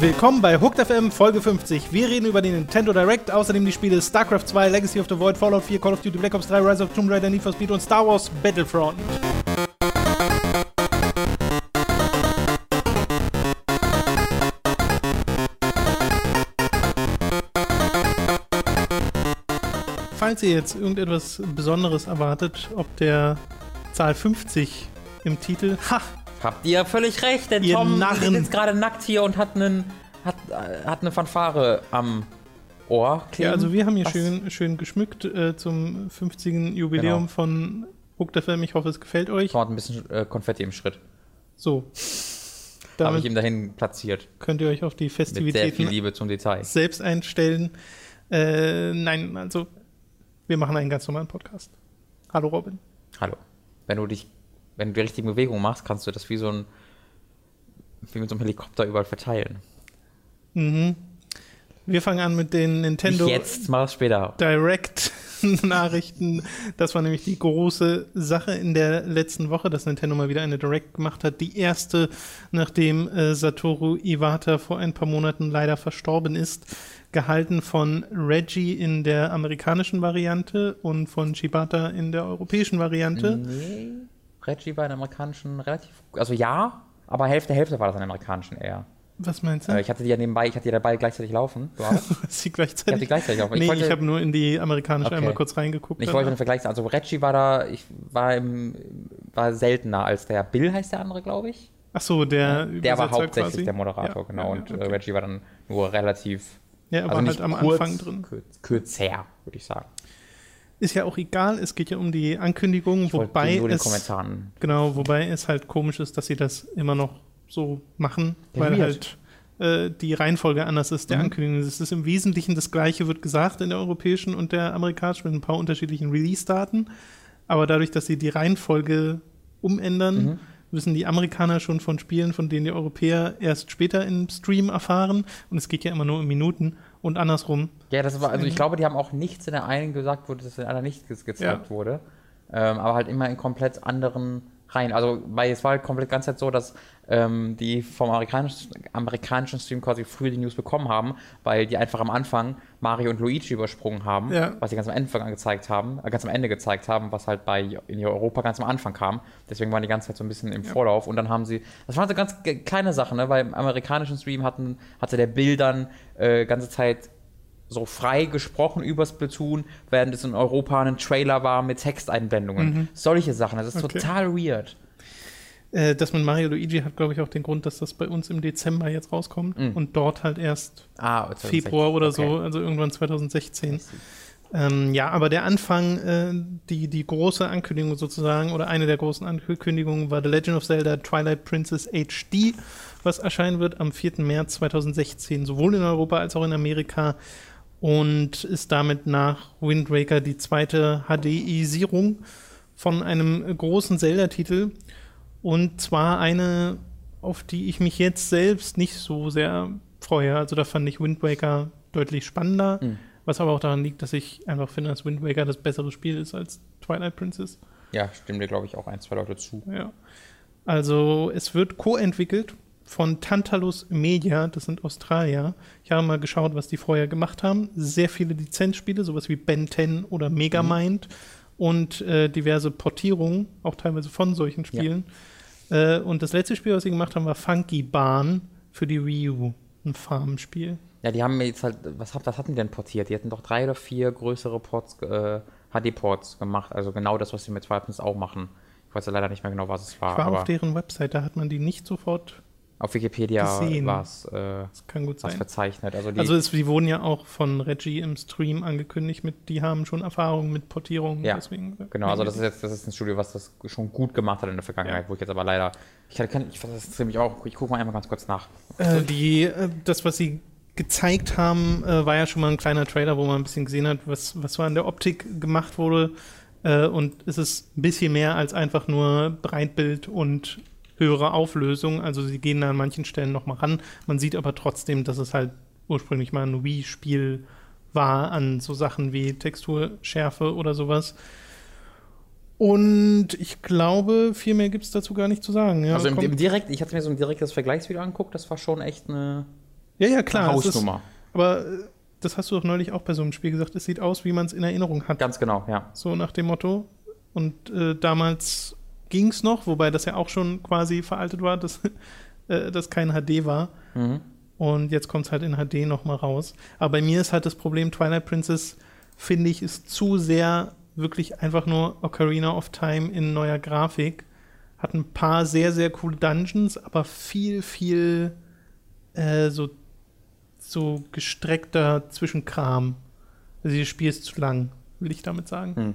Willkommen bei Hooked FM Folge 50. Wir reden über den Nintendo Direct, außerdem die Spiele StarCraft 2, Legacy of the Void, Fallout 4, Call of Duty Black Ops 3, Rise of Tomb Raider, Need for Speed und Star Wars Battlefront. Falls ihr jetzt irgendetwas Besonderes erwartet, ob der Zahl 50 im Titel, ha, Habt ihr völlig recht, denn Ihr Tom Narren. sitzt gerade nackt hier und hat, einen, hat, äh, hat eine Fanfare am Ohr kleben. Ja, also wir haben hier Was? schön, schön geschmückt äh, zum 50. Jubiläum Genau. von Hooked FM. Ich hoffe, es gefällt euch. Tom hat ein bisschen äh, Konfetti im Schritt. So. Habe ich ihm dahin platziert. könnt ihr euch auf die Mit sehr viel Festivitäten Liebe zum Detail. selbst einstellen. Äh, nein, also wir machen einen ganz normalen Podcast. Hallo Robin. Hallo. Wenn du dich, wenn du die richtigen Bewegungen machst, kannst du das wie so ein wie mit so einem Helikopter überall verteilen. Mhm. Wir fangen an mit den Nintendo Nicht jetzt, mach es später. Direct Nachrichten. Das war nämlich die große Sache in der letzten Woche, dass Nintendo mal wieder eine Direct gemacht hat. Die erste, nachdem äh, Satoru Iwata vor ein paar Monaten leider verstorben ist. Gehalten von Reggie in der amerikanischen Variante und von Shibata in der europäischen Variante. Nee. Reggie war in der amerikanischen relativ. Also ja, aber Hälfte, Hälfte war das in der amerikanischen eher. Was meinst du? Äh, ich hatte die ja nebenbei, ich hatte die dabei gleichzeitig laufen. Du sie Ich hatte gleichzeitig. die gleichzeitig laufen. nee, wollte- ich habe nur in die amerikanische Okay. einmal kurz reingeguckt. Ich wollte den Vergleich sagen. Also Reggie war da, ich war im, war seltener als der Bill heißt der andere, glaube ich. Ach so, der Der war Übersetzer hauptsächlich quasi. der Moderator, Ja, genau. ja, und ja, äh, okay. Reggie war dann nur relativ. Ja, er also war halt am kurz, Anfang drin. Kürz, kürzer, würde ich sagen. Ist ja auch egal, es geht ja um die Ankündigung, Ich wobei nur es Kommentaren. genau, wobei es halt komisch ist, dass sie das immer noch so machen, Ja, weil halt äh, die Reihenfolge anders ist der Mhm. Ankündigung. Es ist im Wesentlichen das gleiche, wird gesagt in der europäischen und der amerikanischen mit ein paar unterschiedlichen Release-Daten, aber dadurch, dass sie die Reihenfolge umändern, Mhm. wissen die Amerikaner schon von Spielen, von denen die Europäer erst später im Stream erfahren und es geht ja immer nur um Minuten und andersrum. Ja, das war, also ich glaube, die haben auch nichts in der einen gesagt, wo das in der anderen nicht ge gezeigt Ja. wurde. Ähm, aber halt immer in komplett anderen Reihen. Also, weil es war halt komplett ganz Zeit so, dass ähm, die vom amerikanischen, amerikanischen Stream quasi früher die News bekommen haben, weil die einfach am Anfang Mario und Luigi übersprungen haben, Ja. was sie ganz am Anfang gezeigt haben, äh, ganz am Ende gezeigt haben, was halt bei in Europa ganz am Anfang kam. Deswegen waren die ganze Zeit so ein bisschen im Vorlauf und dann haben sie, das waren so ganz kleine Sachen, ne? weil im amerikanischen Stream hatten, hatte der Bill dann äh, ganze Zeit so frei gesprochen über Splatoon, während es in Europa ein Trailer war mit Texteinblendungen. Solche Sachen, das ist Okay. total weird. Äh, das mit Mario Luigi hat, glaube ich, auch den Grund, dass das bei uns im Dezember jetzt rauskommt Mhm. und dort halt erst Ah, 2016. Februar oder Okay. so, also irgendwann 2016. Ähm, ja, aber der Anfang, äh, die, die große Ankündigung sozusagen, oder eine der großen Ankündigungen war The Legend of Zelda Twilight Princess HD, was erscheinen wird am 4. März 2016, sowohl in Europa als auch in Amerika und ist damit nach Wind Waker die zweite HDisierung von einem großen Zelda-Titel und zwar eine, auf die ich mich jetzt selbst nicht so sehr freue. Also da fand ich Wind Waker deutlich spannender, Mhm. was aber auch daran liegt, dass ich einfach finde, dass Wind Waker das bessere Spiel ist als Twilight Princess. Ja, stimmen dir, glaube ich, auch ein, zwei Leute zu. Ja. Also es wird co-entwickelt von Tantalus Media, das sind Australier. Ich habe mal geschaut, was die vorher gemacht haben. Sehr viele Lizenzspiele, sowas wie Ben 10 oder Megamind und äh, diverse Portierungen, auch teilweise von solchen Spielen. Äh, und das letzte Spiel, was sie gemacht haben, war Funky Barn für die Wii U, ein Farmspiel. Ja, die haben mir jetzt halt, was, was hatten die denn portiert? Die hatten doch drei oder vier größere Ports, äh, HD-Ports gemacht. Also genau das, was sie mit Princess auch machen. Ich weiß ja leider nicht mehr genau, was es war. Ich war auf deren Website, da hat man die nicht sofort, auf Wikipedia war es äh, kann verzeichnet. Also die, Also es, die wurden ja auch von Reggie im Stream angekündigt, mit, die haben schon Erfahrung mit Portierungen. Ja, deswegen, Genau, also das ist jetzt das ist ein Studio, was das schon gut gemacht hat in der Vergangenheit, wo ich jetzt aber leider. Ich hatte kein, ich das ist ziemlich auch. Ich gucke mal einmal ganz kurz nach. Äh, die, äh, das, was sie gezeigt haben, äh, war ja schon mal ein kleiner Trailer, wo man ein bisschen gesehen hat, was, was so an der Optik gemacht wurde. Äh, und es ist ein bisschen mehr als einfach nur Breitbild und höhere Auflösung. Also sie gehen da an manchen Stellen noch mal ran. Man sieht aber trotzdem, dass es halt ursprünglich mal ein Wii-Spiel war an so Sachen wie Texturschärfe oder sowas. Und ich glaube, viel mehr gibt es dazu gar nicht zu sagen. Ja, also im, im direkt, ich hatte mir so ein direktes Vergleichsvideo angeguckt, das war schon echt eine ja, ja, klar. das Ist, Hausnummer. aber äh, das hast du doch neulich auch bei so einem Spiel gesagt. Es sieht aus, wie man es in Erinnerung hat. Ganz genau, ja. So nach dem Motto. Und äh, damals ging es noch, wobei das ja auch schon quasi veraltet war, dass äh, das kein HD war. Mhm. Und jetzt kommt es halt in HD nochmal raus. Aber bei mir ist halt das Problem, Twilight Princess, finde ich, ist zu sehr wirklich einfach nur Ocarina of Time in neuer Grafik. Hat ein paar sehr, sehr coole Dungeons, aber viel, viel äh, so, so gestreckter Zwischenkram. Also das Spiel ist zu lang, will ich damit sagen. Hm.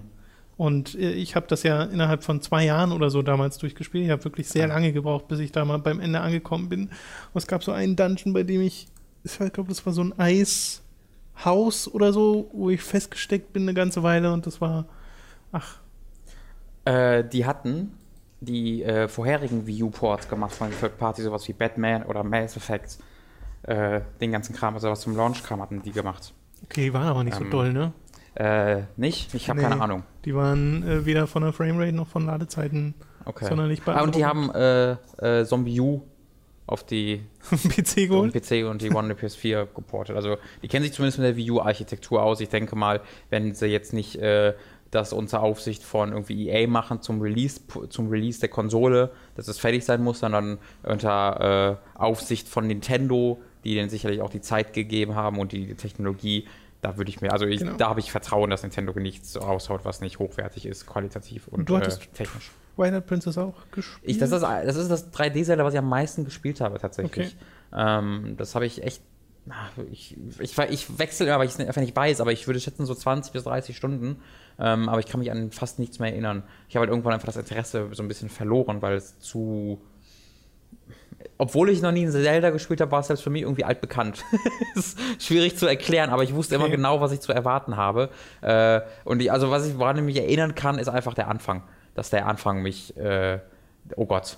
Und äh, ich habe das ja innerhalb von zwei Jahren oder so damals durchgespielt. Ich habe wirklich sehr lange gebraucht, bis ich da mal beim Ende angekommen bin. Und es gab so einen Dungeon, bei dem ich, ich glaube, das war so ein Eishaus oder so, wo ich festgesteckt bin eine ganze Weile und das war, ach, Äh, die hatten die äh, vorherigen Wii U-Ports gemacht von Third Party, sowas wie Batman oder Mass Effect. Äh, den ganzen Kram, also was zum Launch kam, hatten die gemacht. okay, die waren aber nicht so Ähm, doll, ne? Äh, nicht? Ich habe Nee. keine Ahnung. Die waren äh, weder von der Framerate noch von Ladezeiten Okay. sonderlich Ah, und die haben äh, äh, Zombie U auf die PC geholt. PC und die One und die PS4 geportet. Also die kennen sich zumindest mit der Wii U-Architektur aus. Ich denke mal, wenn sie jetzt nicht äh, das unter Aufsicht von irgendwie EA machen zum Release, zum Release der Konsole, dass es fertig sein muss, sondern unter äh, Aufsicht von Nintendo, die denen sicherlich auch die Zeit gegeben haben und die Technologie. Da würde ich mir, also ich, Genau. da habe ich Vertrauen, dass Nintendo nichts raushaut, was nicht hochwertig ist, qualitativ und, Und du äh, hattest technisch. Twilight Princess auch gespielt. Ich, das, ist, das ist das 3D-Zelda, was ich am meisten gespielt habe, tatsächlich. Okay. Ähm, das habe ich echt. Ich, ich, ich wechsle immer, weil ich es einfach nicht weiß, aber ich würde schätzen so 20 bis 30 Stunden. Ähm, aber ich kann mich an fast nichts mehr erinnern. Ich habe halt irgendwann einfach das Interesse so ein bisschen verloren, weil es zu. Obwohl ich noch nie ein Zelda gespielt habe, war es selbst für mich irgendwie altbekannt. ist schwierig zu erklären, aber ich wusste immer Okay. genau, was ich zu erwarten habe. Äh, und ich, also was ich woran ich mich erinnern kann, ist einfach der Anfang. Dass der Anfang mich. Äh, oh Gott,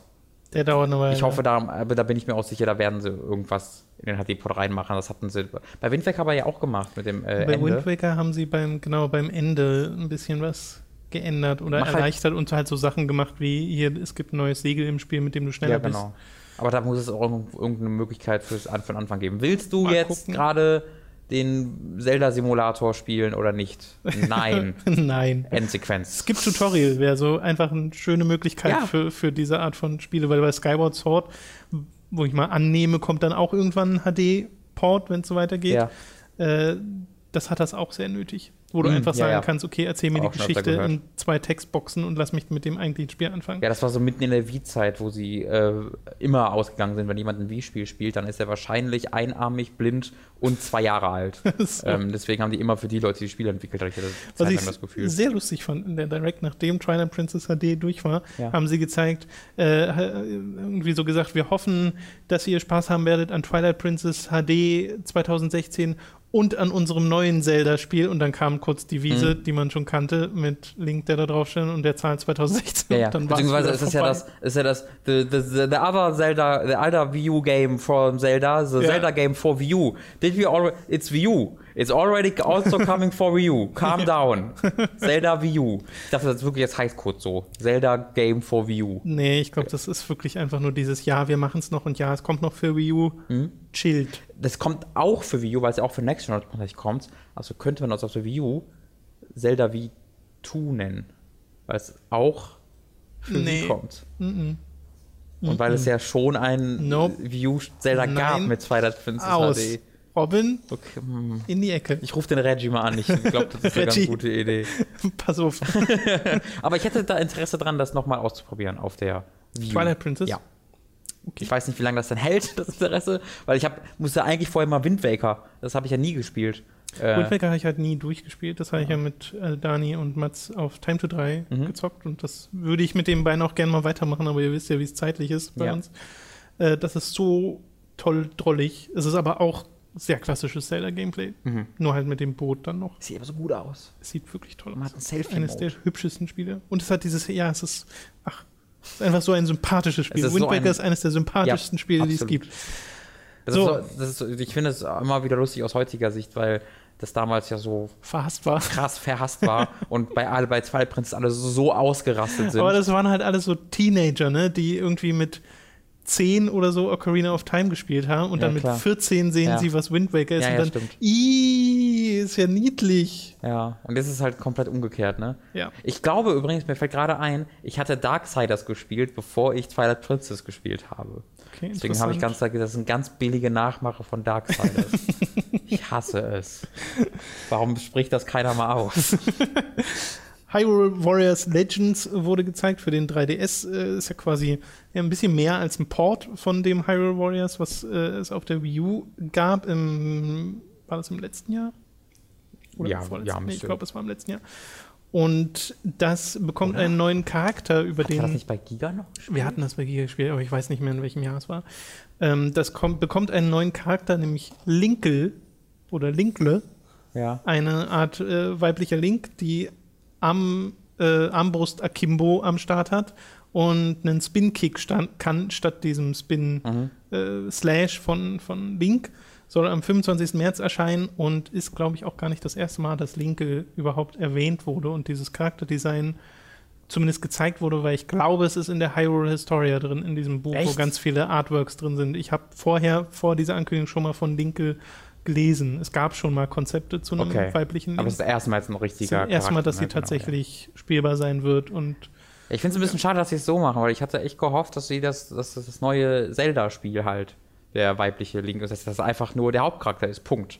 Der dauert eine Weile. ich hoffe, da, aber da bin ich mir auch sicher, da werden sie irgendwas in den HD-Port reinmachen. Das hatten sie bei Wind Waker aber ja auch gemacht mit dem äh, Bei Ende. Wind Waker haben sie beim, genau beim Ende ein bisschen was geändert oder Mach halt- erleichtert und halt so Sachen gemacht wie hier, es gibt ein neues Segel im Spiel, mit dem du schneller ja, genau. Aber da muss es auch irgend- irgendeine Möglichkeit fürs An- für den Anfang geben. Willst du Mal jetzt gerade den Zelda-Simulator spielen oder nicht? Nein. Nein. Endsequenz. Es gibt Tutorial, wäre so einfach eine schöne Möglichkeit Ja. für, für diese Art von Spiele, weil bei Skyward Sword, wo ich mal annehme, kommt dann auch irgendwann ein HD-Port, wenn es so weitergeht. Ja. Äh, das hat das auch sehr nötig. Wo du Mm, einfach ja, sagen ja. kannst, okay, erzähl mir Auch die Geschichte in zwei Textboxen und lass mich mit dem eigentlichen Spiel anfangen. Ja, das war so mitten in der Wii-Zeit, wo sie äh, immer ausgegangen sind, wenn jemand ein Wii-Spiel spielt, dann ist er wahrscheinlich einarmig, blind und zwei Jahre alt. So. ähm, deswegen haben die immer für die Leute die Spiele entwickelt, hatte ich das, Was ich das Gefühl. sehr lustig fand in der Direct, nachdem Twilight Princess HD durch war, Ja. haben sie gezeigt, äh, irgendwie so gesagt, wir hoffen, dass ihr Spaß haben werdet an Twilight Princess HD 2016 und an unserem neuen Zelda-Spiel. Und dann kam kurz die Wiese, Mhm. die man schon kannte, mit Link, der da drauf stand und der Zahl 2016. Ja, ja. Und dann war's Beziehungsweise ist es ja das, ist ja das, the, the, the, the other Zelda, the other Wii U game from Zelda, the Ja. Zelda game for Wii U. Did we already, it's Wii U. It's already also coming for Wii U. Calm down. Zelda Wii U. Ich dachte, das ist wirklich jetzt Heißcode so. Zelda game for Wii U. Nee, ich glaube, das ist wirklich einfach nur dieses Ja, wir machen es noch und ja, es kommt noch für Wii U. Mhm. Chillt. Das kommt auch für Wii U, weil es ja auch für Next Gen kommt. Also könnte man das auf der Wii U Zelda Wii 2 nennen. Weil es auch für Nee. Wii kommt. Mhm. Und weil es ja schon ein Nope. Wii U Zelda gab Nein. mit Twilight Princess Aus. HD. Robin, Okay, hm. in die Ecke. Ich rufe den Reggie mal an. Ich glaube, das ist eine ganz gute Idee. Pass auf. Aber ich hätte da Interesse dran, das nochmal auszuprobieren auf der U. Twilight Princess? Ja. Ich weiß nicht, wie lange das dann hält, das Interesse, weil ich hab, musste eigentlich vorher mal Wind Waker. Das habe ich ja nie gespielt. Äh, Wind Waker habe ich halt nie durchgespielt. Das habe ich ja mit äh, Dani und Mats auf Time to 3 Mhm. gezockt und das würde ich mit den beiden auch gerne mal weitermachen, aber ihr wisst ja, wie es zeitlich ist bei Ja. uns. Äh, das ist so toll drollig. Es ist aber auch sehr klassisches Zelda-Gameplay. Mhm. Nur halt mit dem Boot dann noch. Sieht aber so gut aus. Es sieht wirklich toll Man aus. hat ein Selfie. Eines der hübschesten Spiele. Und es hat dieses, ja, es ist, ach, es ist einfach so ein sympathisches Spiel. Wind so Waker ein- ist eines der sympathischsten Ja, Spiele, die es absolut. gibt. Das So. ist so, das ist so, ich finde es immer wieder lustig aus heutiger Sicht, weil das damals ja so verhasst war. krass verhasst war und bei alle bei Twilight Princess alle so ausgerastet sind. Aber das waren halt alles so Teenager, ne, die irgendwie mit 10 oder so Ocarina of Time gespielt haben und Ja, dann mit klar. 14 sehen Ja. sie, was Wind Waker ist Ja, und dann, stimmt. Ist ja niedlich. Ja, und das ist halt komplett umgekehrt, ne? Ja. Ich glaube übrigens, mir fällt gerade ein, ich hatte Darksiders gespielt, bevor ich Twilight Princess gespielt habe. Okay, Deswegen habe ich ganz gesagt, das sind ganz billige Nachmache von Darksiders. ich hasse es. Warum spricht das keiner mal aus? Hyrule Warriors Legends wurde gezeigt für den 3DS. Äh, ist ja quasi ja, ein bisschen mehr als ein Port von dem Hyrule Warriors, was äh, es auf der Wii U gab. Im, war das im letzten Jahr? Ja, im vorletzten? ja, nee, ich glaube, es war im letzten Jahr. Und das bekommt Oder? einen neuen Charakter, über Hat man das den. nicht bei Giga noch gespielt? Wir hatten das bei Giga gespielt, aber ich weiß nicht mehr, in welchem Jahr es war. Ähm, das kommt, bekommt einen neuen Charakter, nämlich Linkel oder Linkle Ja. eine Art äh, weiblicher Link, die am äh, Armbrust Akimbo am Start hat und einen Spin-Kick kann statt diesem Mhm. Spin-Slash von, von Link. Soll am 25. März erscheinen und ist, glaube ich, auch gar nicht das erste Mal, dass Linke überhaupt erwähnt wurde und dieses Charakterdesign zumindest gezeigt wurde, weil ich glaube, es ist in der Hyrule Historia drin, in diesem Buch, wo Echt? ganz viele Artworks drin sind. Ich habe vorher, vor dieser Ankündigung, schon mal von Linke gelesen. Es gab schon mal Konzepte zu einem Okay. weiblichen Aber Link. es ist das erste Mal jetzt ein Das richtiger ist erstmal, dass sie ne? Genau, tatsächlich spielbar sein wird und ja. Ich finde es ein bisschen schade, dass sie es so machen, weil ich hatte echt gehofft, dass sie das, dass das, das neue Zelda-Spiel halt der weibliche Link ist, dass das einfach nur der Hauptcharakter ist. Punkt.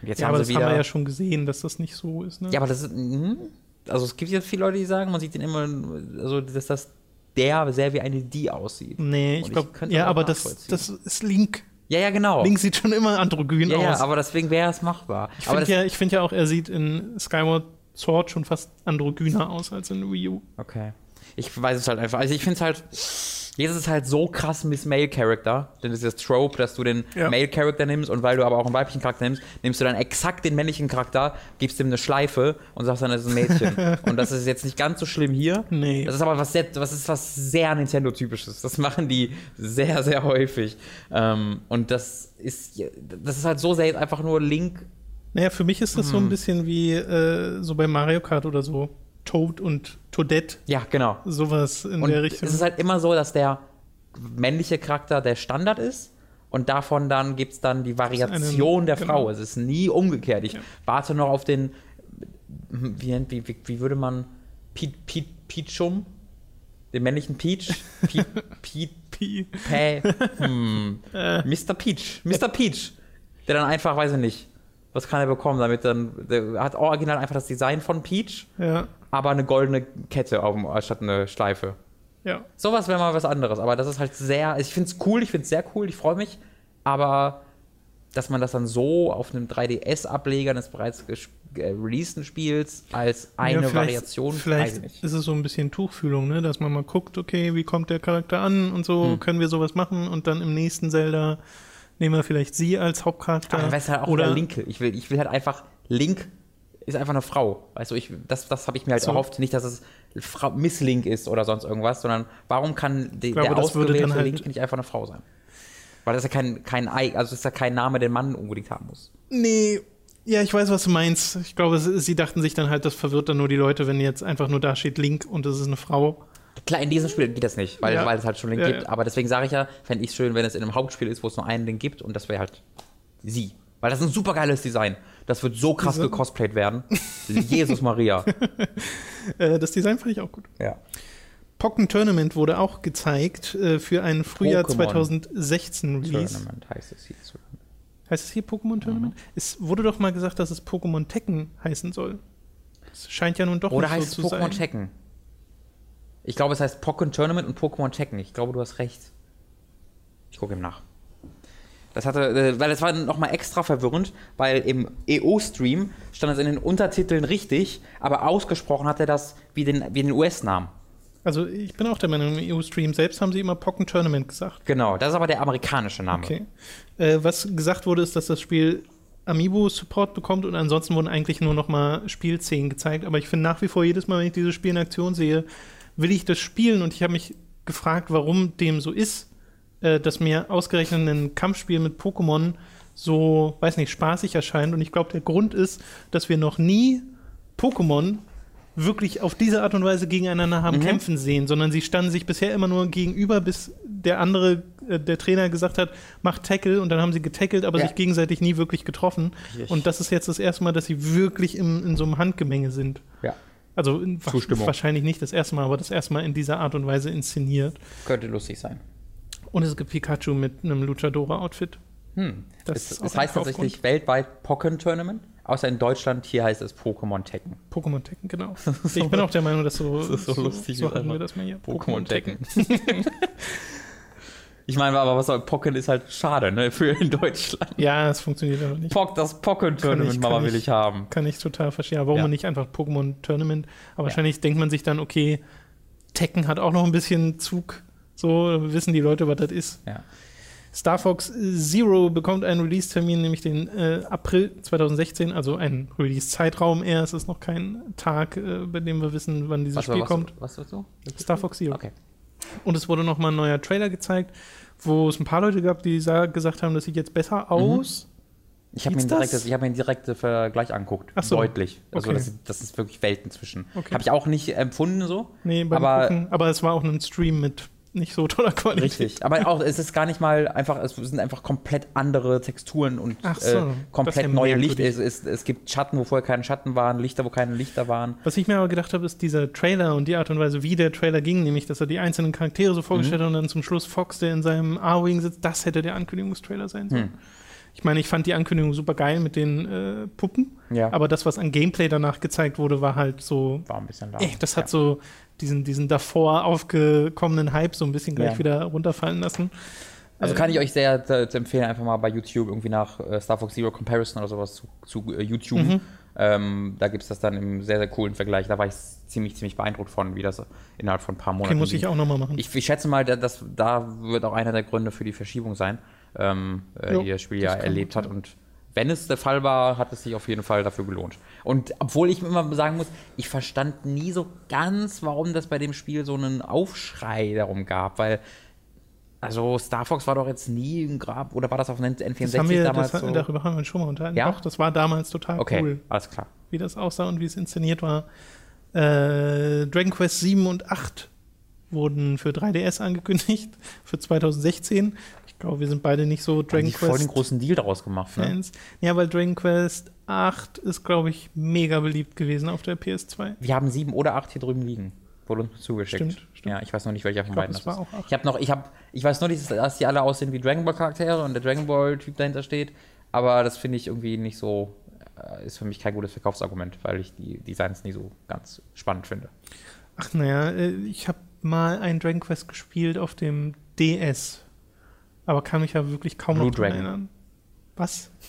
Und jetzt ja, haben aber sie das wieder. haben wir ja schon gesehen, dass das nicht so ist. Ne? Ja, aber das ist. mhm. Also es gibt jetzt viele Leute, die sagen, man sieht den immer, also dass das der sehr wie eine die aussieht. nee, ich glaube, ja, das aber das, das ist Link. Ja, ja, genau. Link sieht schon immer androgyn ja, ja, aus. aber deswegen wäre es machbar. ich finde ja, ich find ja auch, er sieht in Skyward Sword schon fast androgyner aus als in Wii U. Okay. Ich weiß es halt einfach. Also ich finde es halt. Jetzt ist es halt so krass Miss Male Character, denn das ist das Trope, dass du den Ja. Male Character nimmst und weil du aber auch einen weiblichen Charakter nimmst, nimmst du dann exakt den männlichen Charakter, gibst ihm eine Schleife und sagst dann, das ist ein Mädchen. und das ist jetzt nicht ganz so schlimm hier. Nee. Das ist aber was sehr, was ist was sehr Nintendo-typisches. Das machen die sehr, sehr häufig. Ähm, und das ist, das ist halt so sehr jetzt einfach nur Link. Naja, für mich ist das Hm. so ein bisschen wie äh, so bei Mario Kart oder so. Toad und Toadette, Ja, genau. sowas in Und der es Richtung. ist halt immer so, dass der männliche Charakter der Standard ist. Und davon dann gibt es dann die Variation einen- der genau. Frau. Es ist nie umgekehrt. Ich Ja. warte noch auf den. Wie, nennt- wie, wie, wie würde man. Pe- Pe- Peachum? Den männlichen Peach? Pe- Pe- Pi. Pä- hm. Mr. Peach. Mr. Peach. Der dann einfach, weiß ich nicht. Was kann er bekommen, damit dann. Der hat original einfach das Design von Peach, Ja, aber eine goldene Kette auf statt eine Schleife. ja. Sowas wäre mal was anderes, aber das ist halt sehr, ich finde es cool, ich finde es sehr cool, ich freue mich, aber dass man das dann so auf einem 3DS-Ableger des bereits äh, releaseden Spiels als eine ja, vielleicht- Variation, weiß Vielleicht ist es so ein bisschen Tuchfühlung, ne? dass man mal guckt, okay, wie kommt der Charakter an und so, Hm. können wir sowas machen und dann im nächsten Zelda nehmen wir vielleicht sie als Hauptcharakter. Aber halt auch oder Linke. Ich will, ich will halt einfach, Link ist einfach eine Frau. Weißt du, ich, das, das habe ich mir halt So. erhofft. Nicht, dass es Frau, Miss Link ist oder sonst irgendwas, sondern warum kann die, glaube, der ausgewählte halt- Link nicht einfach eine Frau sein? Weil das ist ja kein, kein Ei, also das ist ja kein Name, den Mann unbedingt haben muss. Nee, ja, ich weiß, was du meinst. Ich glaube, sie, sie dachten sich dann halt, das verwirrt dann nur die Leute, wenn jetzt einfach nur da steht Link und es ist eine Frau. Klar, in diesem Spiel geht das nicht, weil, Ja. weil es halt schon Link Ja, gibt. ja. Aber deswegen sage ich ja, fände ich es schön, wenn es in einem Hauptspiel ist, wo es nur einen Link gibt und das wäre halt sie. Weil das ist ein super geiles Design. Das wird so krass Diese- gecosplayt werden. Jesus Maria. Äh, das Design fand ich auch gut. Ja. Pokken Tournament wurde auch gezeigt äh, für einen Frühjahr Pokémon 2016 Release. Tournament heißt es hier. Heißt es hier Pokémon Tournament? Es wurde doch mal gesagt, dass es Pokémon Tekken heißen soll. Es scheint ja nun doch Oder nicht heißt so es zu Pokémon sein. Tekken? Ich glaube, es heißt Pokémon Tournament und Pokémon Tekken. Ich glaube, du hast recht. Ich gucke ihm nach. Das hatte, äh, weil das war nochmal extra verwirrend, weil im EO-Stream stand es in den Untertiteln richtig, aber ausgesprochen hat er das wie den, wie den US-Namen. Also ich bin auch der Meinung, im EU-Stream selbst haben sie immer Pokken Tournament gesagt. Genau, das ist aber der amerikanische Name. Okay. Äh, was gesagt wurde, ist, dass das Spiel Amiibo-Support bekommt und ansonsten wurden eigentlich nur noch mal Spielszenen gezeigt. Aber ich finde nach wie vor, jedes Mal, wenn ich dieses Spiel in Aktion sehe, will ich das spielen und ich habe mich gefragt, warum dem so ist, äh, dass mir ausgerechnet ein Kampfspiel mit Pokémon so, weiß nicht, spaßig erscheint. Und ich glaube, der Grund ist, dass wir noch nie Pokémon wirklich auf diese Art und Weise gegeneinander haben Mhm. kämpfen sehen, sondern sie standen sich bisher immer nur gegenüber, bis der andere, äh, der Trainer gesagt hat, mach Tackle und dann haben sie getackelt, aber Ja. sich gegenseitig nie wirklich getroffen. Richtig. Und das ist jetzt das erste Mal, dass sie wirklich im, in so einem Handgemenge sind. Ja. Also in, wahrscheinlich nicht das erste Mal, aber das erste Mal in dieser Art und Weise inszeniert. Könnte lustig sein. Und es gibt Pikachu mit einem Luchadora-Outfit. Hm. Das es es heißt tatsächlich weltweit Pokémon Tournament, außer in Deutschland, hier heißt es Pokémon Tekken. Pokémon Tekken, genau. Ich bin auch der Meinung, dass so, Das ist so lustig, so hatten wir das mal hier. Pokémon Tekken. ich meine, aber was soll Pokémon ist halt schade, ne, für in Deutschland. Ja, es funktioniert aber nicht. Pock, das Kann ich- Tournament, Mama will ich- ich haben. Kann ich total verstehen. Aber warum Ja. man nicht einfach Pokémon Tournament? Aber wahrscheinlich denkt man sich dann, okay, Tekken hat auch noch ein bisschen Zug. So wissen die Leute, was das ist. Ja. Star Fox Zero bekommt einen Release-Termin, nämlich den äh, April 2016, also ein Release-Zeitraum eher. Es ist noch kein Tag, äh, bei dem wir wissen, wann dieses Was, Spiel was, kommt. was, was so? Star Fox Zero. Okay. Und es wurde noch mal ein neuer Trailer gezeigt, wo es ein paar Leute gab, die sa- gesagt haben, das sieht jetzt besser aus. Ich habe mir, einen das? direktes- ich hab mir einen direkten Vergleich angeguckt. Ach so. Deutlich. Also Okay. das, das ist wirklich Welten zwischen. Okay. Habe ich auch nicht empfunden so. Nee, beim Aber- Gucken. Aber es war auch ein Stream mit nicht so toller Qualität. Richtig. Aber auch, es ist gar nicht mal einfach, es sind einfach komplett andere Texturen und Ach so, äh, komplett neue Lichter. merkwürdig. Es, es, es gibt Schatten, wo vorher keine Schatten waren, Lichter, wo keine Lichter waren. Was ich mir aber gedacht habe, ist dieser Trailer und die Art und Weise, wie der Trailer ging, nämlich, dass er die einzelnen Charaktere so vorgestellt Mhm. hat und dann zum Schluss Fox, der in seinem A-Wing sitzt, das hätte der Ankündigungstrailer sein sollen. Hm. Ich meine, ich fand die Ankündigung super geil mit den äh, Puppen, Ja. aber das, was an Gameplay danach gezeigt wurde, war halt so, war ein bisschen lahm. ey, das hat ja. so diesen, diesen davor aufgekommenen Hype so ein bisschen gleich Ja. wieder runterfallen lassen. Also Äh, kann ich euch sehr zu empfehlen, einfach mal bei YouTube irgendwie nach äh, Star Fox Zero Comparison oder sowas zu, zu äh, YouTube. Mhm. Ähm, da gibt es das dann im sehr, sehr coolen Vergleich. Da war ich ziemlich, ziemlich beeindruckt von, wie das innerhalb von ein paar Monaten Okay, muss ich auch nochmal machen. Ich, ich schätze mal, da- das, da wird auch einer der Gründe für die Verschiebung sein, ähm, äh, Jo, die das Spiel das ja kann erlebt hat. Und wenn es der Fall war, hat es sich auf jeden Fall dafür gelohnt. Und obwohl ich immer sagen muss, ich verstand nie so ganz, warum das bei dem Spiel so einen Aufschrei darum gab, weil also Star Fox war doch jetzt nie im Grab, oder war das auf N- N64 das haben wir, damals das, so? darüber haben wir schon mal unterhalten. Ja? Doch, das war damals total Okay, cool. alles klar. wie das aussah und wie es inszeniert war. Äh, Dragon Quest 7 und 8 wurden für 3DS angekündigt, für 2016. Ich glaube, wir sind beide nicht so Dragon die voll den Quest großen Deal daraus gemacht, ne? Fans. Ja, weil Dragon Quest 8 ist, glaube ich, mega beliebt gewesen auf der PS2. Wir haben sieben oder acht hier drüben liegen. Wurde uns zugeschickt. Stimmt, stimmt. Ja, ich weiß noch nicht, welcher von Ich glaub, beiden das war ist. auch acht. Ich habe noch, ich habe, ich weiß nur, dass dass die alle aussehen wie Dragon Ball Charaktere und der Dragon Ball Typ dahinter steht. Aber das finde ich irgendwie nicht so, äh, ist für mich kein gutes Verkaufsargument, weil ich die Designs nie so ganz spannend finde. Ach naja, äh, ich habe mal ein Dragon Quest gespielt auf dem DS. Aber kann mich ja wirklich kaum Blue noch Dragon. erinnern. Was?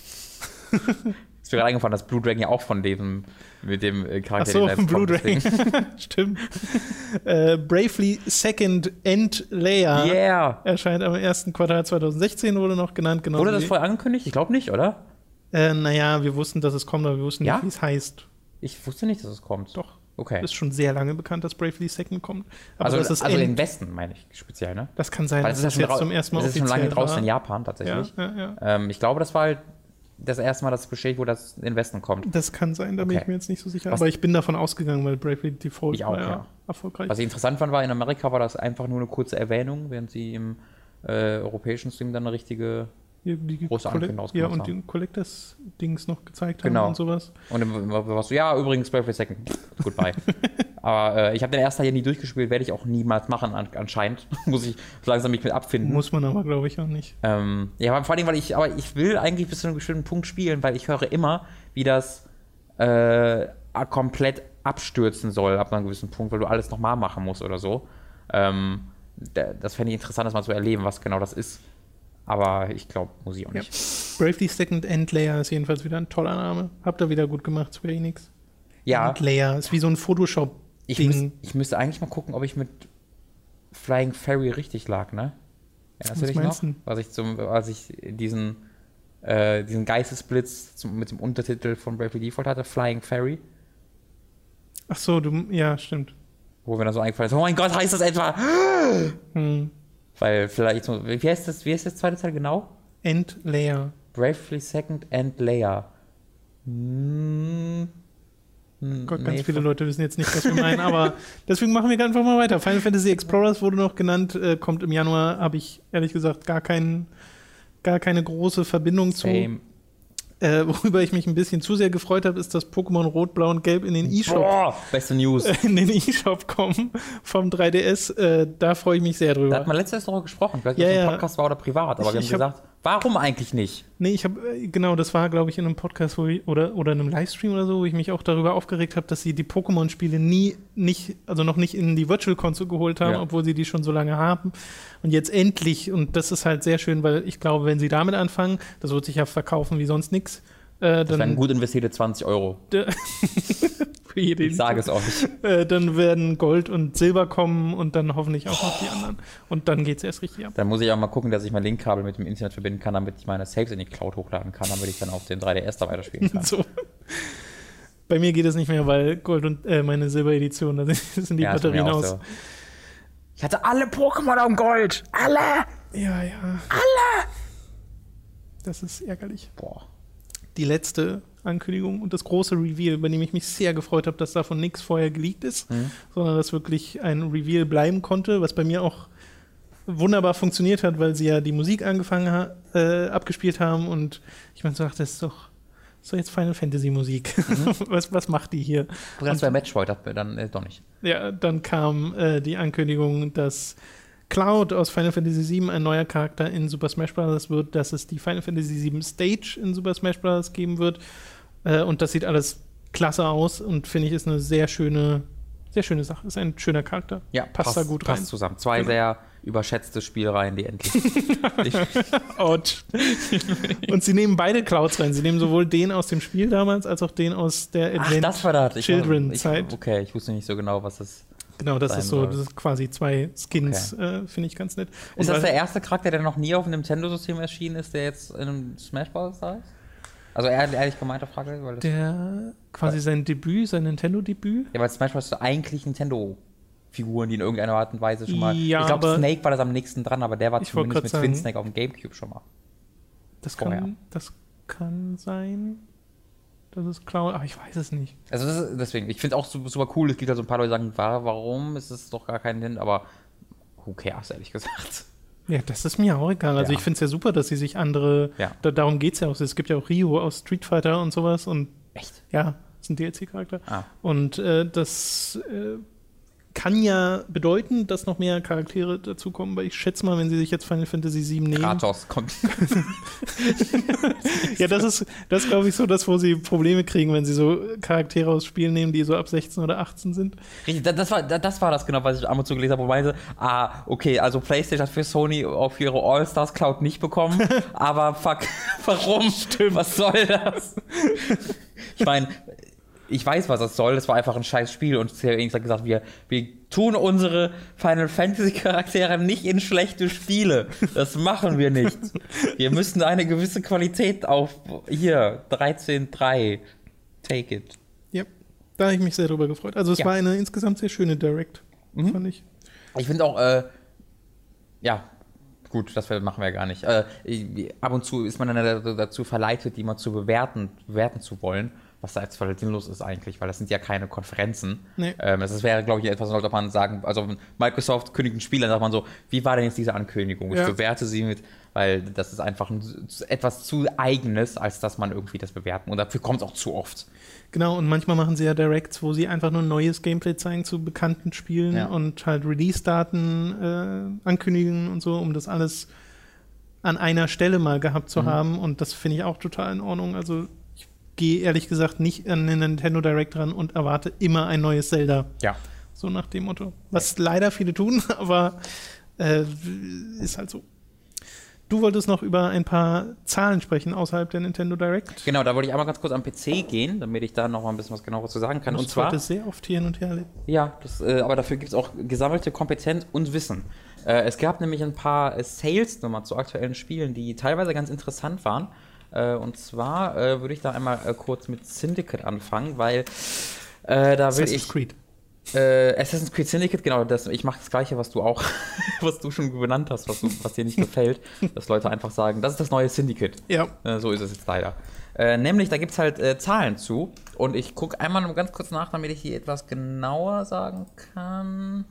Ist mir gerade eingefallen, dass Blue Dragon ja auch von dem, mit dem äh, Ach Charakter so, den Blue Dragon. Stimmt. äh, Bravely Second End Layer Yeah! erscheint am ersten Quartal 2016, wurde noch genannt. Genau Wurde das vorher angekündigt? Ich glaube nicht, oder? Äh, naja, wir wussten, dass es kommt, aber wir wussten Ja? nicht, wie es heißt. Ich wusste nicht, dass es kommt. Doch. Okay. Ist schon sehr lange bekannt, dass Bravely Second kommt. Aber Also, das ist also im Westen, meine ich speziell, ne? das kann sein, Weil das ist ja das schon, jetzt zum ersten Mal das ist schon lange offiziell draußen war. in Japan Ja, tatsächlich. ja, ja. Ähm, ich glaube, das war halt das erste Mal, dass es bestätigt wurde, dass es in den Westen kommt. Das kann sein, da bin Okay. ich mir jetzt nicht so sicher. Was- aber ich bin davon ausgegangen, weil Bravely Default Ich auch, war ja, ja. erfolgreich. Was ich interessant fand, war in Amerika war das einfach nur eine kurze Erwähnung, während sie im äh, europäischen Stream dann eine richtige. Die große Collect- Ankündigung Ja, und die Collectors-Dings noch gezeigt haben Genau. und sowas. Und dann war war so, ja, übrigens, Bravely Second. Goodbye. Aber äh, ich habe den ersten Teil nie durchgespielt, werde ich auch niemals machen, an, anscheinend. Muss ich so langsam mich mit abfinden. Muss man aber, glaube ich, auch nicht. Ähm, ja, aber vor allem, weil ich, aber ich will eigentlich bis zu einem bestimmten Punkt spielen, weil ich höre immer, wie das äh, komplett abstürzen soll ab einem gewissen Punkt, weil du alles nochmal machen musst oder so. Ähm, da- das fände ich interessant, das mal zu erleben, was genau das ist. Aber ich glaube, muss ich auch Ja. nicht. Bravely Second End Layer ist jedenfalls wieder ein toller Name. Habt ihr wieder gut gemacht, Square Enix. Ja, End Layer ist wie so ein Photoshop-Ding. ich, müß, ich müsste eigentlich mal gucken, ob ich mit Flying Fairy richtig lag, ne? Erinnerst du Was dich meinst noch? du? Was ich zum, als ich diesen, äh, diesen Geistesblitz zum, mit dem Untertitel von Bravely Default hatte, Flying Fairy. Ach so, du, ja, stimmt. Wo mir dann so eingefallen ist, oh mein Gott, heißt das etwa? Hm. Weil vielleicht, wie heißt das, wie heißt das zweite Teil genau? End Layer. Bravely Second and Layer. Hm, hm, Gott, ganz nee, viele Leute wissen jetzt nicht, was wir meinen, aber deswegen machen wir einfach mal weiter. Final Fantasy Explorers wurde noch genannt, äh, kommt im Januar, habe ich ehrlich gesagt gar, kein, gar keine große Verbindung zu. Äh, worüber ich mich ein bisschen zu sehr gefreut habe, ist, dass Pokémon Rot, Blau und Gelb in den E-Shop beste News. in den E-Shop kommen vom 3DS. Äh, da freue ich mich sehr Da drüber. hat man letztes Jahr darüber gesprochen, vielleicht Ja, ja. ein Podcast war oder privat, aber Ich- wir haben ich hab- gesagt, warum eigentlich nicht? Nee, ich habe, äh, genau, das war, glaube ich, in einem Podcast wo ich, oder, oder in einem Livestream oder so, wo ich mich auch darüber aufgeregt habe, dass sie die Pokémon-Spiele nie, nicht, also noch nicht in die Virtual Console geholt haben, Ja. obwohl sie die schon so lange haben. Und jetzt endlich, und das ist halt sehr schön, weil ich glaube, wenn sie damit anfangen, das wird sich ja verkaufen wie sonst nichts. Äh, Das wären dann gut investierte 20 Euro. für jede Ich sage es euch. äh, dann werden Gold und Silber kommen und dann hoffentlich auch noch die anderen. Und dann geht es erst richtig ab. Dann muss ich auch mal gucken, dass ich mein Linkkabel mit dem Internet verbinden kann, damit ich meine Saves in die Cloud hochladen kann, damit ich dann auf den 3DS da weiterspielen kann. So. Bei mir geht es nicht mehr, weil Gold und äh, meine Silberedition, da sind die Ja, Batterien aus. so. Ich hatte alle Pokémon am Gold. Alle! Ja, ja. Alle! Das ist ärgerlich. Boah. Die letzte Ankündigung und das große Reveal, bei dem ich mich sehr gefreut habe, dass davon nichts vorher geleakt ist, Mhm. sondern dass wirklich ein Reveal bleiben konnte, was bei mir auch wunderbar funktioniert hat, weil sie ja die Musik angefangen ha äh, abgespielt haben und ich meine, so, ach, das ist doch, doch jetzt Final Fantasy Musik. Mhm. was, was macht die hier? Du kannst bei Matchpoint, dann äh, doch nicht. Ja, dann kam äh, die Ankündigung, dass Cloud aus Final Fantasy VII ein neuer Charakter in Super Smash Bros. wird, dass es die Final Fantasy VII Stage in Super Smash Bros. geben wird. Äh, und das sieht alles klasse aus und finde ich ist eine sehr schöne, sehr schöne Sache. Ist ein schöner Charakter. Ja, passt, da gut passt rein. zusammen. Zwei Genau. sehr überschätzte Spielreihen, die endlich. ich, Out. und sie nehmen beide Clouds rein. Sie nehmen sowohl den aus dem Spiel damals als auch den aus der ach, Advent das war das. Children Zeit. Okay, ich wusste nicht so genau, was das Genau, das ist so, das ist quasi zwei Skins, äh, finde ich ganz nett. Und Ist das der erste Charakter, der noch nie auf dem Nintendo-System erschienen ist, der jetzt in einem Smash Bros. da ist? Also ehrlich, gemeinte Frage, weil das, Der quasi sein Debüt, sein Nintendo-Debüt. ja, weil Smash Bros. ist eigentlich Nintendo-Figuren, die in irgendeiner Art und Weise schon mal. Ja, ich glaube, Snake war das am nächsten dran, aber der war zumindest mit sagen- Twin Snake auf dem Gamecube schon mal. Das Vorher. kann, das kann sein. Das ist Cloud, aber ich weiß es nicht. Also das ist, deswegen, ich finde es auch super, cool. Es gibt halt so ein paar Leute, die sagen, wa- warum ist es doch gar kein Nintendo, aber who cares, ehrlich gesagt. Ja, das ist mir auch egal. Also Ja. ich finde es ja super, dass sie sich andere, Ja. da, darum geht es ja auch. Es gibt ja auch Ryu aus Street Fighter und sowas und Echt? ja, ist ein DLC-Charakter. Ah. Und äh, das äh, kann ja bedeuten, dass noch mehr Charaktere dazukommen, weil ich schätze mal, wenn sie sich jetzt Final Fantasy VII nehmen. Kratos kommt. Ja, das ist, das glaube ich, so das, wo sie Probleme kriegen, wenn sie so Charaktere aus Spielen nehmen, die so ab 16 oder 18 sind. Richtig, da- das war, da- das war das genau, was ich ab und zu gelesen habe, wo meinte, ah, okay, also PlayStation hat für Sony auf ihre All-Stars Cloud nicht bekommen, aber fuck, warum? Was soll das? ich meine, ich weiß, was das soll, das war einfach ein scheiß Spiel und Square hat gesagt, wir, wir tun unsere Final Fantasy Charaktere nicht in schlechte Spiele. Das machen wir nicht. Wir müssen eine gewisse Qualität auf, hier, 13.3, take it. Ja, da habe ich mich sehr drüber gefreut. Also es Ja. war eine insgesamt sehr schöne Direct, Mhm. fand ich. Ich finde auch, äh, ja, gut, das machen wir gar nicht. Äh, ab und zu ist man dann da- dazu verleitet, die mal zu bewerten, bewerten zu wollen, was da jetzt voll sinnlos ist eigentlich, weil das sind ja keine Konferenzen. Nee. Ähm, das wäre, glaube ich, etwas, als man sagen, also Microsoft kündigt ein Spiel, dann sagt man so, wie war denn jetzt diese Ankündigung? Ich Ja. bewerte sie mit, weil das ist einfach ein, etwas zu eigenes, als dass man irgendwie das bewerten. Und dafür kommt es auch zu oft. Genau, und manchmal machen sie ja Directs, wo sie einfach nur neues Gameplay zeigen zu bekannten Spielen Ja. und halt Release-Daten äh, ankündigen und so, um das alles an einer Stelle mal gehabt zu Mhm. haben. Und das finde ich auch total in Ordnung. Also gehe ehrlich gesagt nicht an den Nintendo Direct ran und erwarte immer ein neues Zelda. Ja. So nach dem Motto. Was leider viele tun, aber äh, ist halt so. Du wolltest noch über ein paar Zahlen sprechen außerhalb der Nintendo Direct. Genau, da wollte ich einmal ganz kurz am PC gehen, damit ich da noch mal ein bisschen was genaueres zu sagen kann. Du Und zwar. heute sehr oft hier hin und her. Ja, das, äh, aber dafür gibt es auch gesammelte Kompetenz und Wissen. Äh, es gab nämlich ein paar äh, Sales-Nummern zu aktuellen Spielen, die teilweise ganz interessant waren. Äh, und zwar äh, würde ich da einmal äh, kurz mit Syndicate anfangen, weil da will Assassin's ich. Creed. Äh, Assassin's Creed Syndicate, genau, das, ich mache das gleiche, was du auch, was du schon benannt hast, was, du, was dir nicht gefällt, dass Leute einfach sagen, das ist das neue Syndicate. Ja. Äh, so ist es jetzt leider. Äh, nämlich, da gibt es halt Zahlen zu und ich gucke einmal noch ganz kurz nach, damit ich hier etwas genauer sagen kann.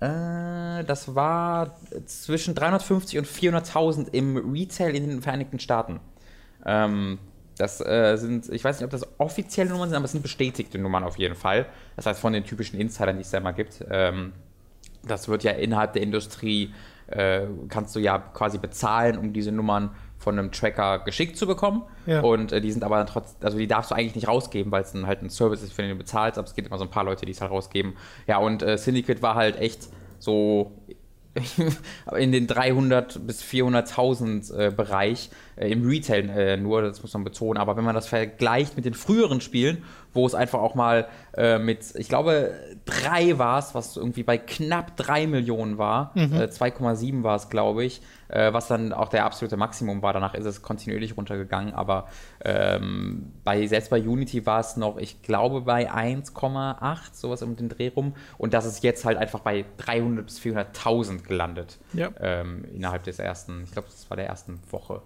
Äh, das war zwischen 350 und 400.000 im Retail in den Vereinigten Staaten. Ähm, das äh, sind, ich weiß nicht, ob das offizielle Nummern sind, aber es sind bestätigte Nummern auf jeden Fall. Das heißt, von den typischen Insidern, die es da immer gibt. Ähm, das wird ja innerhalb der Industrie, äh, kannst du ja quasi bezahlen, um diese Nummern von einem Tracker geschickt zu bekommen. Ja. Und äh, die sind aber dann trotzdem, also die darfst du eigentlich nicht rausgeben, weil es dann halt ein Service ist, für den du bezahlst, aber es gibt immer so ein paar Leute, die es halt rausgeben. Ja, und äh, Syndicate war halt echt so in den 300 bis 400.000 äh, Bereich im Retail äh, nur, das muss man betonen. Aber wenn man das vergleicht mit den früheren Spielen, wo es einfach auch mal äh, mit, ich glaube, drei war es, was irgendwie bei knapp 3 Millionen war, Mhm. äh, 2,7 war es, glaube ich, äh, was dann auch der absolute Maximum war. Danach ist es kontinuierlich runtergegangen, aber ähm, bei, selbst bei Unity war es noch, ich glaube, bei 1,8, sowas um den Dreh rum. Und das ist jetzt halt einfach bei 300 bis 400.000 gelandet Ja. ähm, innerhalb des ersten, ich glaube, das war der ersten Woche.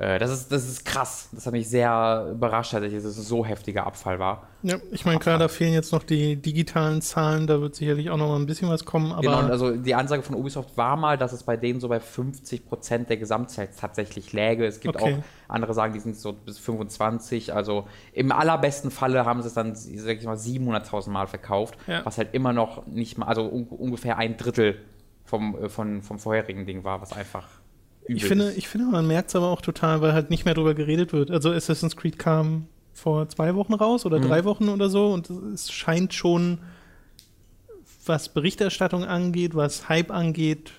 Äh, das, ist, das ist krass. Das hat mich sehr überrascht, dass es so heftiger Abfall war. Ja, ich meine, klar, da fehlen jetzt noch die digitalen Zahlen, da wird sicherlich auch noch mal ein bisschen was kommen, aber genau, also die Ansage von Ubisoft war mal, dass es bei denen so bei 50% der Gesamtzeit tatsächlich läge. Es gibt Okay. auch andere sagen, die sind so bis 25. Also im allerbesten Falle haben sie es dann, sag ich mal, 700.000 Mal verkauft, Ja. was halt immer noch nicht mal, also un ungefähr ein Drittel vom, äh, von, vom vorherigen Ding war, was einfach übel ich finde, ist. ich finde, man merkt es aber auch total, weil halt nicht mehr drüber geredet wird. Also Assassin's Creed kam vor zwei Wochen raus oder Mhm. drei Wochen oder so und es scheint schon, was Berichterstattung angeht, was Hype angeht,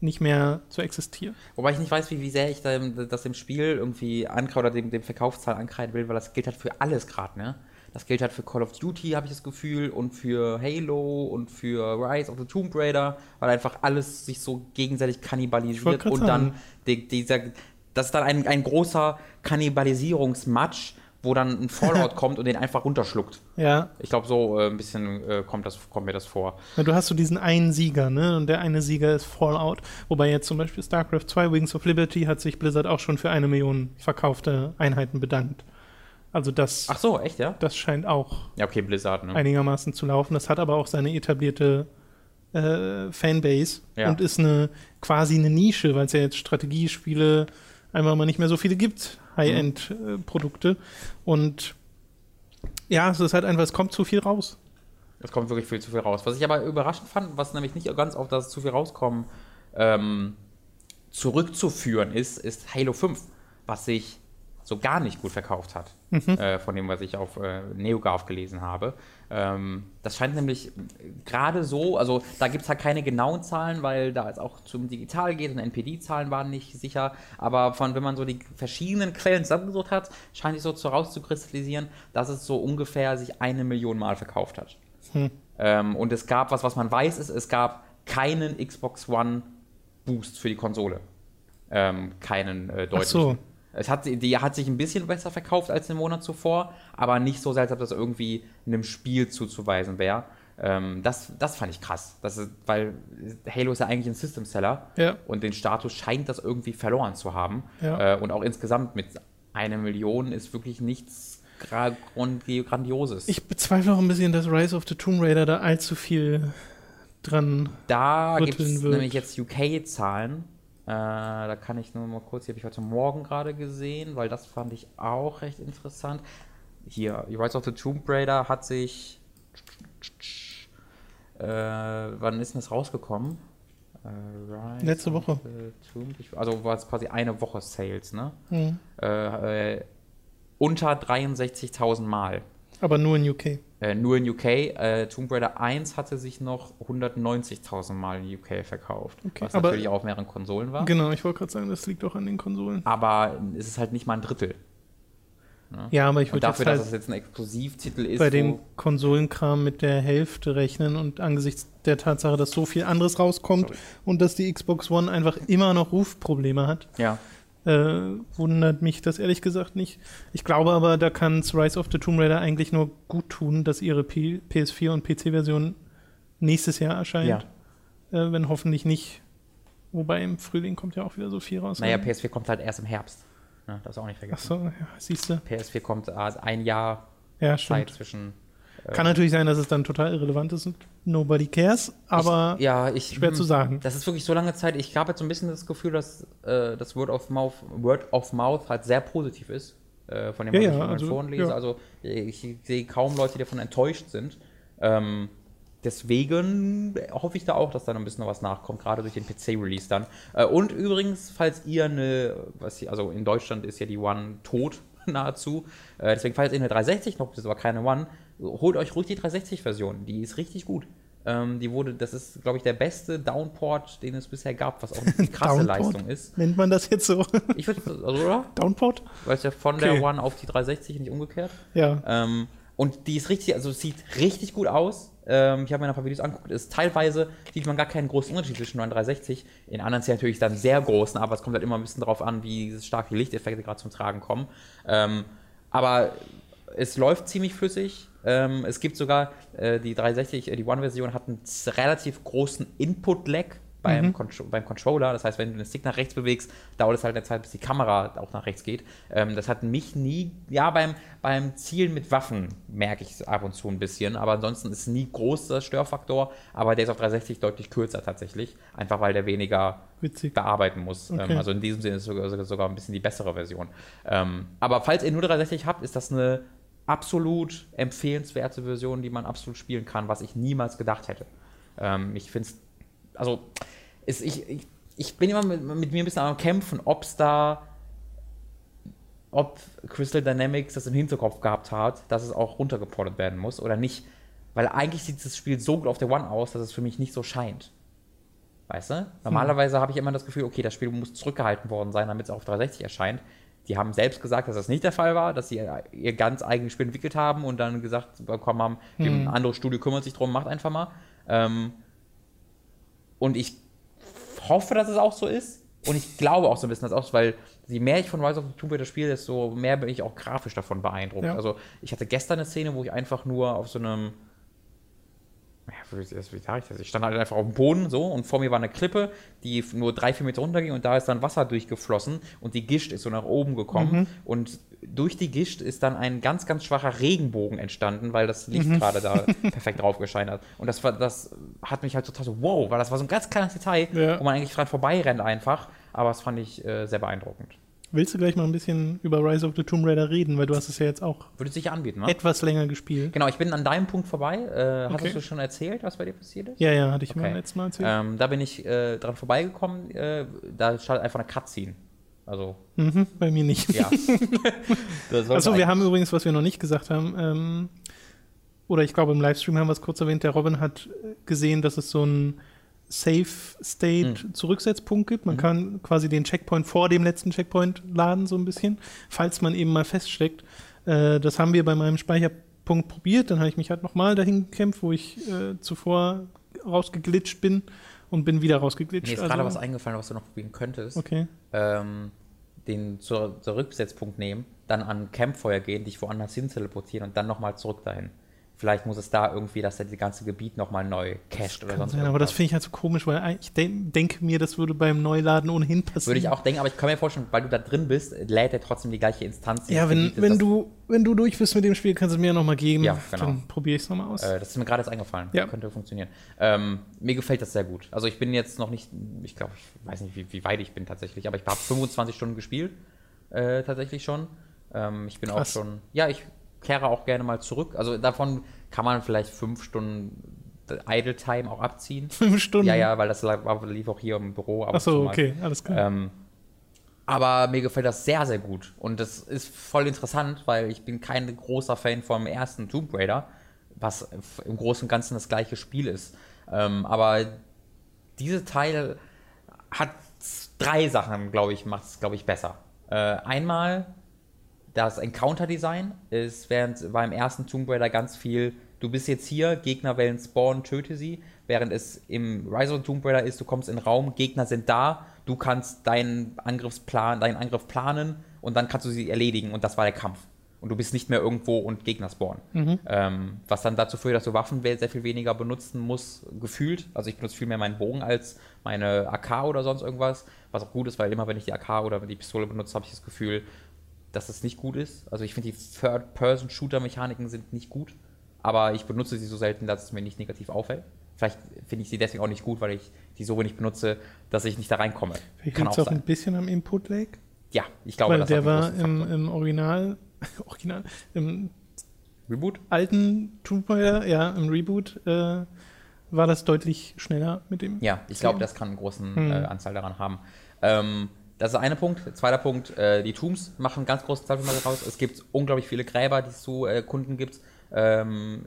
nicht mehr zu existieren. Wobei ich nicht weiß, wie, wie sehr ich da, das dem Spiel irgendwie ankreide oder dem, dem Verkaufszahl ankreiden will, weil das gilt halt für alles gerade, ne? Das gilt halt für Call of Duty, habe ich das Gefühl, und für Halo und für Rise of the Tomb Raider, weil einfach alles sich so gegenseitig kannibalisiert und dann die, dieser, das ist dann ein, ein großer Kannibalisierungsmatch, wo dann ein Fallout kommt und den einfach runterschluckt. Ja, Ich glaube, so äh, ein bisschen äh, kommt, das, kommt mir das vor. Na, du hast so diesen einen Sieger, ne? Und der eine Sieger ist Fallout. Wobei jetzt zum Beispiel StarCraft 2 Wings of Liberty hat sich Blizzard auch schon für eine Million verkaufte Einheiten bedankt. Also das, Ach so, echt, ja? das scheint auch Ja, okay, Blizzard, ne? einigermaßen zu laufen. Das hat aber auch seine etablierte äh, Fanbase Ja. und ist eine quasi eine Nische, weil es ja jetzt Strategiespiele einfach mal nicht mehr so viele gibt, High-End-Produkte. Und ja, es ist halt einfach, es kommt zu viel raus. Es kommt wirklich viel zu viel raus. Was ich aber überraschend fand, was nämlich nicht ganz auf das zu viel rauskommen ähm, zurückzuführen ist, ist Halo 5, was sich so gar nicht gut verkauft hat, äh, von dem, was ich auf äh, NeoGAF gelesen habe. Ähm, das scheint nämlich gerade so, also da gibt es halt keine genauen Zahlen, weil da es auch zum Digital geht und NPD-Zahlen waren nicht sicher, aber von wenn man so die verschiedenen Quellen zusammengesucht hat, scheint sich so zu rauszukristallisieren, dass es so ungefähr sich eine Million Mal verkauft hat. Hm. Ähm, und es gab, was, was man weiß, ist, es gab keinen Xbox One Boost für die Konsole. Ähm, keinen äh, deutlichen. so. Es hat, die hat sich ein bisschen besser verkauft als den Monat zuvor, aber nicht so, als ob das irgendwie einem Spiel zuzuweisen wäre. Ähm, das, das fand ich krass. Das ist, weil Halo ist ja eigentlich ein System-Seller Ja. und den Status scheint das irgendwie verloren zu haben. Ja. Äh, und auch insgesamt mit einer Million ist wirklich nichts gra grandi- Grandioses. Ich bezweifle auch ein bisschen, dass Rise of the Tomb Raider da allzu viel dran. Da gibt es nämlich jetzt UK-Zahlen. Äh, da kann ich nur mal kurz, die habe ich heute Morgen gerade gesehen, weil das fand ich auch recht interessant. Hier, Rise of the Tomb Raider hat sich. Äh, wann ist denn das rausgekommen? Äh, Letzte Woche. Tomb, ich, also war es quasi eine Woche Sales, ne? Hm. Äh, äh, unter 63.000 Mal. Aber nur in UK. Äh, nur in UK. Äh, Tomb Raider 1 hatte sich noch 190.000 Mal in UK verkauft. Okay, was natürlich auch auf mehreren Konsolen war. Genau, ich wollte gerade sagen, das liegt auch an den Konsolen. aber es ist halt nicht mal ein Drittel. Ja, aber ich Und würde dafür, jetzt dass halt es jetzt ein Exklusivtitel ist, bei dem Konsolenkram mit der Hälfte rechnen und angesichts der Tatsache, dass so viel anderes rauskommt Sorry. und dass die Xbox One einfach immer noch Rufprobleme hat, ja, Äh, wundert mich das ehrlich gesagt nicht. Ich glaube aber, da kann Rise of the Tomb Raider eigentlich nur gut tun, dass ihre P PS4 und PC-Version nächstes Jahr erscheint. Ja. Äh, wenn hoffentlich nicht. Wobei im Frühling kommt ja auch wieder so viel raus. Naja, PS4 kommt halt erst im Herbst. Ne? Das auch nicht vergessen. Achso, ja, siehst du. PS4 kommt äh, ein Jahr ja, Zeit zwischen. Kann natürlich sein, dass es dann total irrelevant ist und nobody cares, aber ich, ja, ich, schwer zu sagen. Das ist wirklich so lange Zeit. Ich habe jetzt so ein bisschen das Gefühl, dass äh, das Word of Mouth, Word of Mouth halt sehr positiv ist. Äh, von dem, was ja, ich ja, also, Foren lese. Ja. Also ich, ich sehe kaum Leute, die davon enttäuscht sind. Ähm, deswegen hoffe ich da auch, dass da noch ein bisschen was nachkommt, gerade durch den PC-Release dann. Äh, und übrigens, falls ihr eine, was also in Deutschland ist ja die One tot nahezu, äh, deswegen falls ihr eine 360 noch, das ist aber keine One, holt euch ruhig die 360-Version, die ist richtig gut. Ähm, die wurde, das ist, glaube ich, der beste Downport, den es bisher gab, was auch eine krasse Leistung ist. Nennt man das jetzt so? Ich würde, also, oder? Downport? Weil es ja von Okay. der One auf die 360 nicht umgekehrt. Ja. Ähm, und die ist richtig, also sieht richtig gut aus. Ähm, ich habe mir ein paar Videos angeguckt. Ist teilweise sieht man gar keinen großen Unterschied zwischen 9 und 360. In anderen sieht natürlich dann sehr großen, aber es kommt halt immer ein bisschen darauf an, wie stark die Lichteffekte gerade zum Tragen kommen. Ähm, aber es läuft ziemlich flüssig. Ähm, es gibt sogar äh, die 360, äh, die One-Version hat einen relativ großen Input-Lag beim, Mhm. Contro beim Controller. Das heißt, wenn du den Stick nach rechts bewegst, dauert es halt eine Zeit, bis die Kamera auch nach rechts geht. Ähm, das hat mich nie, ja, beim, beim Zielen mit Waffen merke ich es ab und zu ein bisschen, aber ansonsten ist nie großer Störfaktor, aber der ist auf 360 deutlich kürzer tatsächlich, einfach weil der weniger Witzig. bearbeiten muss. Okay. Ähm, also in diesem Sinne ist es sogar, sogar, sogar ein bisschen die bessere Version. Ähm, aber falls ihr nur 360 habt, ist das eine absolut empfehlenswerte Version, die man absolut spielen kann, was ich niemals gedacht hätte. Ähm, ich finde es, also ist, ich, ich, ich bin immer mit, mit mir ein bisschen am Kämpfen, ob es da, ob Crystal Dynamics das im Hinterkopf gehabt hat, dass es auch runtergeportet werden muss oder nicht. Weil eigentlich sieht das Spiel so gut auf der One aus, dass es für mich nicht so scheint. Weißt du? Normalerweise habe ich immer das Gefühl, okay, das Spiel muss zurückgehalten worden sein, damit es auf 360 erscheint. Die haben selbst gesagt, dass das nicht der Fall war, dass sie ihr, ganz eigenes Spiel entwickelt haben und dann gesagt bekommen haben, ein anderes Studio kümmert sich drum, macht einfach mal. Ähm, und ich hoffe, dass es auch so ist. Und ich glaube auch so ein bisschen, dass es auch weil je mehr ich von Rise of the Tomb Raider spiele, desto mehr bin ich auch grafisch davon beeindruckt. Ja. Also ich hatte gestern eine Szene, wo ich einfach nur auf so einem ja, wie, wie sage ich das? Ich stand halt einfach auf dem Boden so und vor mir war eine Klippe, die nur drei, vier Meter runterging und da ist dann Wasser durchgeflossen und die Gischt ist so nach oben gekommen und durch die Gischt ist dann ein ganz, ganz schwacher Regenbogen entstanden, weil das Licht gerade da perfekt drauf gescheint hat. Und das war, das hat mich halt total so, wow, weil das war so ein ganz kleines Detail, Ja. wo man eigentlich dran vorbeirennt einfach, aber das fand ich äh, sehr beeindruckend. Willst du gleich mal ein bisschen über Rise of the Tomb Raider reden, weil du hast es ja jetzt auch Würde sich anbieten, ne? etwas länger gespielt. Genau, ich bin an deinem Punkt vorbei. Äh, Okay. Hattest du schon erzählt, was bei dir passiert ist? Ja, ja, hatte ich Okay. beim letzten Mal erzählt. Ähm, da bin ich äh, dran vorbeigekommen. Äh, da startet einfach eine Cutscene. Also, Mhm, bei mir nicht. ja. Achso, wir haben übrigens, was wir noch nicht gesagt haben, ähm, oder ich glaube im Livestream haben wir es kurz erwähnt, der Robin hat äh, gesehen, dass es so einen Safe-State-Zurücksetzpunkt gibt. Man Mhm. kann quasi den Checkpoint vor dem letzten Checkpoint laden, so ein bisschen, falls man eben mal feststeckt. Äh, das haben wir bei meinem Speicherpunkt probiert. Dann habe ich mich halt nochmal dahin gekämpft, wo ich äh, zuvor rausgeglitscht bin und bin wieder rausgeglitscht. Mir ist Also- gerade was eingefallen, was du noch probieren könntest. Okay. Ähm, den Zur Zurücksetzpunkt nehmen, dann an Campfeuer gehen, dich woanders hin teleportieren und dann nochmal zurück dahin. Vielleicht muss es da irgendwie, dass er das ganze Gebiet nochmal neu cached oder sonst sein, aber das finde ich halt so komisch, weil ich de denke mir, das würde beim Neuladen ohnehin passieren. Würde ich auch denken, aber ich kann mir vorstellen, weil du da drin bist, lädt er trotzdem die gleiche Instanz. Ja, wenn, wenn, du, wenn du durch bist mit dem Spiel, kannst du es mir nochmal geben. Ja, genau. Dann probiere ich es nochmal aus. Äh, das ist mir gerade jetzt eingefallen. Ja. Könnte funktionieren. Ähm, mir gefällt das sehr gut. Also ich bin jetzt noch nicht, ich glaube, ich weiß nicht, wie, wie weit ich bin tatsächlich, aber ich habe 25 Stunden gespielt, äh, tatsächlich schon. Ähm, ich bin Krass. auch schon, ja, ich kehre auch gerne mal zurück. Also davon kann man vielleicht fünf Stunden Idle Time auch abziehen. Fünf Stunden. Ja, ja, weil das lief auch hier im Büro. ab Achso, okay, alles klar. Ähm, aber mir gefällt das sehr, sehr gut. Und das ist voll interessant, weil ich bin kein großer Fan vom ersten Tomb Raider, was im Großen und Ganzen das gleiche Spiel ist. Ähm, aber dieser Teil hat drei Sachen, glaube ich, macht es, glaube ich, besser. Äh, einmal das Encounter-Design ist während beim ersten Tomb Raider ganz viel, du bist jetzt hier, Gegner wählen Spawn, töte sie. während es im Rise of Tomb Raider ist, du kommst in den Raum, Gegner sind da, du kannst deinen Angriffsplan, deinen Angriff planen und dann kannst du sie erledigen und das war der Kampf. Und du bist nicht mehr irgendwo und Gegner spawnen. Ähm, was dann dazu führt, dass du Waffen sehr viel weniger benutzen musst, gefühlt. Also ich benutze viel mehr meinen Bogen als meine AK oder sonst irgendwas. Was auch gut ist, weil immer wenn ich die AK oder die Pistole benutze, habe ich das Gefühl, dass es nicht gut ist. Also ich finde, die Third-Person-Shooter-Mechaniken sind nicht gut. Aber ich benutze sie so selten, dass es mir nicht negativ auffällt. Vielleicht finde ich sie deswegen auch nicht gut, weil ich die so wenig benutze, dass ich nicht da reinkomme. Vielleicht liegt auch es auch sein. ein bisschen am Input-Lag. Ja, ich glaube, Weil das der war im, im Original, Original, im Reboot? alten Tomb Raider, ja, im Reboot, äh, war das deutlich schneller mit dem. Ja, ich glaube, das kann einen großen Hm. äh, Anzahl daran haben. Ähm, das ist einer Punkt. Zweiter Punkt, äh, die Tombs machen ganz von mir raus. Es gibt unglaublich viele Gräber, die es zu äh, erkunden gibt. Ähm,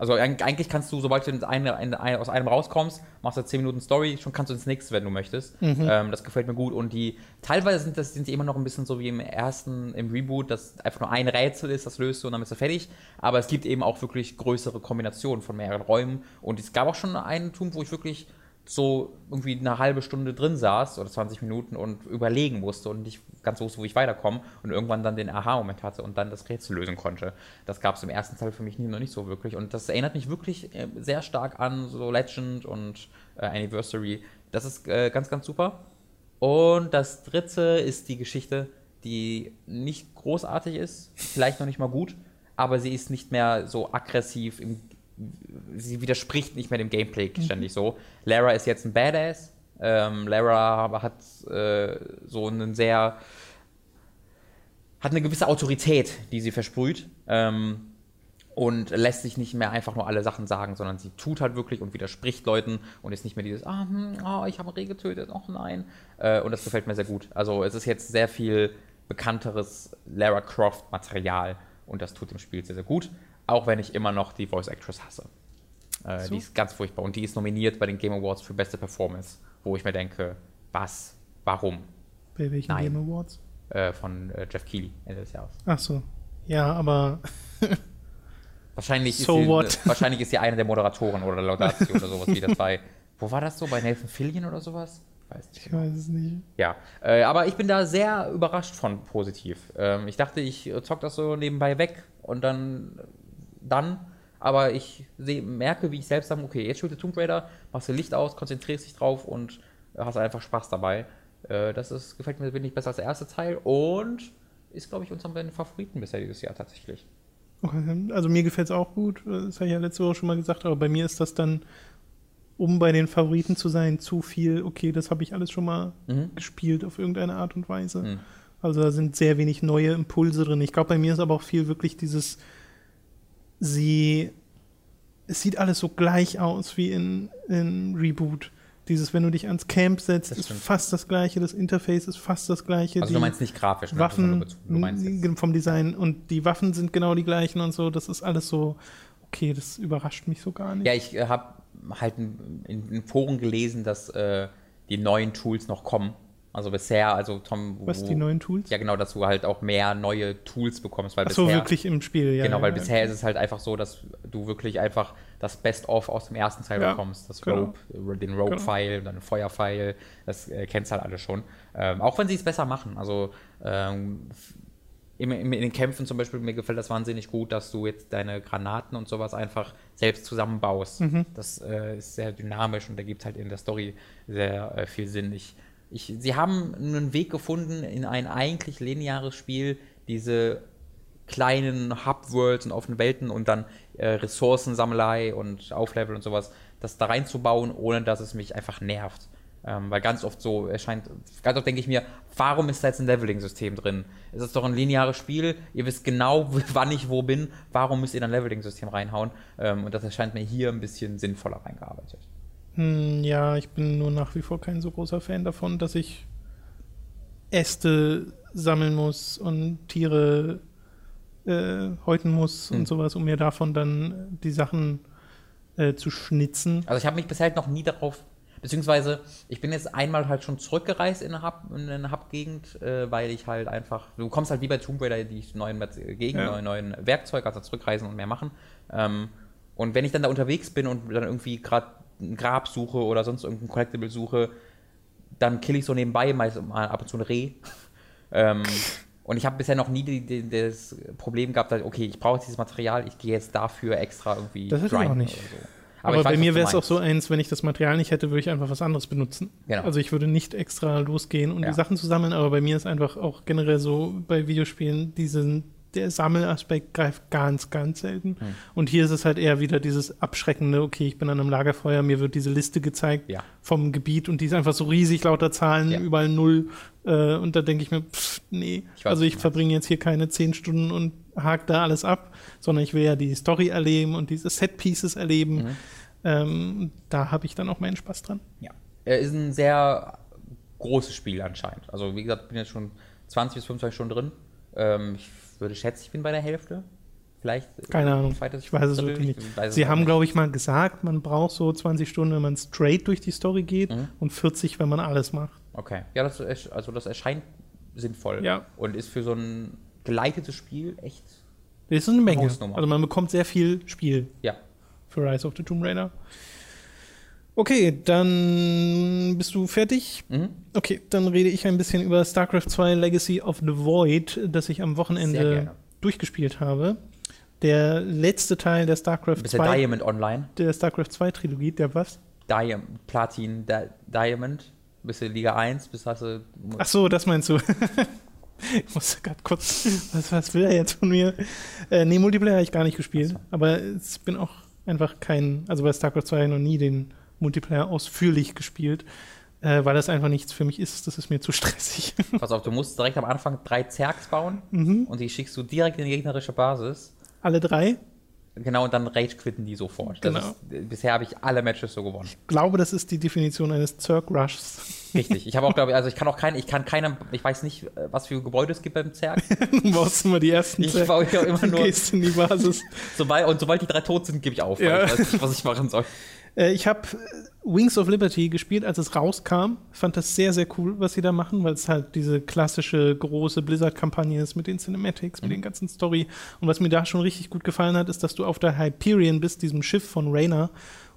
also eig- eigentlich kannst du, sobald du in eine, in eine, aus einem rauskommst, machst du 10 Minuten Story, schon kannst du ins nächste, wenn du möchtest. Ähm, das gefällt mir gut. Und die, teilweise sind das sind die immer noch ein bisschen so wie im ersten, im Reboot, dass einfach nur ein Rätsel ist, das löst du und dann bist du fertig. Aber es gibt eben auch wirklich größere Kombinationen von mehreren Räumen. Und es gab auch schon einen Tomb, wo ich wirklich so irgendwie eine halbe Stunde drin saß oder 20 Minuten und überlegen musste und nicht ganz wusste, wo ich weiterkomme und irgendwann dann den Aha-Moment hatte und dann das Rätsel lösen konnte. Das gab es im ersten Teil für mich nie, noch nicht so wirklich und das erinnert mich wirklich äh, sehr stark an so Legend und äh, Anniversary. Das ist äh, ganz, ganz super. Und das dritte ist die Geschichte, die nicht großartig ist, vielleicht noch nicht mal gut, aber sie ist nicht mehr so aggressiv im sie widerspricht nicht mehr dem Gameplay ständig so. Lara ist jetzt ein Badass. Ähm, Lara hat äh, so einen sehr hat eine gewisse Autorität, die sie versprüht. Ähm, und lässt sich nicht mehr einfach nur alle Sachen sagen, sondern sie tut halt wirklich und widerspricht Leuten und ist nicht mehr dieses, ah, hm, oh, ich habe einen Reh getötet, oh nein. Äh, und das gefällt mir sehr gut. Also es ist jetzt sehr viel bekannteres Lara Croft Material und das tut dem Spiel sehr, sehr gut. Auch wenn ich immer noch die Voice Actress hasse. Äh, So. Die ist ganz furchtbar und die ist nominiert bei den Game Awards für beste Performance, wo ich mir denke, was, warum? Bei welchen Nein. Game Awards? Äh, von äh, Jeff Keighley Ende des Jahres. Ach so. Ja, aber Wahrscheinlich, So ist sie, wahrscheinlich ist sie eine der Moderatoren oder Laudatio oder sowas wie das bei. Wo war das so? Bei Nathan Fillion oder sowas? Ich weiß nicht. ich weiß es nicht. Ja, äh, aber ich bin da sehr überrascht von positiv. Ähm, ich dachte, ich zock das so nebenbei weg und dann, dann aber ich seh, merke, wie ich selbst sage, okay, jetzt spielst du Tomb Raider, machst du Licht aus, konzentrierst dich drauf und hast einfach Spaß dabei. Äh, das ist, gefällt mir wenig besser als der erste Teil und ist, glaube ich, unser Favoriten bisher dieses Jahr tatsächlich. Okay, Also mir gefällt es auch gut, das habe ich ja letzte Woche schon mal gesagt, aber bei mir ist das dann, um bei den Favoriten zu sein, zu viel, okay, das habe ich alles schon mal Mhm. gespielt auf irgendeine Art und Weise. Mhm. Also da sind sehr wenig neue Impulse drin. Ich glaube, bei mir ist aber auch viel wirklich dieses, sie, es sieht alles so gleich aus wie in, in Reboot. Dieses, wenn du dich ans Camp setzt, ist fast das gleiche, das Interface ist fast das gleiche. Also du meinst nicht grafisch, ne? Waffen. Du vom Design und die Waffen sind genau die gleichen und so. Das ist alles so, okay, das überrascht mich so gar nicht. Ja, ich äh, habe halt in, in, in Foren gelesen, dass äh, die neuen Tools noch kommen. Also bisher, also Tom, Was wo- die neuen Tools? Ja, genau, dass du halt auch mehr neue Tools bekommst, weil Ach so, bisher wirklich im Spiel, ja. genau, weil ja, bisher ist es halt einfach so, dass du wirklich einfach das Best-of aus dem ersten Teil Ja, bekommst. Das genau. Rope, den Rope-File, dann den Feuer-File, das äh, kennst halt alle schon. Ähm, auch wenn sie es besser machen. Also ähm, im, in den Kämpfen zum Beispiel, mir gefällt das wahnsinnig gut, dass du jetzt deine Granaten und sowas einfach selbst zusammenbaust. Mhm. Das äh, ist sehr dynamisch und da gibt halt in der Story sehr äh, viel Sinn. Ich, ich, sie haben einen Weg gefunden, in ein eigentlich lineares Spiel diese kleinen Hub-Worlds und offenen Welten und dann äh, Ressourcensammlei und Auflevel und sowas, das da reinzubauen, ohne dass es mich einfach nervt. Ähm, weil ganz oft so erscheint, ganz oft denke ich mir, warum ist da jetzt ein Leveling-System drin? Es ist doch ein lineares Spiel, ihr wisst genau, wann ich wo bin, warum müsst ihr dann ein Leveling-System reinhauen? Ähm, und das erscheint mir hier ein bisschen sinnvoller reingearbeitet. Hm, ja, ich bin nur nach wie vor kein so großer Fan davon, dass ich Äste sammeln muss und Tiere äh, häuten muss Hm. und sowas, um mir davon dann die Sachen äh, zu schnitzen. Also ich habe mich bisher noch nie darauf, beziehungsweise ich bin jetzt einmal halt schon zurückgereist in eine Hub- in eine Hub-Gegend, äh, weil ich halt einfach, du kommst halt wie bei Tomb Raider die neuen Met- Gegend, Ja. neuen, neuen Werkzeuge, also zurückreisen und mehr machen. Ähm, und wenn ich dann da unterwegs bin und dann irgendwie gerade ein Grab suche oder sonst irgendein Collectible suche, dann kill ich so nebenbei meist mal ab und zu ein Reh. ähm, und ich habe bisher noch nie die, die, das Problem gehabt, dass, okay, ich brauche dieses Material, ich gehe jetzt dafür extra irgendwie Das ich auch nicht. so. Aber, weiß, bei mir wäre es auch so eins, wenn ich das Material nicht hätte, würde ich einfach was anderes benutzen. Genau. Also ich würde nicht extra losgehen, um Ja. die Sachen zu sammeln, aber bei mir ist einfach auch generell so bei Videospielen, diesen, der Sammelaspekt greift ganz, ganz selten. Hm. Und hier ist es halt eher wieder dieses abschreckende, okay, ich bin an einem Lagerfeuer, mir wird diese Liste gezeigt Ja. vom Gebiet und die ist einfach so riesig, lauter Zahlen, Ja. überall null. Äh, und da denke ich mir, pff, nee. Ich also ich verbringe jetzt hier keine zehn Stunden und hake da alles ab, sondern ich will ja die Story erleben und diese Set-Pieces erleben. Mhm. Ähm, da habe ich dann auch meinen Spaß dran. Ja. Er ist ein sehr großes Spiel anscheinend. Also, wie gesagt, ich bin jetzt schon 20 bis 25 Stunden drin. Ähm, ich würde schätzen, ich bin bei der Hälfte. Vielleicht. äh, Keine Ahnung. zweites Ich weiß es wirklich ich nicht. es Sie haben, glaube ich, mal gesagt, man braucht so 20 Stunden, wenn man straight durch die Story geht Mhm. und 40, wenn man alles macht. Okay. Ja, das, also das erscheint sinnvoll. Ja. Und ist für so ein geleitetes Spiel echt. Das ist eine Menge. Also man bekommt sehr viel Spiel Ja. für Rise of the Tomb Raider. Okay, dann bist du fertig. Mhm. Okay, dann rede ich ein bisschen über StarCraft 2 Legacy of the Void, das ich am Wochenende durchgespielt habe. Der letzte Teil der StarCraft bist ja 2 Diamond Online. der StarCraft 2 Trilogie, der was? Diam Platin, Di Diamond. Bist du Liga 1, bis hast du. Ach so, das meinst du. ich musste gerade kurz, was, was will er jetzt von mir? Äh, nee, Multiplayer habe ich gar nicht gespielt, so. aber ich bin auch einfach kein, also bei StarCraft 2 habe ich noch nie den Multiplayer ausführlich gespielt, äh, weil das einfach nichts für mich ist. Das ist mir zu stressig. Pass auf, du musst direkt am Anfang drei Zergs bauen mhm. und die schickst du direkt in die gegnerische Basis. Alle drei. Genau, und dann rage quitten die sofort. Genau. Ist, bisher habe ich alle Matches so gewonnen. Ich glaube, das ist die Definition eines Zerg Rushs. Richtig. Ich habe auch, glaube ich, also ich kann auch kein, ich kann keinem, ich weiß nicht, äh, was für Gebäude es gibt beim Zerg. du baust immer die ersten Ich Zerg, baue ja immer nur, gehst in die Basis. sobald, und sobald die drei tot sind, gebe ich auf. Ja. Ich weiß nicht, was ich machen soll. Äh, ich habe Wings of Liberty gespielt, als es rauskam. Fand das sehr, sehr cool, was sie da machen, weil es halt diese klassische große Blizzard-Kampagne ist mit den Cinematics, mit den ganzen Story. Und was mir da schon richtig gut gefallen hat, ist, dass du auf der Hyperion bist, diesem Schiff von Rayna,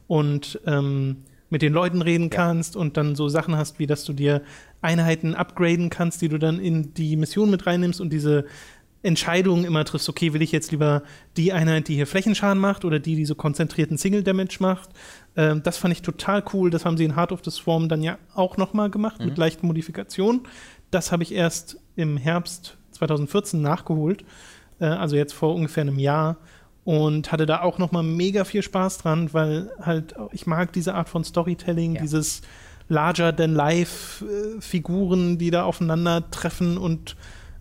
und ähm, mit den Leuten reden Ja. kannst und dann so Sachen hast, wie dass du dir Einheiten upgraden kannst, die du dann in die Mission mit reinnimmst und diese Entscheidungen immer triffst, okay, will ich jetzt lieber die Einheit, die hier Flächenschaden macht oder die, die so konzentrierten Single-Damage macht. Ähm, das fand ich total cool. Das haben sie in Heart of the Swarm dann ja auch nochmal gemacht mit leichten Modifikationen. Das habe ich erst im Herbst 2014 nachgeholt, äh, also jetzt vor ungefähr einem Jahr und hatte da auch nochmal mega viel Spaß dran, weil halt ich mag diese Art von Storytelling, Ja. dieses larger than life äh, Figuren, die da aufeinandertreffen und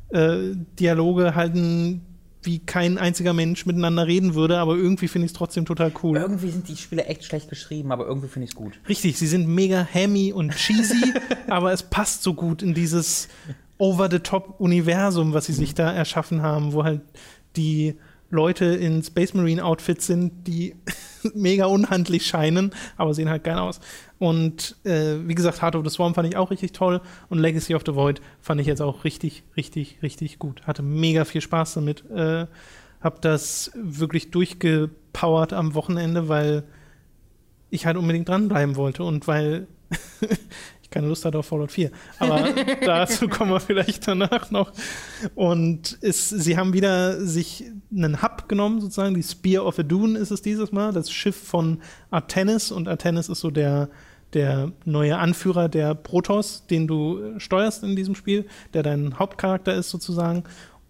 äh, Dialoge halten, wie kein einziger Mensch miteinander reden würde, aber irgendwie finde ich es trotzdem total cool. Irgendwie sind die Spiele echt schlecht geschrieben, aber irgendwie finde ich es gut. Richtig, sie sind mega hammy und cheesy, aber es passt so gut in dieses Over-the-Top-Universum, was sie sich da erschaffen haben, wo halt die Leute in Space Marine Outfits sind, die mega unhandlich scheinen, aber sehen halt geil aus. Und äh, wie gesagt, Heart of the Swarm fand ich auch richtig toll und Legacy of the Void fand ich jetzt auch richtig, richtig, richtig gut. Hatte mega viel Spaß damit. Äh, hab das wirklich durchgepowert am Wochenende, weil ich halt unbedingt dranbleiben wollte und weil ich keine Lust hatte auf Fallout 4. Aber dazu kommen wir vielleicht danach noch. Und es, sie haben wieder sich einen Hub genommen, sozusagen. Die Spear of Adun ist es dieses Mal, das Schiff von Artenis. Und Artenis ist so der, der neue Anführer der Protoss, den du äh, steuerst in diesem Spiel, der dein Hauptcharakter ist sozusagen.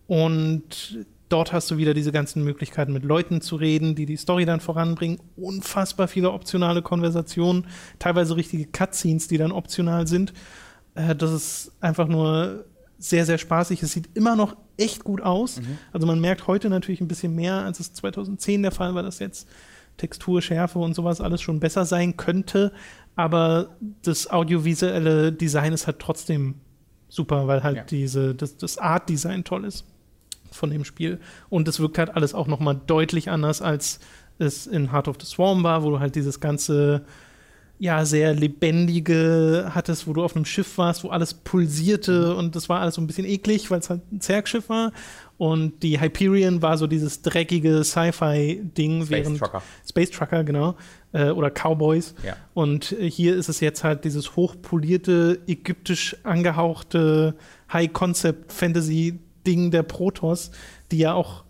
Und dort hast du wieder diese ganzen Möglichkeiten, mit Leuten zu reden, die die Story dann voranbringen. Unfassbar viele optionale Konversationen, teilweise richtige Cutscenes, die dann optional sind. Äh, das ist einfach nur sehr, sehr spaßig. Es sieht immer noch echt gut aus. Also man merkt heute natürlich ein bisschen mehr, als es 2010 der Fall war, dass jetzt Textur, Schärfe und sowas alles schon besser sein könnte. Aber das audiovisuelle Design ist halt trotzdem super, weil halt Ja. diese, das, das Art-Design toll ist von dem Spiel. Und es wirkt halt alles auch noch mal deutlich anders, als es in Heart of the Swarm war, wo du halt dieses ganze, ja, sehr lebendige hattest, wo du auf einem Schiff warst, wo alles pulsierte und das war alles so ein bisschen eklig, weil es halt ein Zergschiff war. Und die Hyperion war so dieses dreckige Sci-Fi-Ding, Space während Trucker. Space Trucker, genau. Äh, oder Cowboys. Ja. Und äh, hier ist es jetzt halt dieses hochpolierte, ägyptisch angehauchte High-Concept-Fantasy-Ding der Protoss, die ja auch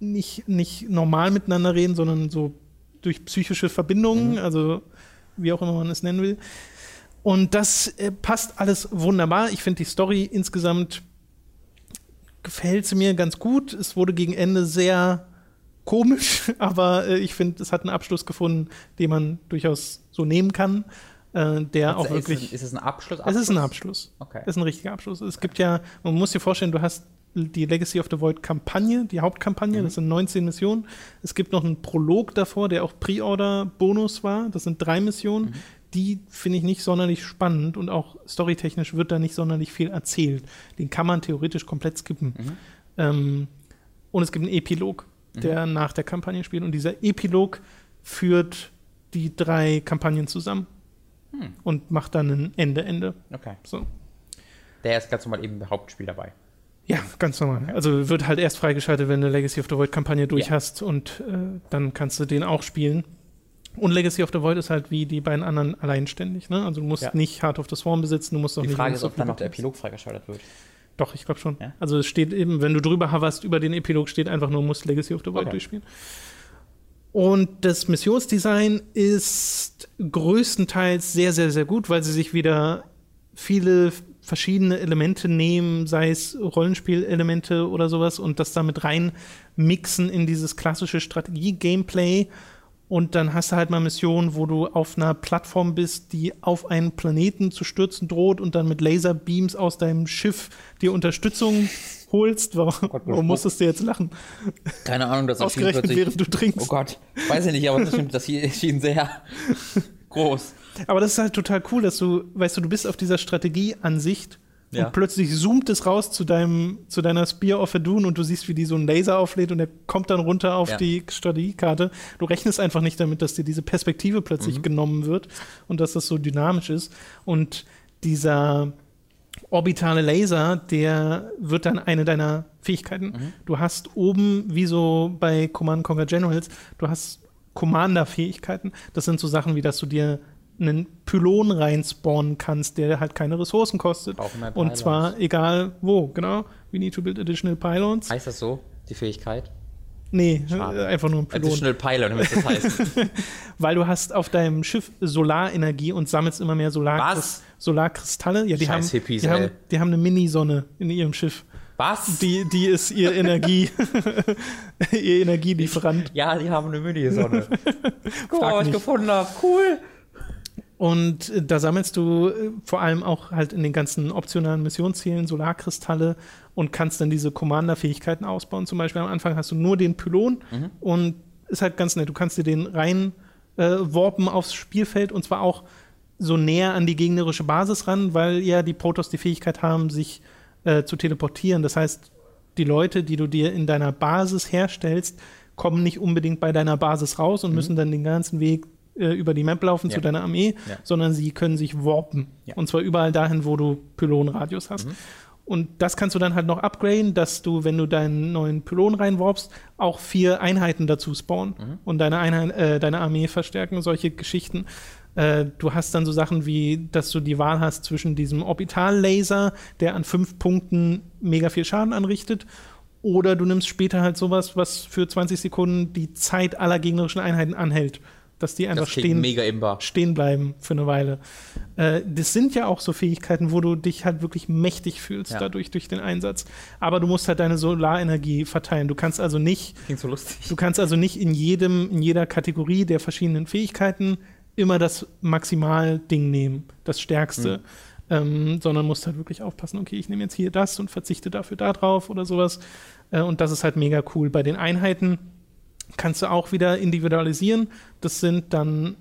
nicht, nicht normal miteinander reden, sondern so durch psychische Verbindungen, also wie auch immer man es nennen will. Und das äh, passt alles wunderbar. Ich finde die Story insgesamt gefällt sie mir ganz gut. Es wurde gegen Ende sehr komisch, aber äh, ich finde, es hat einen Abschluss gefunden, den man durchaus so nehmen kann. Äh, der auch ist, wirklich. Es, ist es ein Abschluss? Es ist ein Abschluss. Okay. Es ist ein richtiger Abschluss. Es gibt ja, man muss dir vorstellen, du hast die Legacy of the Void Kampagne, die Hauptkampagne, Mhm. das sind 19 Missionen. Es gibt noch einen Prolog davor, der auch Pre-Order-Bonus war. Das sind drei Missionen. Mhm. Die finde ich nicht sonderlich spannend und auch storytechnisch wird da nicht sonderlich viel erzählt. Den kann man theoretisch komplett skippen. Mhm. Ähm, und es gibt einen Epilog, der nach der Kampagne spielt. Und dieser Epilog führt die drei Kampagnen zusammen Hm. und macht dann ein Ende-Ende. Okay. So. Der ist ganz normal eben im Hauptspiel dabei. Ja, ganz normal. Also wird halt erst freigeschaltet, wenn du Legacy of the Void-Kampagne durch Ja. hast und äh, dann kannst du den auch spielen. Und Legacy of the Void ist halt wie die beiden anderen alleinständig. Ne? Also du musst Ja. nicht Heart of the Swarm besitzen, du musst auch Die nicht Frage Wings ist, ob dann noch der Epilog freigeschaltet wird. Doch, ich glaube schon. Ja? Also es steht eben, wenn du drüber hoverst über den Epilog, steht einfach nur, musst Legacy of the Void Okay. durchspielen. Und das Missionsdesign ist größtenteils sehr, sehr, sehr gut, weil sie sich wieder viele verschiedene Elemente nehmen, sei es Rollenspielelemente oder sowas, und das damit rein mixen in dieses klassische Strategie-Gameplay. Und dann hast du halt mal Missionen, wo du auf einer Plattform bist, die auf einen Planeten zu stürzen droht und dann mit Laserbeams aus deinem Schiff dir Unterstützung holst. Warum, Gott, warum musstest du jetzt lachen? Keine Ahnung, das Ausgerechnet, während du trinkst. Oh Gott, weiß ich nicht, aber das stimmt, das hier erschien sehr groß. Aber das ist halt total cool, dass du, weißt du, du bist auf dieser Strategieansicht Ja. und plötzlich zoomt es raus zu deinem, zu deiner Spear of a Dune und du siehst, wie die so einen Laser auflädt und der kommt dann runter auf Ja. die Strategiekarte. Du rechnest einfach nicht damit, dass dir diese Perspektive plötzlich Mhm. genommen wird und dass das so dynamisch ist. Und dieser orbitale Laser, der wird dann eine deiner Fähigkeiten. Mhm. Du hast oben, wie so bei Command Conquer Generals, du hast Commander-Fähigkeiten. Das sind so Sachen wie, dass du dir einen Pylon reinspawnen kannst, der halt keine Ressourcen kostet. Und zwar egal wo, genau. We need to build additional pylons. Heißt das so, die Fähigkeit? Nee, Schade. äh, einfach nur ein Pylon. Additional Pylon, müsste das heißen. Weil du hast auf deinem Schiff Solarenergie und sammelst immer mehr Solar Was? Solarkristalle. Ja, die, haben, Scheiß Hippies, die, haben, die haben eine Minisonne in ihrem Schiff. Was? Die, die ist ihr Energie, ihr Energielieferant. ja, die haben eine Mini-Sonne. Guck mal, was ich gefunden habe. Cool. Und äh, da sammelst du äh, vor allem auch halt in den ganzen optionalen Missionszielen Solarkristalle und kannst dann diese Commander-Fähigkeiten ausbauen. Zum Beispiel am Anfang hast du nur den Pylon und ist halt ganz nett. Du kannst dir den rein äh, warpen aufs Spielfeld und zwar auch so näher an die gegnerische Basis ran, weil ja die Protoss die Fähigkeit haben, sich äh, zu teleportieren. Das heißt, die Leute, die du dir in deiner Basis herstellst, kommen nicht unbedingt bei deiner Basis raus und müssen dann den ganzen Weg äh, über die Map laufen Ja. zu deiner Armee, Ja. sondern sie können sich warpen. Ja. Und zwar überall dahin, wo du Pylonradius hast. Und das kannst du dann halt noch upgraden, dass du, wenn du deinen neuen Pylon reinwarpst, auch vier Einheiten dazu spawnen und deine, Einheit, äh, deine Armee verstärken, solche Geschichten. Äh, du hast dann so Sachen wie, dass du die Wahl hast zwischen diesem Orbitallaser, der an fünf Punkten mega viel Schaden anrichtet, oder du nimmst später halt sowas, was für 20 Sekunden die Zeit aller gegnerischen Einheiten anhält. Dass die einfach Das stehen, stehen bleiben für eine Weile. Äh, das sind ja auch so Fähigkeiten, wo du dich halt wirklich mächtig fühlst Ja. dadurch durch den Einsatz. Aber du musst halt deine Solarenergie verteilen. Du kannst also nicht, so du kannst also nicht in jedem, in jeder Kategorie der verschiedenen Fähigkeiten immer das Maximalding nehmen, das Stärkste. Ähm, sondern musst halt wirklich aufpassen, okay, ich nehme jetzt hier das und verzichte dafür da drauf oder sowas. Äh, und das ist halt mega cool. Bei den Einheiten kannst du auch wieder individualisieren. Das sind dann,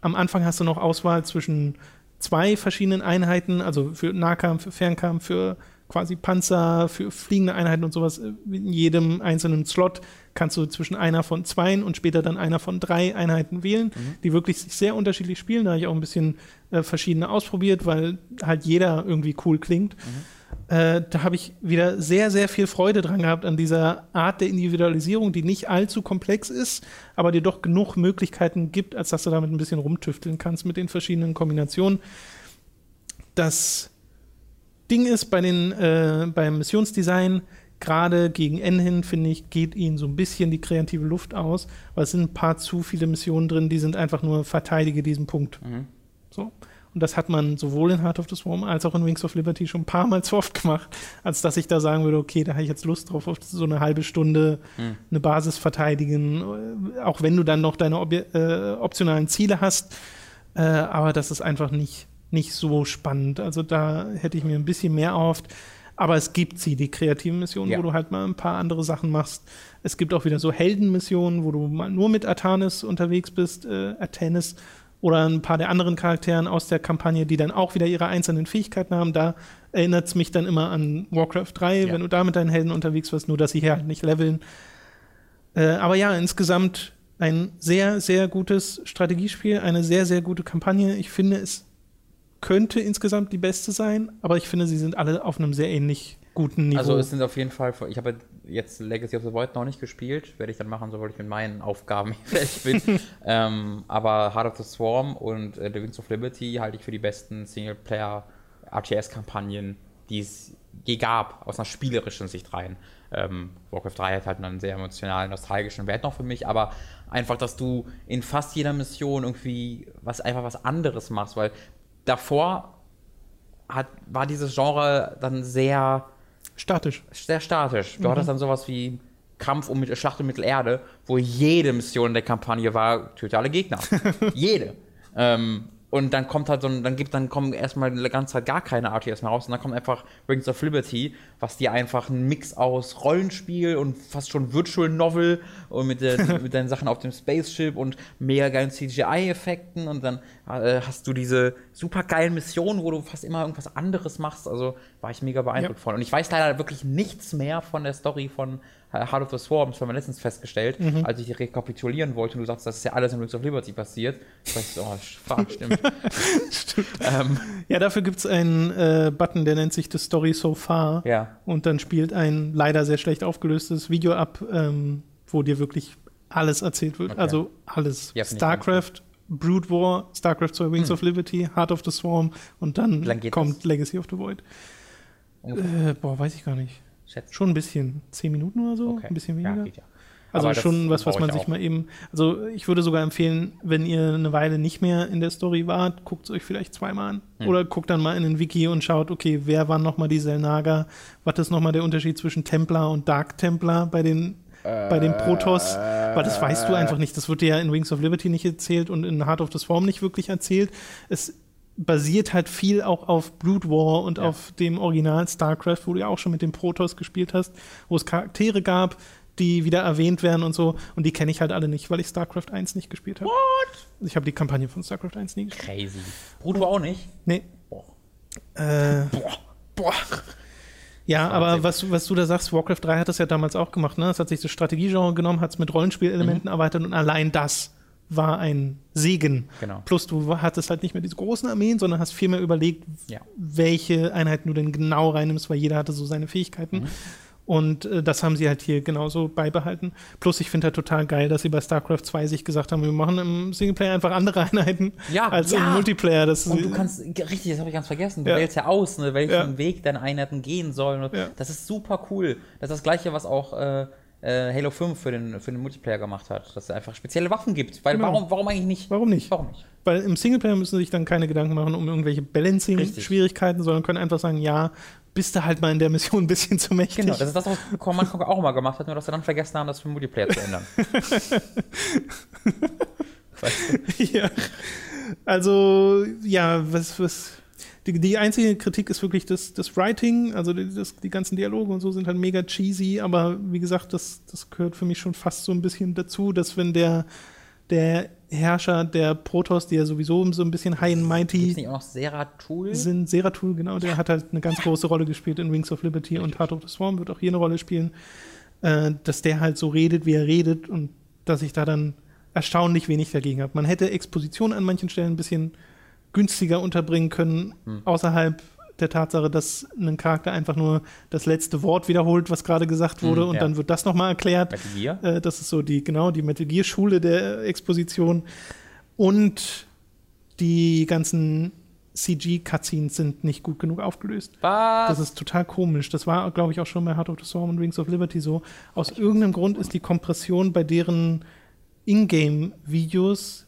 am Anfang hast du noch Auswahl zwischen zwei verschiedenen Einheiten, also für Nahkampf, für Fernkampf, für quasi Panzer, für fliegende Einheiten und sowas. In jedem einzelnen Slot kannst du zwischen einer von zwei und später dann einer von drei Einheiten wählen, die wirklich sich sehr unterschiedlich spielen. Da habe ich auch ein bisschen äh, verschiedene ausprobiert, weil halt jeder irgendwie cool klingt. Äh, da habe ich wieder sehr, sehr viel Freude dran gehabt an dieser Art der Individualisierung, die nicht allzu komplex ist, aber dir doch genug Möglichkeiten gibt, als dass du damit ein bisschen rumtüfteln kannst mit den verschiedenen Kombinationen. Das Ding ist bei den, äh, beim Missionsdesign, gerade gegen Ende hin, finde ich, geht ihnen so ein bisschen die kreative Luft aus, weil es sind ein paar zu viele Missionen drin, die sind einfach nur verteidige diesen Punkt. Mhm. So. Und das hat man sowohl in Heart of the Swarm als auch in Wings of Liberty schon ein paar Mal zu oft gemacht, als dass ich da sagen würde, okay, da habe ich jetzt Lust drauf, auf so eine halbe Stunde Hm. eine Basis verteidigen, äh, auch wenn du dann noch deine Obje äh, optionalen Ziele hast. Äh, aber das ist einfach nicht, nicht so spannend. Also da hätte ich mir ein bisschen mehr erhofft. Aber es gibt sie, die kreativen Missionen, Ja. wo du halt mal ein paar andere Sachen machst. Es gibt auch wieder so Heldenmissionen, wo du mal nur mit Artanis unterwegs bist, äh, Artanis oder ein paar der anderen Charakteren aus der Kampagne, die dann auch wieder ihre einzelnen Fähigkeiten haben. Da erinnert es mich dann immer an Warcraft 3, Ja. wenn du da mit deinen Helden unterwegs warst, nur dass sie hier halt nicht leveln. Äh, aber ja, insgesamt ein sehr, sehr gutes Strategiespiel, eine sehr, sehr gute Kampagne. Ich finde, es könnte insgesamt die beste sein, aber ich finde, sie sind alle auf einem sehr ähnlich guten Niveau. Also es sind auf jeden Fall, ich habe jetzt Legacy of the Void noch nicht gespielt, werde ich dann machen, sobald ich mit meinen Aufgaben fertig bin. ähm, aber Heart of the Swarm und äh, The Wings of Liberty halte ich für die besten Singleplayer-RTS-Kampagnen, die es je gab, aus einer spielerischen Sicht rein. Ähm, Warcraft 3 hat halt einen sehr emotionalen, nostalgischen Wert noch für mich, aber einfach, dass du in fast jeder Mission irgendwie was einfach was anderes machst, weil davor hat, war dieses Genre dann sehr statisch. sehr statisch. Du hattest dann sowas wie Kampf um Schlacht um Mittelerde, wo jede Mission der Kampagne war, töte alle Gegner. jede. Ähm, und dann kommt halt so ein, dann gibt, dann kommen erstmal eine ganze Zeit gar keine RTS mehr raus und dann kommt einfach Rings of Liberty, was dir einfach ein Mix aus Rollenspiel und fast schon Virtual Novel und mit, der, mit deinen Sachen auf dem Spaceship und mega geilen CGI-Effekten und dann äh, hast du diese super geilen Missionen, wo du fast immer irgendwas anderes machst. Also war ich mega beeindruckt Ja. von. Und ich weiß leider wirklich nichts mehr von der Story von Heart of the Swarm. Das haben wir letztens festgestellt, als ich rekapitulieren wollte und du sagst, das ist ja alles in Rings of Liberty passiert. Ich weiß, oh, fuck, stimmt. ähm, Ja, dafür gibt es einen äh, Button, der nennt sich The Story So Far. ja. Und dann spielt ein leider sehr schlecht aufgelöstes Video ab, ähm, wo dir wirklich alles erzählt wird. Okay. Also alles. Ja, StarCraft, Brood War, StarCraft 2 Wings Hm. of Liberty, Heart of the Swarm und dann kommt das? Legacy of the Void. Äh, boah, weiß ich gar nicht. Schätze. Schon ein bisschen. Zehn Minuten oder so? Okay. Ein bisschen Ja, weniger. geht ja. Also Aber schon was, was man ich sich auch. mal eben. Also ich würde sogar empfehlen, wenn ihr eine Weile nicht mehr in der Story wart, guckt es euch vielleicht zweimal an. Hm. Oder guckt dann mal in den Wiki und schaut, okay, wer waren nochmal die Selnaga? Was ist nochmal der Unterschied zwischen Templar und Dark Templar bei den, bei den Protoss? Weil das weißt du einfach nicht. Das wird dir ja in Wings of Liberty nicht erzählt und in Heart of the Swarm nicht wirklich erzählt. Es basiert halt viel auch auf Brood War und Ja. auf dem Original StarCraft, wo du ja auch schon mit den Protoss gespielt hast, wo es Charaktere gab, die wieder erwähnt werden und so. Und die kenne ich halt alle nicht, weil ich StarCraft 1 nicht gespielt habe. What? Ich habe die Kampagne von StarCraft 1 nie gespielt. Crazy. Brut war auch nicht. Nee. Boah. Äh, Boah. Boah. ja, aber was, was du da sagst, Warcraft 3 hat das ja damals auch gemacht. Ne? Es hat sich das Strategiegenre genommen, hat es mit Rollenspielelementen erweitert und allein das war ein Segen. Genau. Plus du hattest halt nicht mehr diese großen Armeen, sondern hast viel mehr überlegt, Ja. welche Einheiten du denn genau reinnimmst, weil jeder hatte so seine Fähigkeiten. Mhm. Und äh, das haben sie halt hier genauso beibehalten. Plus, ich finde halt total geil, dass sie bei StarCraft 2 sich gesagt haben, wir machen im Singleplayer einfach andere Einheiten Ja, als ja. im Multiplayer. Das Und du kannst, richtig, das habe ich ganz vergessen, du Ja. wählst ja aus, ne, welchen. Weg deine Einheiten gehen sollen. Das ist super cool. Das ist das gleiche, was auch äh, äh, Halo 5 für den, für den Multiplayer gemacht hat. Dass es einfach spezielle Waffen gibt. Weil Genau. warum, warum eigentlich nicht? Warum nicht? Warum nicht? Weil im Singleplayer müssen sie sich dann keine Gedanken machen um irgendwelche Balancing-Schwierigkeiten, sondern können einfach sagen, ja, bist du halt mal in der Mission ein bisschen zu mächtig. Genau, das ist das, was Command Conquer auch immer gemacht hat, nur dass sie dann vergessen haben, das für den Multiplayer zu ändern. weißt du? ja. Also, ja, was, was. Die, die einzige Kritik ist wirklich das, das Writing, also die, das, die ganzen Dialoge und so sind halt mega cheesy, aber wie gesagt, das, das gehört für mich schon fast so ein bisschen dazu, dass wenn der, der Herrscher der Protoss, die ja sowieso so ein bisschen high and mighty es nicht auch noch Seratul? sind, Seratul, genau, der hat halt eine ganz große Rolle gespielt in Wings of Liberty und Heart of the Swarm wird auch hier eine Rolle spielen, äh, dass der halt so redet, wie er redet und dass ich da dann erstaunlich wenig dagegen habe. Man hätte Exposition an manchen Stellen ein bisschen günstiger unterbringen können, Hm. außerhalb der Tatsache, dass ein Charakter einfach nur das letzte Wort wiederholt, was gerade gesagt wurde, Mhm, und ja. dann wird das nochmal erklärt. Metal Gear? Äh, das ist so die, genau, die Metal Gear Schule der Exposition. Und die ganzen CG-Cutscenes sind nicht gut genug aufgelöst. Was? Das ist total komisch. Das war, glaube ich, auch schon bei Heart of the Storm und Rings of Liberty so. Aus irgendeinem Grund ist die Kompression bei deren Ingame-Videos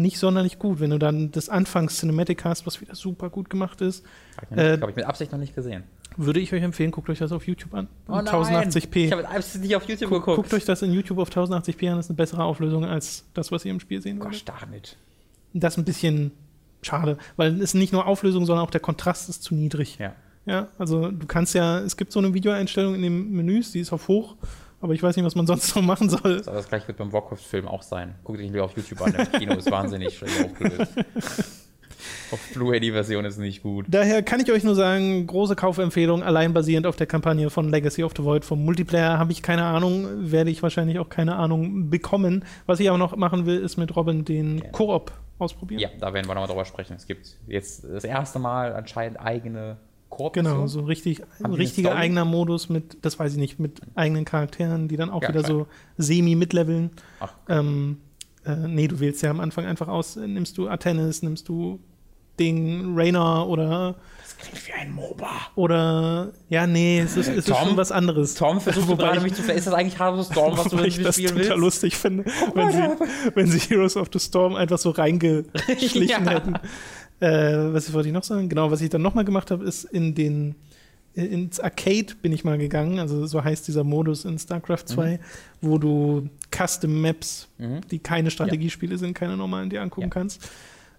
nicht sonderlich gut. Wenn du dann das Anfangs-Cinematic hast, was wieder super gut gemacht ist, Hab ich, äh, glaub ich mit Absicht noch nicht gesehen. würde ich euch empfehlen, guckt euch das auf YouTube an. Oh nein. 1080p. Ich habe Absicht nicht auf YouTube Guckt, geguckt. guckt euch das in YouTube auf 1080p an, das ist eine bessere Auflösung als das, was ihr im Spiel sehen würdet. Gosh, damit. Das ist ein bisschen schade, weil es nicht nur Auflösung, sondern auch der Kontrast ist zu niedrig. Ja. Ja, also du kannst ja, es gibt so eine Videoeinstellung in den Menüs, die ist auf hoch, aber ich weiß nicht, was man sonst noch machen soll. Aber das gleiche wird beim Warcraft-Film auch sein. Guckt euch lieber auf YouTube an. Im Kino ist wahnsinnig schlecht aufgelöst. auf Blu-ray die Version ist nicht gut. Daher kann ich euch nur sagen, große Kaufempfehlung, allein basierend auf der Kampagne von Legacy of the Void. Vom Multiplayer habe ich keine Ahnung, werde ich wahrscheinlich auch keine Ahnung bekommen. Was ich aber noch machen will, ist mit Robin den. Koop ausprobieren. Ja, da werden wir nochmal drüber sprechen. Es gibt jetzt das erste Mal anscheinend eigene koop Genau, so richtig, Haben die eine richtiger eigener Modus mit, das weiß ich nicht, mit eigenen Charakteren, die dann auch Ja, wieder klar. so semi-mitleveln. Ach, Ähm, äh, nee, du wählst ja am Anfang einfach aus, nimmst du Atenis, nimmst du den Rainer oder, das klingt wie ein MOBA. oder, ja, nee, es ist, es ist Tom? schon was anderes. Tom, versuchst du Wobei gerade ich- mich zu. Ist das eigentlich Heart of the Storm, was du ich das Spiel total willst? lustig finde, wenn sie, wenn sie Heroes of the Storm einfach so reingeschlichen Ja. hätten. Äh, was wollte ich noch sagen? Genau, was ich dann nochmal gemacht habe, ist in den ins Arcade bin ich mal gegangen, also so heißt dieser Modus in StarCraft 2, wo du Custom Maps, Mhm. die keine Strategiespiele sind, keine normalen, die angucken Ja. kannst.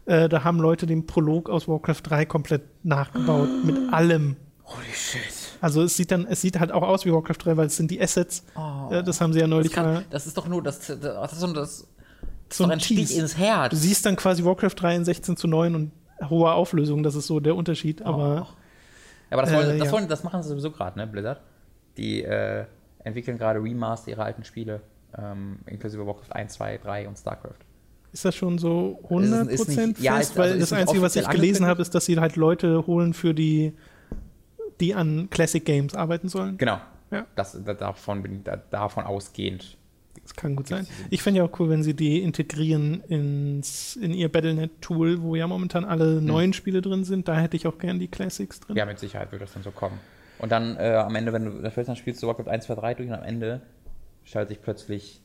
Äh, da haben Leute den Prolog aus Warcraft 3 komplett nachgebaut, mit allem. Holy shit. Also es sieht dann, es sieht halt auch aus wie Warcraft 3, weil es sind die Assets. Oh. Äh, das haben sie ja Das, neulich kann, mal. das ist doch nur das, das, das, das, das So doch ein Stich ins Herz. Du siehst dann quasi Warcraft 3 in 16 zu 9 und hoher Auflösung, das ist so der Unterschied. Aber Aber das, wollen, Äh, das, ja. wollen, das machen sie sowieso gerade, ne, Blizzard? Die äh, entwickeln gerade Remaster ihrer alten Spiele, ähm, inklusive Warcraft 1, 2, 3 und StarCraft. ist das schon so Es 100% ist- ist nicht- ja, fest? ist- Weil also das Einzige, was ich gelesen habe, ist, dass sie halt Leute holen für die, die an Classic Games arbeiten sollen. Genau. Ja. Das, da, davon, bin davon ausgehend. Das kann gut sein. Ich fände ja auch cool, wenn sie die integrieren ins, in ihr Battlenet-Tool, wo ja momentan alle Hm. neuen Spiele drin sind. Da hätte ich auch gern die Classics drin. Ja, mit Sicherheit wird das dann so kommen. Und dann äh, am Ende, wenn du dafür dann spielst du Warcraft 1, 2, 3 durch und am Ende schaltet sich plötzlich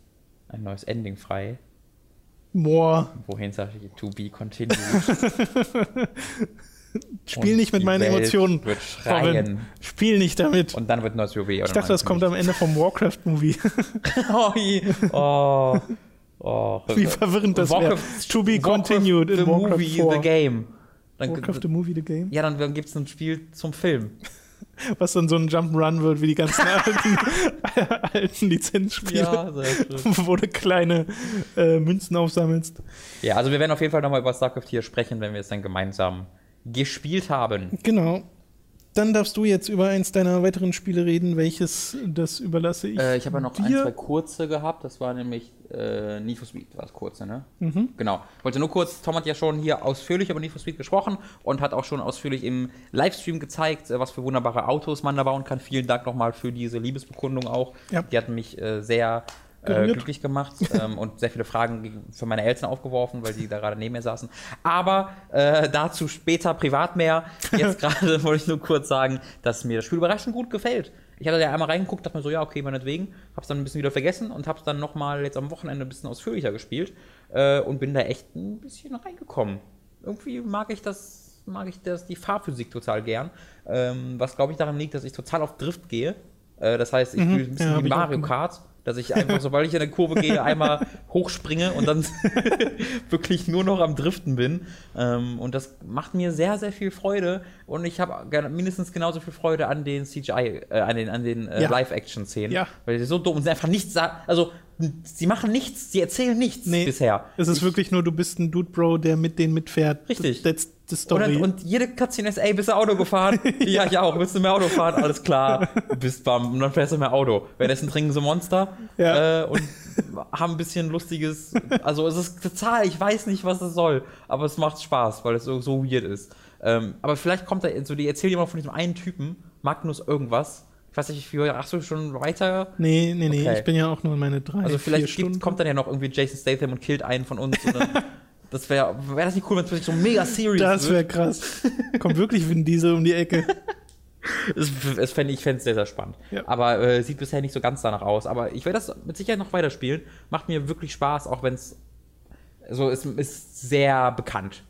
ein neues Ending frei, Boah, wohin sage ich to be continued. spiel Und nicht mit meinen Welt Emotionen. Wird schreien. Spiel nicht damit. Und dann wird ein neues WoW. ich dachte, das kommt am Ende vom Warcraft-Movie. oh, oh, oh. Wie verwirrend das wäre. Warcraft- To be continued the in Warcraft movie, 4. the game. Dann, Warcraft the Movie, the Game. ja, dann, dann gibt es ein Spiel zum Film. Was dann so ein Jump'n'Run wird, wie die ganzen alten, alten Lizenzspiele, schön. wo du kleine äh, Münzen aufsammelst. Ja, also wir werden auf jeden Fall nochmal über StarCraft hier sprechen, wenn wir es dann gemeinsam gespielt haben. Genau. Dann darfst du jetzt über eins deiner weiteren Spiele reden. Welches, das überlasse ich. Äh, ich habe ja noch ein, dir. zwei kurze gehabt. Das war nämlich äh, Need for Speed, war das kurze, ne? Mhm. Genau. Wollte nur kurz, Tom hat ja schon hier ausführlich über Need for Speed gesprochen und hat auch schon ausführlich im Livestream gezeigt, äh, was für wunderbare Autos man da bauen kann. Vielen Dank nochmal für diese Liebesbekundung auch. Ja. Die hat mich äh, sehr äh, glücklich gemacht ähm, und sehr viele Fragen für meine Eltern aufgeworfen, weil die da gerade neben mir saßen. Aber äh, dazu später privat mehr. Jetzt gerade wollte ich nur kurz sagen, dass mir das Spiel überraschend gut gefällt. Ich hatte ja einmal reingeguckt, dachte mir so, ja, okay, meinetwegen. Hab's dann ein bisschen wieder vergessen und hab's dann nochmal jetzt am Wochenende ein bisschen ausführlicher gespielt äh, und bin da echt ein bisschen reingekommen. Irgendwie mag ich das, mag ich das, die Fahrphysik total gern. Ähm, was glaube ich daran liegt, dass ich total auf Drift gehe. Äh, das heißt, ich Mhm. spiele ein bisschen Ja, wie Mario. Kart, dass ich einfach, sobald ich in eine Kurve gehe, einmal hochspringe und dann wirklich nur noch am Driften bin. Ähm, und das macht mir sehr, sehr viel Freude. Und ich habe mindestens genauso viel Freude an den CGI, äh, an den, an den äh, Ja. Live-Action-Szenen. Ja. Weil sie so dumm und sie einfach nichts sagen. Also, sie machen nichts, sie erzählen nichts Nee. bisher. Es ist Ich- wirklich nur, du bist ein Dude Bro, der mit denen mitfährt. Richtig. That's Und, story. dann, und jede Cutscene ist, ey, bist du Auto gefahren? ja, ich auch. Willst du mehr Auto fahren? Alles klar. Bist bam. Und dann fährst du mehr Auto. Währenddessen trinken sie Monster Ja. äh, und haben ein bisschen lustiges. Also, es ist total, ich weiß nicht, was es soll. Aber es macht Spaß, weil es so, so weird ist. Ähm, aber vielleicht kommt da so, die erzählen immer von diesem einen Typen, Magnus irgendwas. Ich weiß nicht, wie ach du schon weiter? Nee, nee, nee, Okay. ich bin ja auch nur in meine drei, Also vielleicht gibt, kommt dann ja noch irgendwie Jason Statham und killt einen von uns. Und dann, das wäre wär das nicht cool, wenn es plötzlich so mega serious das wäre krass. Kommt wirklich Vin Diesel um die Ecke. Das, das fänd, ich fände es sehr, sehr spannend. Ja. Aber äh, sieht bisher nicht so ganz danach aus. Aber ich werde das mit Sicherheit noch weiterspielen. Macht mir wirklich Spaß, auch wenn es so es ist sehr bekannt.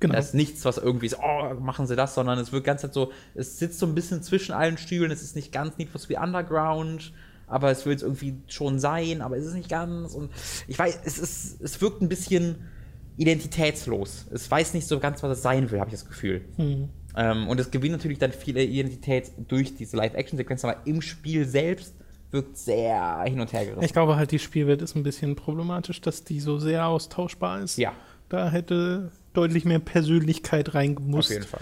Genau. Das ist nichts, was irgendwie ist, oh, machen sie das, sondern es wird ganz halt so, es sitzt so ein bisschen zwischen allen Stühlen. Es ist nicht ganz Need for Speed Underground, aber es will es irgendwie schon sein, aber es ist nicht ganz. Und ich weiß, es, ist, es wirkt ein bisschen identitätslos. Es weiß nicht so ganz, was es sein will, habe ich das Gefühl. Hm. Ähm, und es gewinnt natürlich dann viel Identität durch diese Live-Action-Sequenzen, aber im Spiel selbst wirkt sehr hin und her gerissen. Ich glaube halt, die Spielwelt ist ein bisschen problematisch, dass die so sehr austauschbar ist. Ja, Da hätte deutlich mehr Persönlichkeit reingemusst. auf jeden Fall.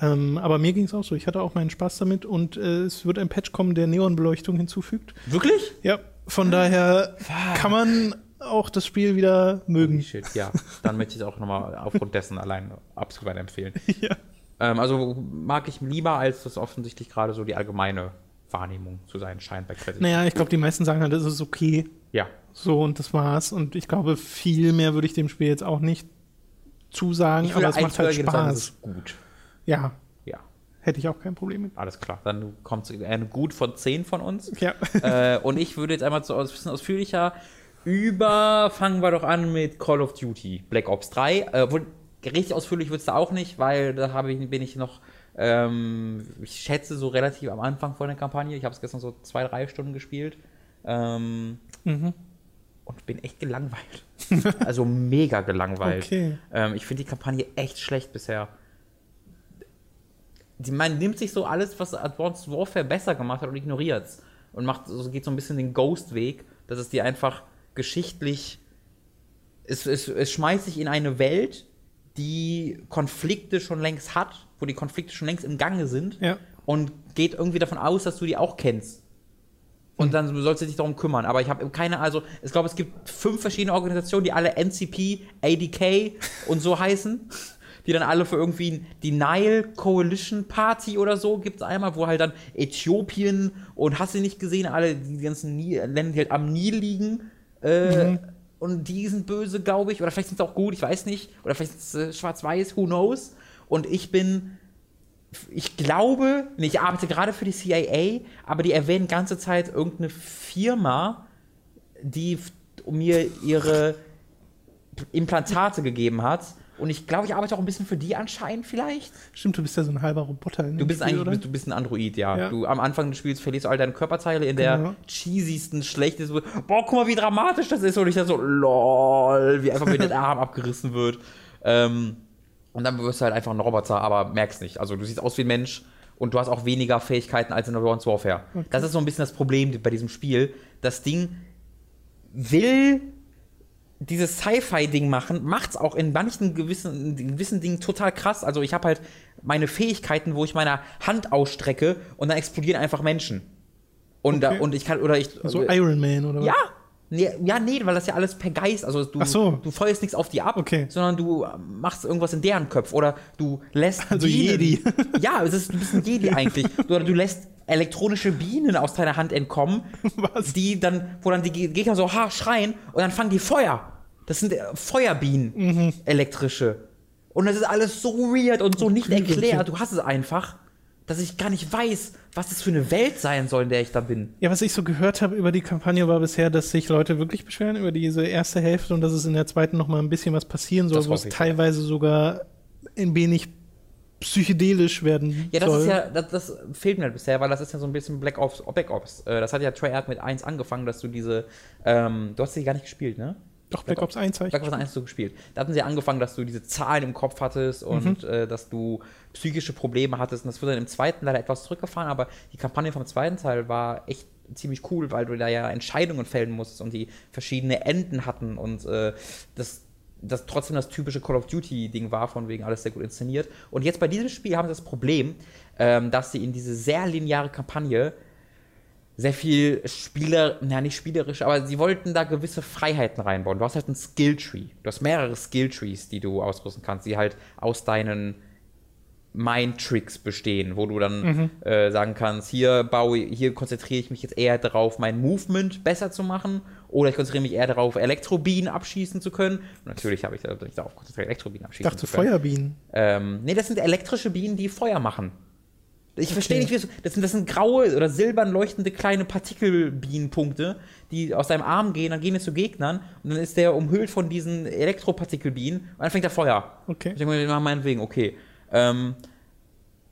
Ähm, aber mir ging es auch so. Ich hatte auch meinen Spaß damit und äh, es wird ein Patch kommen, der Neonbeleuchtung hinzufügt. Wirklich? Ja, von daher kann man auch das Spiel wieder mögen. Shit, ja. Dann möchte ich es auch nochmal aufgrund dessen allein absolut weiterempfehlen. ja. Ähm, also mag ich lieber, als das offensichtlich gerade so die allgemeine Wahrnehmung zu sein scheint bei Credit. Naja, ich glaube, die meisten sagen halt, das ist okay. Ja, So, und das war's. Und ich glaube, viel mehr würde ich dem Spiel jetzt auch nicht zusagen, aber es macht halt einstweilig sagen, es Spaß. ist gut. Ja, Ja, hätte ich auch kein Problem mit. alles klar. Dann kommt eine gut von 10 von uns. Ja. äh, und ich würde jetzt einmal so ein bisschen ausführlicher über, fangen wir doch an mit Call of Duty, Black Ops 3. Äh, wohl, richtig ausführlich wird es da auch nicht, weil da habe ich, bin ich noch, ähm, ich schätze so relativ am Anfang von der Kampagne. Ich habe es gestern so zwei, drei Stunden gespielt. Ähm, Mhm. und bin echt gelangweilt. also mega gelangweilt. Okay. Ähm, ich finde die Kampagne echt schlecht bisher. Die, man nimmt sich so alles, was Advanced Warfare besser gemacht hat und ignoriert es. Und macht, so geht so ein bisschen den Ghost-Weg, dass es dir einfach geschichtlich. Es, es, es schmeißt sich in eine Welt, die Konflikte schon längst hat, wo die Konflikte schon längst im Gange sind Ja. und geht irgendwie davon aus, dass du die auch kennst. Und dann sollst du dich darum kümmern. Aber ich habe keine, also ich glaube, es gibt fünf verschiedene Organisationen, die alle NCP, ADK und so heißen. Die dann alle für irgendwie die Nile Coalition Party oder so gibt es einmal, wo halt dann Äthiopien und hast du nicht gesehen, alle die ganzen Länder, die halt am Nil liegen. Äh, Und die sind böse, glaube ich. Oder vielleicht sind sie auch gut, ich weiß nicht. Oder vielleicht ist es äh, schwarz-weiß, who knows. Und ich bin ich glaube, ich arbeite gerade für die CIA, aber die erwähnen ganze Zeit irgendeine Firma, die mir ihre Implantate gegeben hat. Und ich glaube, ich arbeite auch ein bisschen für die anscheinend vielleicht. Stimmt, du bist ja so ein halber Roboter. in Du bist Spiel, eigentlich du bist ein Android, ja. Ja. Du am Anfang des Spiels verlierst du all deine Körperteile in Genau. der cheesiesten, schlechtesten. Boah, guck mal, wie dramatisch das ist. Und ich dann so, lol, wie einfach mir der Arm abgerissen wird. Ähm, und dann wirst du halt einfach ein Roboter, aber merkst nicht. Also du siehst aus wie ein Mensch und du hast auch weniger Fähigkeiten als in Advanced Warfare. Das ist so ein bisschen das Problem bei diesem Spiel. Das Ding will dieses Sci-Fi-Ding machen, macht's auch in manchen gewissen, in gewissen Dingen total krass. Also ich habe halt meine Fähigkeiten, wo ich meine Hand ausstrecke und dann explodieren einfach Menschen. Und, da, Okay. und ich kann, oder ich. So Iron Man oder was? ja! Nee, ja, nee, weil das ja alles per Geist, also du, Ach so. du feuerst nichts auf die ab, Okay. sondern du machst irgendwas in deren Köpf oder du lässt Also Bienen- Jedi. Ja, es ist ein bisschen Jedi eigentlich. Oder du lässt elektronische Bienen aus deiner Hand entkommen, Was? die dann, wo dann die Ge- Gegner so ha schreien und dann fangen die Feuer. Das sind äh, Feuerbienen, Mhm. elektrische. Und das ist alles so weird und so nicht erklärt. Du hast es einfach, dass ich gar nicht weiß, was das für eine Welt sein soll, in der ich da bin. Ja, was ich so gehört habe über die Kampagne war bisher, dass sich Leute wirklich beschweren über diese erste Hälfte und dass es in der zweiten noch mal ein bisschen was passieren soll, wo es teilweise sogar ein wenig psychedelisch werden Ja, das soll. ist ja, das, das fehlt mir halt bisher, weil das ist ja so ein bisschen Black Ops, Black Ops. Äh, Das hat ja Treyarch mit 1 angefangen, dass du diese, ähm, du hast sie gar nicht gespielt, ne? Doch, Black Ops 1 habe ich. Black Ops 1 hast du gespielt. Da hatten sie angefangen, dass du diese Zahlen im Kopf hattest und äh, dass du psychische Probleme hattest. Und das wurde dann im zweiten leider etwas zurückgefahren, aber die Kampagne vom zweiten Teil war echt ziemlich cool, weil du da ja Entscheidungen fällen musstest und die verschiedene Enden hatten und äh, das das trotzdem das typische Call of Duty-Ding war, von wegen alles sehr gut inszeniert. Und jetzt bei diesem Spiel haben sie das Problem, ähm, dass sie in diese sehr lineare Kampagne sehr viel Spieler, na nicht spielerisch, aber sie wollten da gewisse Freiheiten reinbauen. Du hast halt einen Skilltree. Du hast mehrere Skilltrees, die du ausrüsten kannst, die halt aus deinen Mind-Tricks bestehen, wo du dann äh, sagen kannst, hier baue, hier konzentriere ich mich jetzt eher darauf, mein Movement besser zu machen, oder ich konzentriere mich eher darauf, Elektrobienen abschießen zu können. Und natürlich habe ich mich darauf konzentriert, Elektrobienen Ich abschießen dachte zu können. Feuerbienen. Ähm, nee, das sind elektrische Bienen, die Feuer machen. Ich verstehe nicht, wie es- das sind, das sind graue oder silbern leuchtende kleine Partikelbienenpunkte, die aus deinem Arm gehen, dann gehen die zu Gegnern und dann ist der umhüllt von diesen Elektropartikelbienen und dann fängt er Feuer. Okay. Ich denke mir, meinetwegen, okay. Ähm,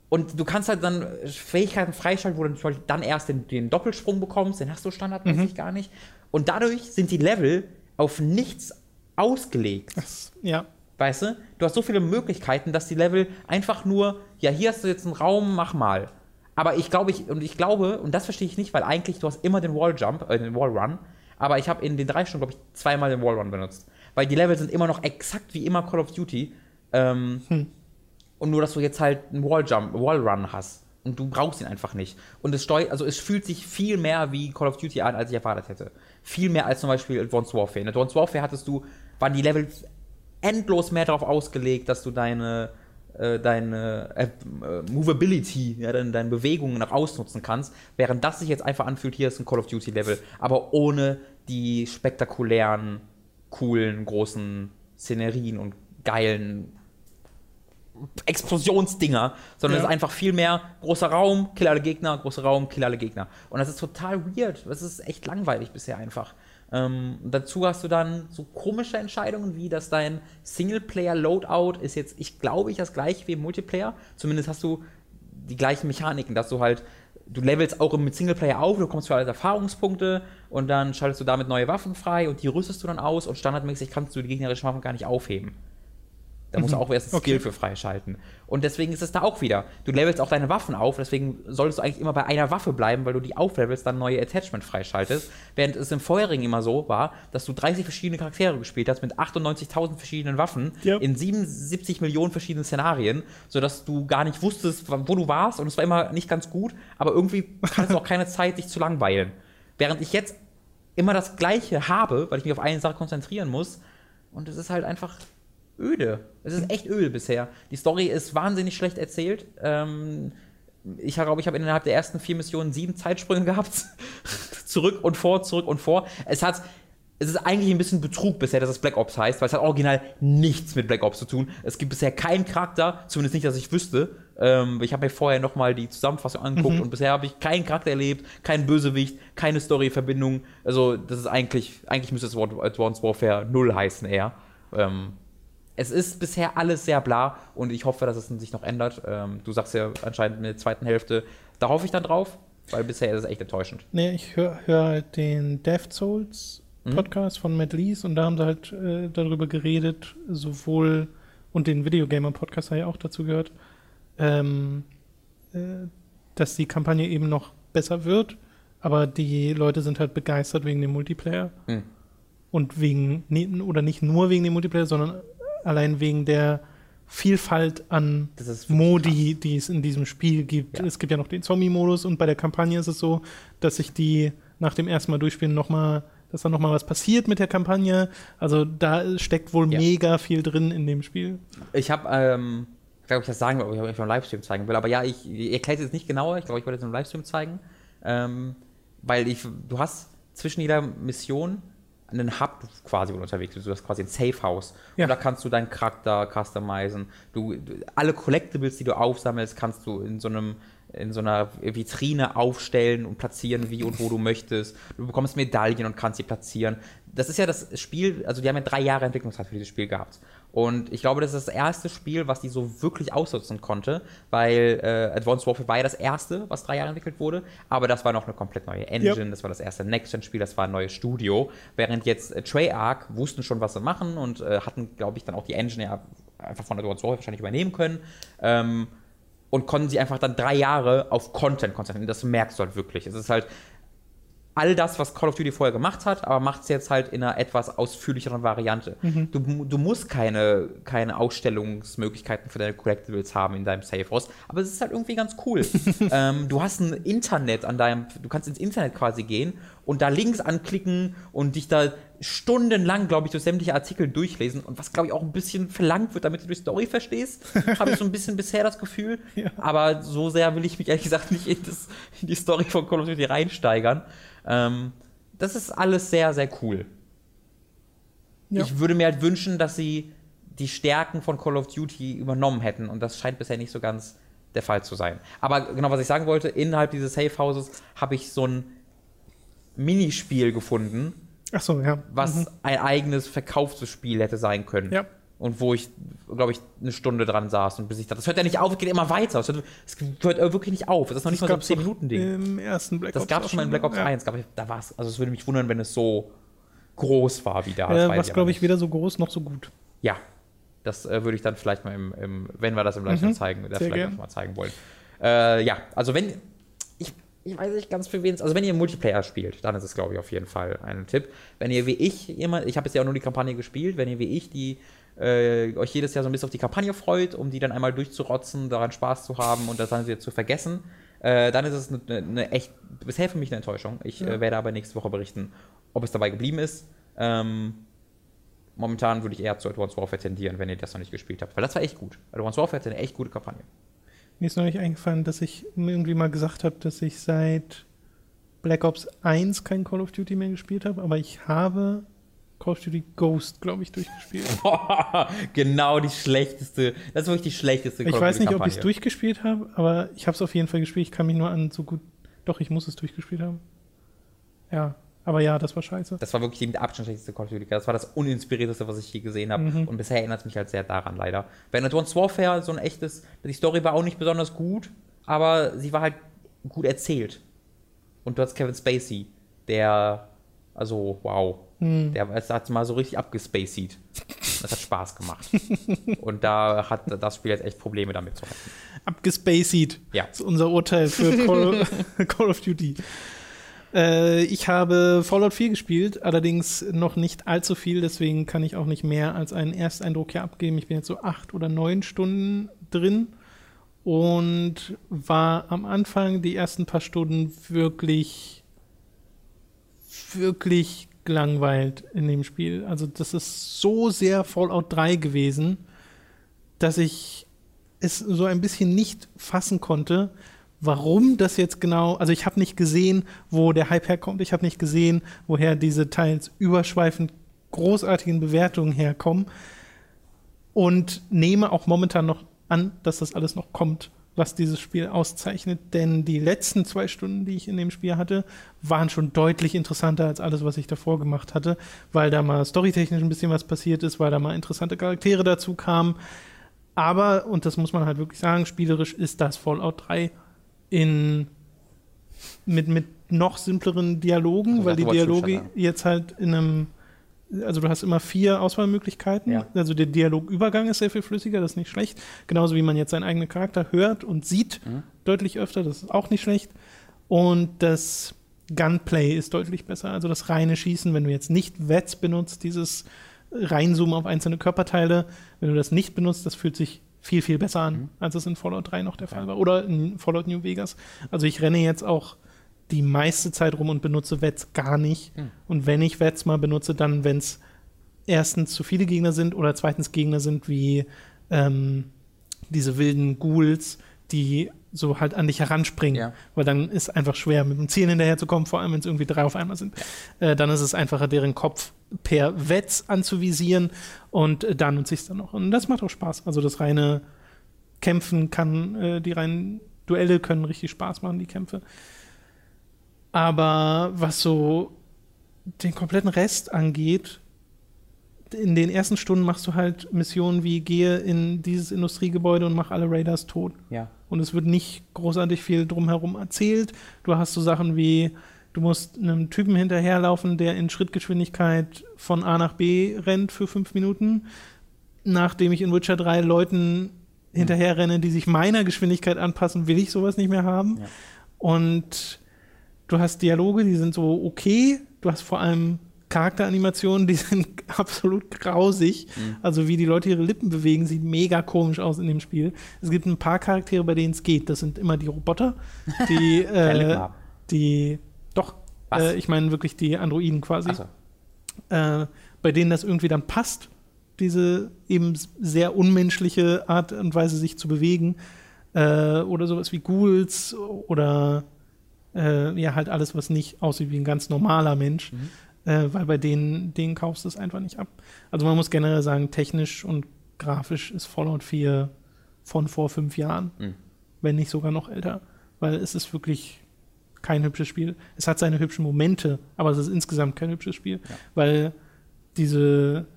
und du kannst halt dann Fähigkeiten freischalten, wo du zum Beispiel dann erst den, den Doppelsprung bekommst, den hast du standardmäßig gar nicht. Und dadurch sind die Level auf nichts ausgelegt. Das, ja. Weißt du? Du hast so viele Möglichkeiten, dass die Level einfach nur, ja, hier hast du jetzt einen Raum, mach mal. Aber ich glaube, ich, und ich glaube, und das verstehe ich nicht, weil eigentlich du hast immer den Wall Jump, äh, den Wall Run, aber ich habe in den drei Stunden, glaube ich, zweimal den Wall Run benutzt. Weil die Level sind immer noch exakt wie immer Call of Duty. Ähm, Und nur, dass du jetzt halt einen Wall Jump, Wall Run hast. Und du brauchst ihn einfach nicht. Und es steuert, also es fühlt sich viel mehr wie Call of Duty an, als ich erwartet hätte. Viel mehr als zum Beispiel Advanced Warfare. In Advanced Warfare hattest du, waren die Level endlos mehr darauf ausgelegt, dass du deine, deine äh, äh, Movability, ja, deine, deine Bewegungen nach ausnutzen kannst, während das sich jetzt einfach anfühlt, hier ist ein Call of Duty Level, aber ohne die spektakulären, coolen, großen Szenerien und geilen Explosionsdinger, sondern Ja. es ist einfach viel mehr großer Raum, kill alle Gegner, großer Raum, kill alle Gegner. Und das ist total weird. Das ist echt langweilig bisher einfach. Ähm, dazu hast du dann so komische Entscheidungen, wie dass dein Singleplayer-Loadout ist jetzt, ich glaube, ich das gleiche wie im Multiplayer. Zumindest hast du die gleichen Mechaniken, dass du halt, du levelst auch mit Singleplayer auf, du kommst für alles Erfahrungspunkte und dann schaltest du damit neue Waffen frei und die rüstest du dann aus und standardmäßig kannst du die gegnerischen Waffen gar nicht aufheben. Da musst du auch erst ein Skill Okay. für freischalten. Und deswegen ist es da auch wieder. Du levelst auch deine Waffen auf, deswegen solltest du eigentlich immer bei einer Waffe bleiben, weil du die auflevelst, dann neue Attachment freischaltest. Während es im vorherigen immer so war, dass du 30 verschiedene Charaktere gespielt hast mit 98.000 verschiedenen Waffen Ja. in 77 Millionen verschiedenen Szenarien, sodass du gar nicht wusstest, wo du warst und es war immer nicht ganz gut, aber irgendwie hattest du auch keine Zeit, dich zu langweilen. Während ich jetzt immer das Gleiche habe, weil ich mich auf eine Sache konzentrieren muss und es ist halt einfach öde. Es ist echt öde bisher. Die Story ist wahnsinnig schlecht erzählt. Ähm, ich glaube, ich habe innerhalb der ersten vier Missionen sieben Zeitsprünge gehabt. zurück und vor, zurück und vor. Es hat. Es ist eigentlich ein bisschen Betrug bisher, dass es Black Ops heißt, weil es hat original nichts mit Black Ops zu tun. Es gibt bisher keinen Charakter, zumindest nicht, dass ich wüsste. Ähm, ich habe mir vorher nochmal die Zusammenfassung angeguckt und bisher habe ich keinen Charakter erlebt, keinen Bösewicht, keine Story-Verbindung. Also, das ist eigentlich, eigentlich müsste es Advanced Warfare 0 heißen eher. Ähm, es ist bisher alles sehr bla und ich hoffe, dass es sich noch ändert. Ähm, du sagst ja anscheinend in der zweiten Hälfte, da hoffe ich dann drauf, weil bisher ist es echt enttäuschend. Nee, ich höre hör halt den Death Souls Mhm. Podcast von Matt Lees und da haben sie halt äh, darüber geredet, sowohl und den Videogamer Podcast habe ich auch dazu gehört, ähm, äh, dass die Kampagne eben noch besser wird, aber die Leute sind halt begeistert wegen dem Multiplayer Mhm. und wegen, oder nicht nur wegen dem Multiplayer, sondern allein wegen der Vielfalt an Modi, die es in diesem Spiel gibt. Ja. Es gibt ja noch den Zombie-Modus und bei der Kampagne ist es so, dass sich die nach dem ersten Mal durchspielen nochmal, dass da nochmal was passiert mit der Kampagne. Also da steckt wohl Ja. mega viel drin in dem Spiel. Ich habe, ähm, ich glaube, ich das sagen will, ob ich euch einen Livestream zeigen will, aber ja, ich, ich erkläre es jetzt nicht genauer, ich glaube, ich wollte jetzt einen Livestream zeigen, ähm, weil ich, du hast zwischen jeder Mission einen Hub quasi, unterwegs bist. Du hast quasi ein Safe House. Ja. Und da kannst du deinen Charakter customizen. Du, du, alle Collectibles, die du aufsammelst, kannst du in so einem in so einer Vitrine aufstellen und platzieren, wie und wo du möchtest. Du bekommst Medaillen und kannst sie platzieren. Das ist ja das Spiel, also die haben ja drei Jahre Entwicklungszeit für dieses Spiel gehabt. Und ich glaube, das ist das erste Spiel, was die so wirklich ausnutzen konnte, weil äh, Advanced Warfare war ja das erste, was drei Jahre entwickelt wurde, aber das war noch eine komplett neue Engine, Ja. das war das erste Next-Gen-Spiel, das war ein neues Studio, während jetzt äh, Treyarch wussten schon, was sie machen und äh, hatten, glaube ich, dann auch die Engine ja einfach von Advanced Warfare wahrscheinlich übernehmen können. Ähm, und konnten sie einfach dann drei Jahre auf Content konzentrieren. Das merkst du halt wirklich. Es ist halt all das, was Call of Duty vorher gemacht hat, aber macht es jetzt halt in einer etwas ausführlicheren Variante. Du, du musst keine, keine Ausstellungsmöglichkeiten für deine Collectibles haben in deinem Safe House, aber es ist halt irgendwie ganz cool. ähm, du hast ein Internet an deinem, du kannst ins Internet quasi gehen und da Links anklicken und dich da stundenlang, glaube ich, durch sämtliche Artikel durchlesen und was, glaube ich, auch ein bisschen verlangt wird, damit du die Story verstehst, habe ich so ein bisschen bisher das Gefühl. Ja. Aber so sehr will ich mich ehrlich gesagt nicht in, das, in die Story von Call of Duty reinsteigern. Ähm, das ist alles sehr, sehr cool. Ja. Ich würde mir halt wünschen, dass sie die Stärken von Call of Duty übernommen hätten und das scheint bisher nicht so ganz der Fall zu sein. Aber genau, was ich sagen wollte, innerhalb dieses Safe Houses habe ich so ein Minispiel gefunden, Ach so, ja. was Mhm. ein eigenes verkauftes Spiel hätte sein können. Ja. Und wo ich, glaube ich, eine Stunde dran saß und bis ich dachte, das hört ja nicht auf, es geht immer weiter. Es hört, es hört wirklich nicht auf. Das ist noch nicht mal so ein gab's doch 10-Minuten-Ding. Im ersten Black Das Ops gab auch es schon mal in Black Ops ja. 1. Glaub ich, da war's, also es würde mich wundern, wenn es so groß war wie da. das Ja, weiß was, aber glaube ich, weder so groß noch so gut. Ja, das äh, würde ich dann vielleicht mal im, im wenn wir das im Livestream Mhm. zeigen, das Sehr vielleicht mal zeigen wollen. Äh, ja, also wenn ich, weiß nicht ganz für wen es, also wenn ihr Multiplayer spielt, dann ist es glaube ich auf jeden Fall ein Tipp. Wenn ihr wie ich jemand, ich habe jetzt ja auch nur die Kampagne gespielt, wenn ihr wie ich die äh, euch jedes Jahr so ein bisschen auf die Kampagne freut, um die dann einmal durchzurotzen, daran Spaß zu haben und das dann wieder zu vergessen, äh, dann ist es eine, eine, eine echt, bisher für mich eine Enttäuschung. Ich Ja. äh, werde aber nächste Woche berichten, ob es dabei geblieben ist. Ähm, momentan würde ich eher zu Advanced Warfare tendieren, wenn ihr das noch nicht gespielt habt. Weil das war echt gut. Advanced Warfare hatte eine echt gute Kampagne. Mir ist neulich eingefallen, dass ich irgendwie mal gesagt habe, dass ich seit Black Ops 1 kein Call of Duty mehr gespielt habe, aber ich habe Call of Duty Ghost, glaube ich, durchgespielt. genau die schlechteste, das ist wirklich die schlechteste Ich weiß nicht, ob ich es durchgespielt habe, aber ich habe es auf jeden Fall gespielt. Ich kann mich nur an so gut. Doch, ich muss es durchgespielt haben. Ja, aber ja, das war scheiße. Das war wirklich die mit Abstand schlechteste Call of Duty. Das war das uninspirierteste, was ich je gesehen habe. Mhm. Und bisher erinnert es mich halt sehr daran, leider. Bei Advanced Warfare so ein echtes, die Story war auch nicht besonders gut, aber sie war halt gut erzählt. Und du hast Kevin Spacey, der, also, wow, Hm. der hat mal so richtig abgespaced. Das hat Spaß gemacht. Und da hat das Spiel jetzt echt Probleme damit zu haben. Abgespaced. Ja. Das ist unser Urteil für Call, Call of Duty. Äh, ich habe Fallout 4 gespielt, allerdings noch nicht allzu viel, deswegen kann ich auch nicht mehr als einen Ersteindruck hier abgeben. Ich bin jetzt so acht oder neun Stunden drin und war am Anfang die ersten paar Stunden wirklich, wirklich gelangweilt in dem Spiel. Also das ist so sehr Fallout 3 gewesen, dass ich es so ein bisschen nicht fassen konnte, warum das jetzt genau, also ich habe nicht gesehen, wo der Hype herkommt, ich habe nicht gesehen, woher diese teils überschweifend großartigen Bewertungen herkommen und nehme auch momentan noch an, dass das alles noch kommt, was dieses Spiel auszeichnet, denn die letzten zwei Stunden, die ich in dem Spiel hatte, waren schon deutlich interessanter als alles, was ich davor gemacht hatte, weil da mal storytechnisch ein bisschen was passiert ist, weil da mal interessante Charaktere dazu kamen. Aber, und das muss man halt wirklich sagen, spielerisch ist das Fallout 3 in mit, mit noch simpleren Dialogen, Also weil die Dialoge jetzt halt in einem, also du hast immer vier Auswahlmöglichkeiten. Ja. Also der Dialogübergang ist sehr viel flüssiger, das ist nicht schlecht. Genauso wie man jetzt seinen eigenen Charakter hört und sieht, Mhm. deutlich öfter, das ist auch nicht schlecht. Und das Gunplay ist deutlich besser. Also das reine Schießen, wenn du jetzt nicht Wets benutzt, dieses Reinzoomen auf einzelne Körperteile, wenn du das nicht benutzt, das fühlt sich viel, viel besser an, Mhm. als es in Fallout 3 noch der Fall war. Oder in Fallout New Vegas. Also ich renne jetzt auch die meiste Zeit rum und benutze Wets gar nicht. Mhm. Und wenn ich Wets mal benutze, dann, wenn es erstens zu viele Gegner sind oder zweitens Gegner sind wie ähm, diese wilden Ghouls, die so halt an dich heranspringen. Ja. Weil dann ist einfach schwer, mit dem Ziel hinterherzukommen, vor allem wenn es irgendwie drei auf einmal sind. Äh, dann ist es einfacher, deren Kopf per Wetz anzuvisieren und äh, da nutze ich es dann noch. Und das macht auch Spaß. Also das reine Kämpfen kann, äh, die reinen Duelle können richtig Spaß machen, die Kämpfe. Aber was so den kompletten Rest angeht, in den ersten Stunden machst du halt Missionen wie gehe in dieses Industriegebäude und mach alle Raiders tot. Ja. Und es wird nicht großartig viel drumherum erzählt. Du hast so Sachen wie, du musst einem Typen hinterherlaufen, der in Schrittgeschwindigkeit von A nach B rennt für fünf Minuten. Nachdem ich in Witcher 3 Leuten hinterherrenne, die sich meiner Geschwindigkeit anpassen, will ich sowas nicht mehr haben. Ja. Und du hast Dialoge, die sind so okay. Du hast vor allem Charakteranimationen, die sind absolut grausig. Mhm. Also wie die Leute ihre Lippen bewegen, sieht mega komisch aus in dem Spiel. Es gibt ein paar Charaktere, bei denen es geht. Das sind immer die Roboter, die, äh, die, doch, äh, ich meine wirklich die Androiden quasi. Achso. äh, bei denen das irgendwie dann passt, diese eben sehr unmenschliche Art und Weise, sich zu bewegen. Äh, oder sowas wie Ghouls oder äh, ja, halt alles, was nicht aussieht wie ein ganz normaler Mensch. Mhm. Äh, weil bei denen, denen kaufst du es einfach nicht ab. Also man muss generell sagen, technisch und grafisch ist Fallout 4 von vor fünf Jahren, mhm. wenn nicht sogar noch älter. Weil es ist wirklich kein hübsches Spiel. Es hat seine hübschen Momente, aber es ist insgesamt kein hübsches Spiel. Ja. Weil diese,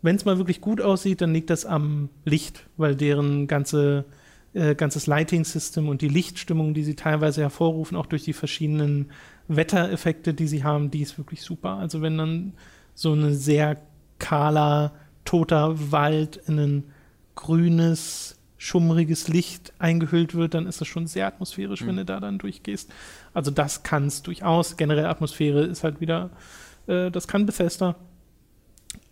wenn es mal wirklich gut aussieht, dann liegt das am Licht, weil deren ganze äh, ganzes Lighting-System und die Lichtstimmung, die sie teilweise hervorrufen, auch durch die verschiedenen Wettereffekte, die sie haben, die ist wirklich super. Also wenn dann so ein sehr kahler, toter Wald in ein grünes, schummriges Licht eingehüllt wird, dann ist das schon sehr atmosphärisch, mhm. wenn du da dann durchgehst. Also das kann es durchaus. Generell Atmosphäre ist halt wieder, äh, das kann Bethesda.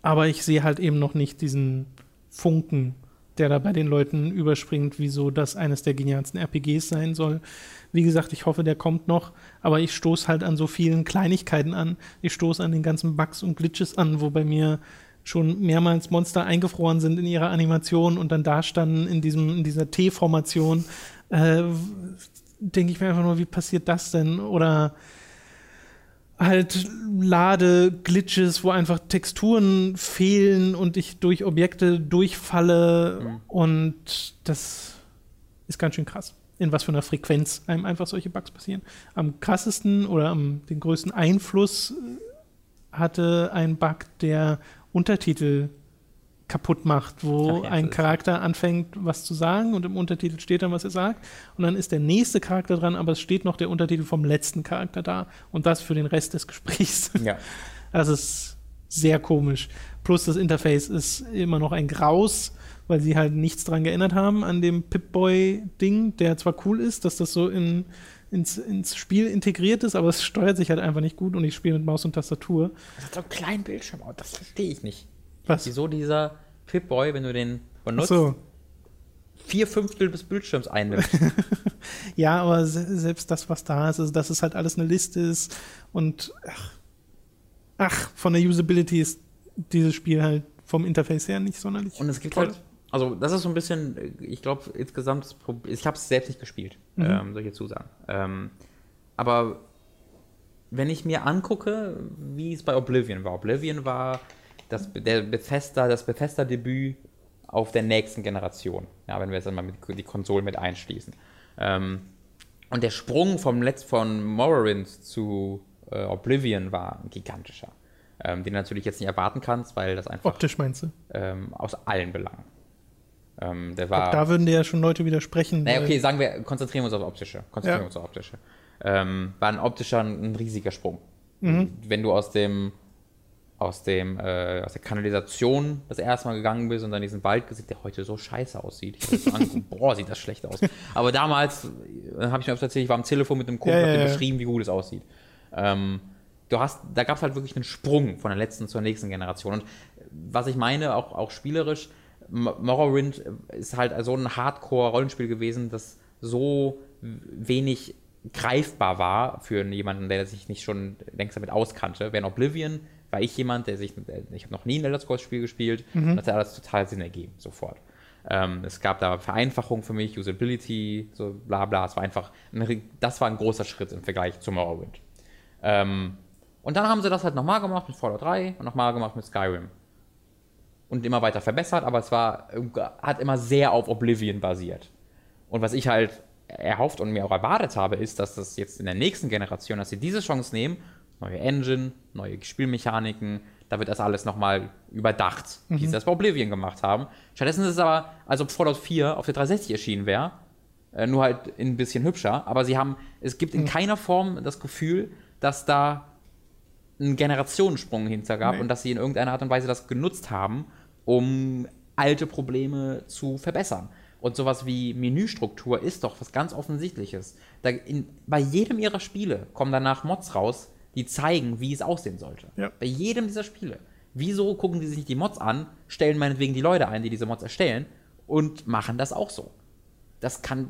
Aber ich sehe halt eben noch nicht diesen Funken der da bei den Leuten überspringt, wieso das eines der genialsten RPGs sein soll. Wie gesagt, ich hoffe, der kommt noch, aber ich stoße halt an so vielen Kleinigkeiten an. Ich stoße an den ganzen Bugs und Glitches an, wo bei mir schon mehrmals Monster eingefroren sind in ihrer Animation und dann da standen in, diesem, in dieser T-Formation. Äh, Denke ich mir einfach nur, wie passiert das denn? Oder halt Lade-Glitches, wo einfach Texturen fehlen und ich durch Objekte durchfalle mhm. und das ist ganz schön krass. In was für einer Frequenz einem einfach solche Bugs passieren. Am krassesten oder am den größten Einfluss hatte ein Bug, der Untertitel kaputt macht, wo Ach, ein Charakter anfängt, was zu sagen und im Untertitel steht dann, was er sagt. Und dann ist der nächste Charakter dran, aber es steht noch der Untertitel vom letzten Charakter da. Und das für den Rest des Gesprächs. Ja. Das ist sehr komisch. Plus das Interface ist immer noch ein Graus, weil sie halt nichts dran geändert haben an dem Pip-Boy-Ding, der zwar cool ist, dass das so in, ins, ins Spiel integriert ist, aber es steuert sich halt einfach nicht gut und ich spiele mit Maus und Tastatur. Das hat so einen kleinen Bildschirm, das verstehe ich nicht. Was? Wieso dieser Pip-Boy, wenn du den benutzt, so. vier Fünftel des Bildschirms einnimmt. ja, aber selbst das, was da ist, also dass es halt alles eine Liste ist und ach, ach, von der Usability ist dieses Spiel halt vom Interface her nicht sonderlich. Und es gibt toll. halt, also das ist so ein bisschen, ich glaube insgesamt, das Problem, ich habe es selbst nicht gespielt, mhm. ähm, jetzt zusagen. Ähm, aber wenn ich mir angucke, wie es bei Oblivion war, Oblivion war das, der Bethesda, das Bethesda-Debüt auf der nächsten Generation. Ja, wenn wir jetzt einmal mit, die Konsolen mit einschließen. Ähm, und der Sprung vom Letz von Morrowind zu äh, Oblivion war ein gigantischer. Ähm, den du natürlich jetzt nicht erwarten kannst, weil das einfach. Optisch meinst du? Ähm, aus allen Belangen. Ähm, der war, da würden dir ja schon Leute widersprechen. Naja, okay, sagen wir, konzentrieren wir uns auf optische. Konzentrieren ja. uns auf optische. Ähm, war ein optischer ein riesiger Sprung. Mhm. Wenn du aus dem aus, dem, äh, aus der Kanalisation das erste Mal gegangen bist und dann diesen Wald gesehen, der heute so scheiße aussieht. Ich so angeguckt, boah, sieht das schlecht aus. Aber damals äh, habe ich mir tatsächlich, ich war am Telefon mit einem Kumpel, ja, ja, ja. beschrieben, wie gut es aussieht. Ähm, du hast, da gab es halt wirklich einen Sprung von der letzten zur nächsten Generation. Und was ich meine, auch, auch spielerisch, Morrowind ist halt so ein Hardcore-Rollenspiel gewesen, das so wenig greifbar war für jemanden, der sich nicht schon längst damit auskannte. Während Oblivion war ich jemand, der sich, ich habe noch nie ein Elder Scrolls-Spiel gespielt mhm. und das hat alles total Sinn ergeben, sofort. Ähm, es gab da Vereinfachungen für mich, Usability, so bla bla. Es war einfach, ein, das war ein großer Schritt im Vergleich zu Morrowind. Ähm, und dann haben sie das halt nochmal gemacht mit Fallout 3 und nochmal gemacht mit Skyrim. Und immer weiter verbessert, aber es war, hat immer sehr auf Oblivion basiert. Und was ich halt erhofft und mir auch erwartet habe, ist, dass das jetzt in der nächsten Generation, dass sie diese Chance nehmen neue Engine, neue Spielmechaniken. Da wird das alles nochmal überdacht, mhm. wie sie das bei Oblivion gemacht haben. Stattdessen ist es aber, als ob Fallout 4 auf der 360 erschienen wäre. Äh, nur halt ein bisschen hübscher. Aber sie haben, es gibt in mhm. keiner Form das Gefühl, dass da ein Generationensprung hinter gab nee. und dass sie in irgendeiner Art und Weise das genutzt haben, um alte Probleme zu verbessern. Und sowas wie Menüstruktur ist doch was ganz Offensichtliches. In, bei jedem ihrer Spiele kommen danach Mods raus, die zeigen, wie es aussehen sollte. Ja. Bei jedem dieser Spiele. Wieso gucken die sich nicht die Mods an, stellen meinetwegen die Leute ein, die diese Mods erstellen und machen das auch so? Das kann.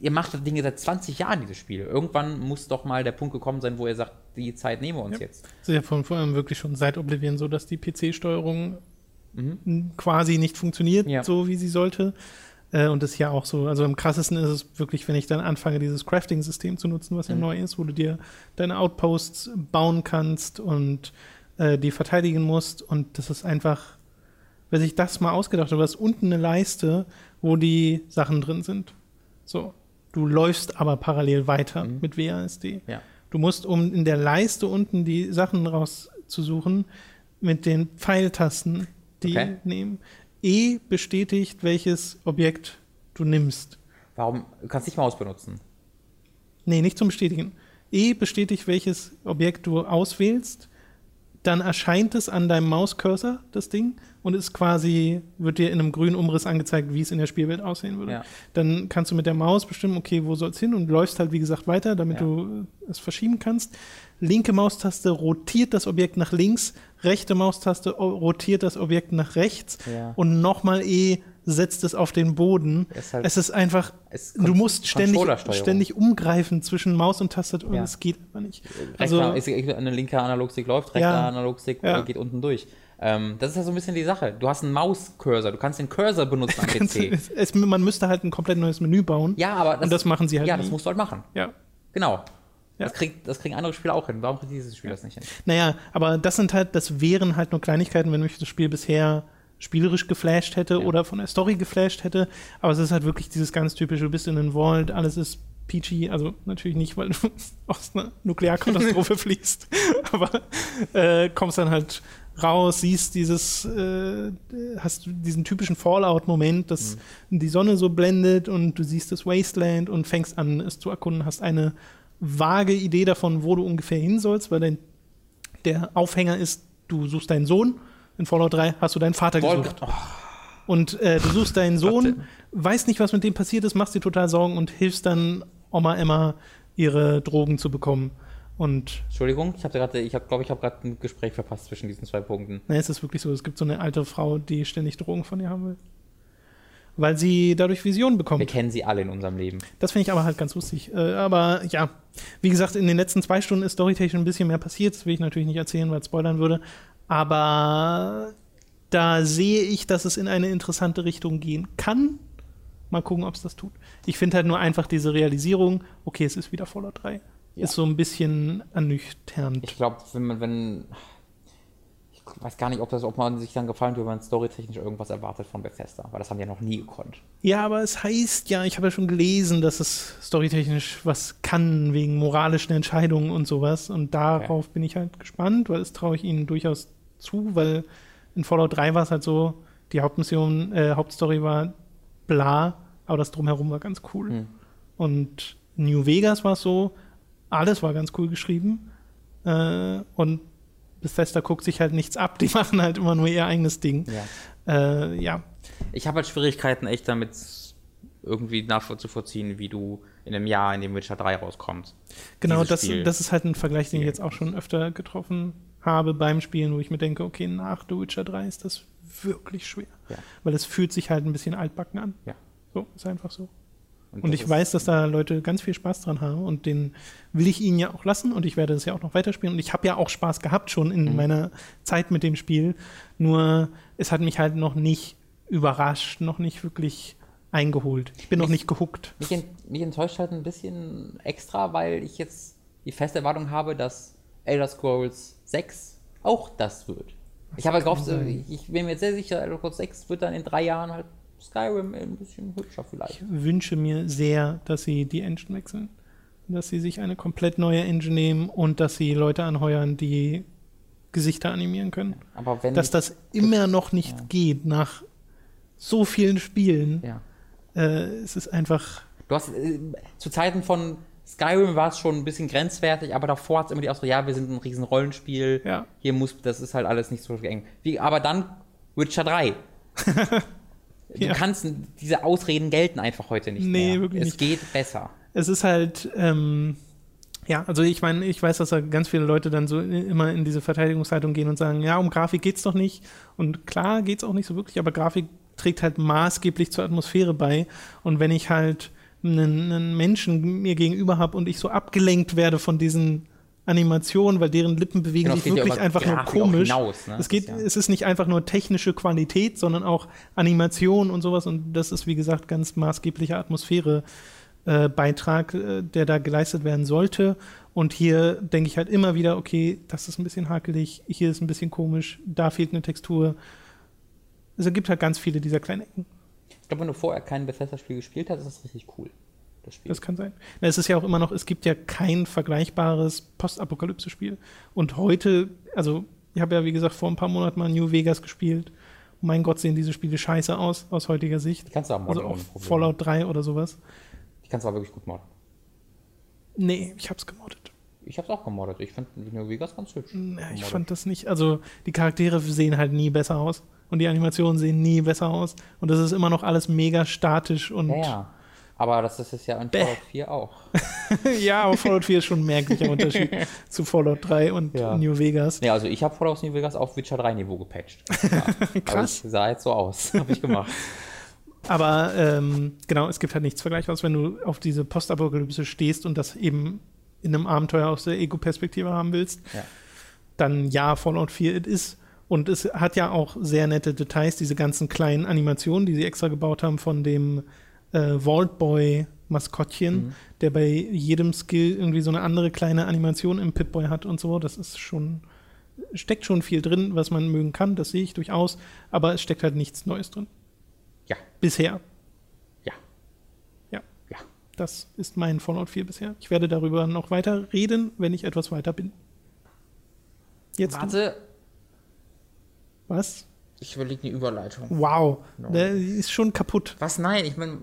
ihr macht das Ding seit 20 Jahren, dieses Spiel. Irgendwann muss doch mal der Punkt gekommen sein, wo ihr sagt, die Zeit nehmen wir uns Ja. jetzt. Es ist ja von vor allem wirklich schon seit Oblivion so, dass die PC-Steuerung quasi nicht funktioniert, Ja. so wie sie sollte. Äh, und das ist ja auch so, also am krassesten ist es wirklich, wenn ich dann anfange, dieses Crafting-System zu nutzen, was ja Mhm. neu ist, wo du dir deine Outposts bauen kannst und äh, die verteidigen musst. Und das ist einfach, wer sich das mal ausgedacht hat, du hast unten eine Leiste, wo die Sachen drin sind. So. Du läufst aber parallel weiter Mhm. mit WASD. Ja. Du musst, um in der Leiste unten die Sachen rauszusuchen, mit den Pfeiltasten die Okay. nehmen. E bestätigt, welches Objekt du nimmst. Warum? Du kannst nicht Maus benutzen. Nee, nicht zum Bestätigen. E bestätigt, welches Objekt du auswählst. Dann erscheint es an deinem Mauscursor, das Ding, und ist quasi, wird dir in einem grünen Umriss angezeigt, wie es in der Spielwelt aussehen würde. Ja. Dann kannst du mit der Maus bestimmen, okay, wo soll es hin und läufst halt, wie gesagt, weiter, damit Ja. du es verschieben kannst. Linke Maustaste rotiert das Objekt nach links, rechte Maustaste o- rotiert das Objekt nach rechts Ja. und nochmal E setzt es auf den Boden. Ist halt- es ist einfach, Es du musst ständig, ständig umgreifen zwischen Maus und Tastatur und Ja. es geht einfach nicht. Rechter, Also, ist, eine linke Analogstick läuft, rechter Ja. Analogstick Ja. äh, geht unten durch. Ähm, das ist ja so ein bisschen die Sache. Du hast einen Mauscursor, du kannst den Cursor benutzen am PC. es, es, man müsste halt ein komplett neues Menü bauen. ja, aber das, und das machen sie halt Ja, nie. das musst du halt machen. ja. Genau. Ja. Das, kriegt, das kriegen andere Spiele auch hin. Warum kriegt dieses Spiel das nicht hin? Naja, aber das sind halt, das wären halt nur Kleinigkeiten, wenn mich das Spiel bisher spielerisch geflasht hätte Ja. oder von der Story geflasht hätte. Aber es ist halt wirklich dieses ganz typische, du bist in einem Vault, alles ist peachy, also natürlich nicht, weil du aus einer Nuklearkatastrophe fliehst, aber äh, kommst dann halt raus, siehst dieses, äh, hast diesen typischen Fallout-Moment, dass die Sonne so blendet und du siehst das Wasteland und fängst an, es zu erkunden, hast eine vage Idee davon, wo du ungefähr hin sollst, weil dein, der Aufhänger ist, du suchst deinen Sohn. In Fallout 3 hast du deinen Vater gesucht. Oh, Und äh, du suchst deinen Sohn, weißt nicht, was mit dem passiert ist, machst dir total Sorgen und hilfst dann Oma Emma, ihre Drogen zu bekommen. Und Entschuldigung, ich habe gerade, ich habe, glaube ich, habe gerade ein Gespräch verpasst zwischen diesen zwei Punkten. na, es ist wirklich so, es gibt so eine alte Frau, die ständig Drogen von dir haben will. Weil sie dadurch Visionen Wir bekommt. kennen sie alle in unserem Leben. Das finde ich aber halt ganz lustig. Äh, aber ja, wie gesagt, in den letzten zwei Stunden ist storytechnisch ein bisschen mehr passiert. Das will ich natürlich nicht erzählen, weil es spoilern würde. Aber da sehe ich, dass es in eine interessante Richtung gehen kann. Mal gucken, ob es das tut. Ich finde halt nur einfach diese Realisierung, okay, es ist wieder Fallout 3. Ja. Ist so ein bisschen ernüchternd. Ich glaube, wenn man, wenn. Ich weiß gar nicht, ob, das, ob man sich dann gefallen tut, wenn man storytechnisch irgendwas erwartet von Bethesda, weil das haben die ja noch nie gekonnt. Ja, aber es heißt ja, ich habe ja schon gelesen, dass es storytechnisch was kann, wegen moralischen Entscheidungen und sowas. Und darauf bin ich halt gespannt, weil das traue ich ihnen durchaus zu, weil in Fallout 3 war es halt so, die Hauptmission, äh, Hauptstory war bla, aber das drumherum war ganz cool. Hm. Und New Vegas war es so, alles war ganz cool geschrieben. Äh, und Bethesda guckt sich halt nichts ab, die machen halt immer nur ihr eigenes Ding. Ja. Äh, ja, Ich habe halt Schwierigkeiten, echt damit irgendwie nachzuvollziehen, wie du in einem Jahr, in dem Witcher 3 rauskommt. Genau, das, das ist halt ein Vergleich, den ich jetzt auch schon öfter getroffen habe beim Spielen, wo ich mir denke, okay, nach The Witcher 3 ist das wirklich schwer. Ja. Weil es fühlt sich halt ein bisschen altbacken an. Ja. So, ist einfach so. Und das ich weiß, dass da Leute ganz viel Spaß dran haben und den will ich ihnen ja auch lassen und ich werde das ja auch noch weiterspielen. Und ich habe ja auch Spaß gehabt schon in Mhm. meiner Zeit mit dem Spiel. Nur es hat mich halt noch nicht überrascht, noch nicht wirklich eingeholt. Ich bin noch nicht gehuckt. Mich, ent, mich enttäuscht halt ein bisschen extra, weil ich jetzt die feste Erwartung habe, dass Elder Scrolls 6 auch das wird. Ich habe gehofft, kann äh, ich bin mir jetzt sehr sicher, Elder Scrolls 6 wird dann in drei Jahren halt Skyrim ein bisschen hübscher vielleicht. Ich wünsche mir sehr, dass sie die Engine wechseln. Dass sie sich eine komplett neue Engine nehmen und dass sie Leute anheuern, die Gesichter animieren können. Aber wenn Dass das immer noch nicht Ja. geht nach so vielen Spielen. ja. Äh, es ist einfach. Du hast äh, zu Zeiten von Skyrim war es schon ein bisschen grenzwertig, aber davor hat es immer die Ausdruck, ja, wir sind ein riesen Rollenspiel. Ja. Hier muss, das ist halt alles nicht so eng. Wie, aber dann Witcher 3. Du Ja. kannst, diese Ausreden gelten einfach heute nicht Nee, mehr. wirklich es nicht. geht besser. Es ist halt. Ähm, ja, also ich meine, ich weiß, dass da ganz viele Leute dann so immer in diese Verteidigungshaltung gehen und sagen, ja, um Grafik geht's doch nicht. Und klar geht's auch nicht so wirklich, aber Grafik trägt halt maßgeblich zur Atmosphäre bei. Und wenn ich halt einen, einen Menschen mir gegenüber habe und ich so abgelenkt werde von diesen Animationen, weil deren Lippen bewegen Genau, sich ja wirklich einfach nur Grafik komisch. hinaus, ne? Es, geht, ja- es ist nicht einfach nur technische Qualität, sondern auch Animation und sowas. Und das ist, wie gesagt, ganz maßgeblicher Atmosphäre. Äh, Beitrag, äh, der da geleistet werden sollte. Und hier denke ich halt immer wieder, okay, das ist ein bisschen hakelig, hier ist ein bisschen komisch, da fehlt eine Textur. Es gibt halt ganz viele dieser kleinen Ecken. Ich glaube, wenn du vorher kein Bethesda-Spiel gespielt hast, ist das richtig cool. Das Spiel. Das kann sein. Na, Es ist ja auch immer noch, es gibt ja kein vergleichbares Postapokalypse-Spiel. Und heute, also ich habe ja wie gesagt vor ein paar Monaten mal New Vegas gespielt. Mein Gott, sehen diese Spiele scheiße aus, aus heutiger Sicht. die kannst du auch modden. Also auch. Fallout 3 oder sowas. Die kannst du aber wirklich gut modden. Nee, ich hab's gemoddet. Ich hab's auch gemoddet. Ich fand New Vegas ganz hübsch. Nee, ich gemoddet. fand das nicht. Also die Charaktere sehen halt nie besser aus. Und die Animationen sehen nie besser aus. Und das ist immer noch alles mega statisch und Ja, ja. Aber das ist es ja in Bäh. Fallout 4 auch. ja, aber Fallout 4 ist schon ein merklicher Unterschied zu Fallout 3 und Ja. New Vegas. Nee, also ich habe Fallout New Vegas auf Witcher 3 Niveau gepatcht. Ja. Krass. Also ich sah jetzt so aus. Habe ich gemacht. Aber ähm, genau, es gibt halt nichts Vergleichbares, wenn du auf diese Postapokalypse stehst und das eben in einem Abenteuer aus der Ego-Perspektive haben willst, Ja. dann ja, Fallout 4 it ist. Und es hat ja auch sehr nette Details, diese ganzen kleinen Animationen, die sie extra gebaut haben von dem äh, Vault Boy Maskottchen, Mhm. der bei jedem Skill irgendwie so eine andere kleine Animation im Pip-Boy hat und so. Das ist schon, steckt schon viel drin, was man mögen kann, das sehe ich durchaus, aber es steckt halt nichts Neues drin. Ja. Bisher. Das ist mein Fallout 4 bisher. Ich werde darüber noch weiter reden, wenn ich etwas weiter bin. Jetzt du? Warte, was? ich überlege eine Überleitung. Wow, No. der ist schon kaputt. Was? Nein, ich meine,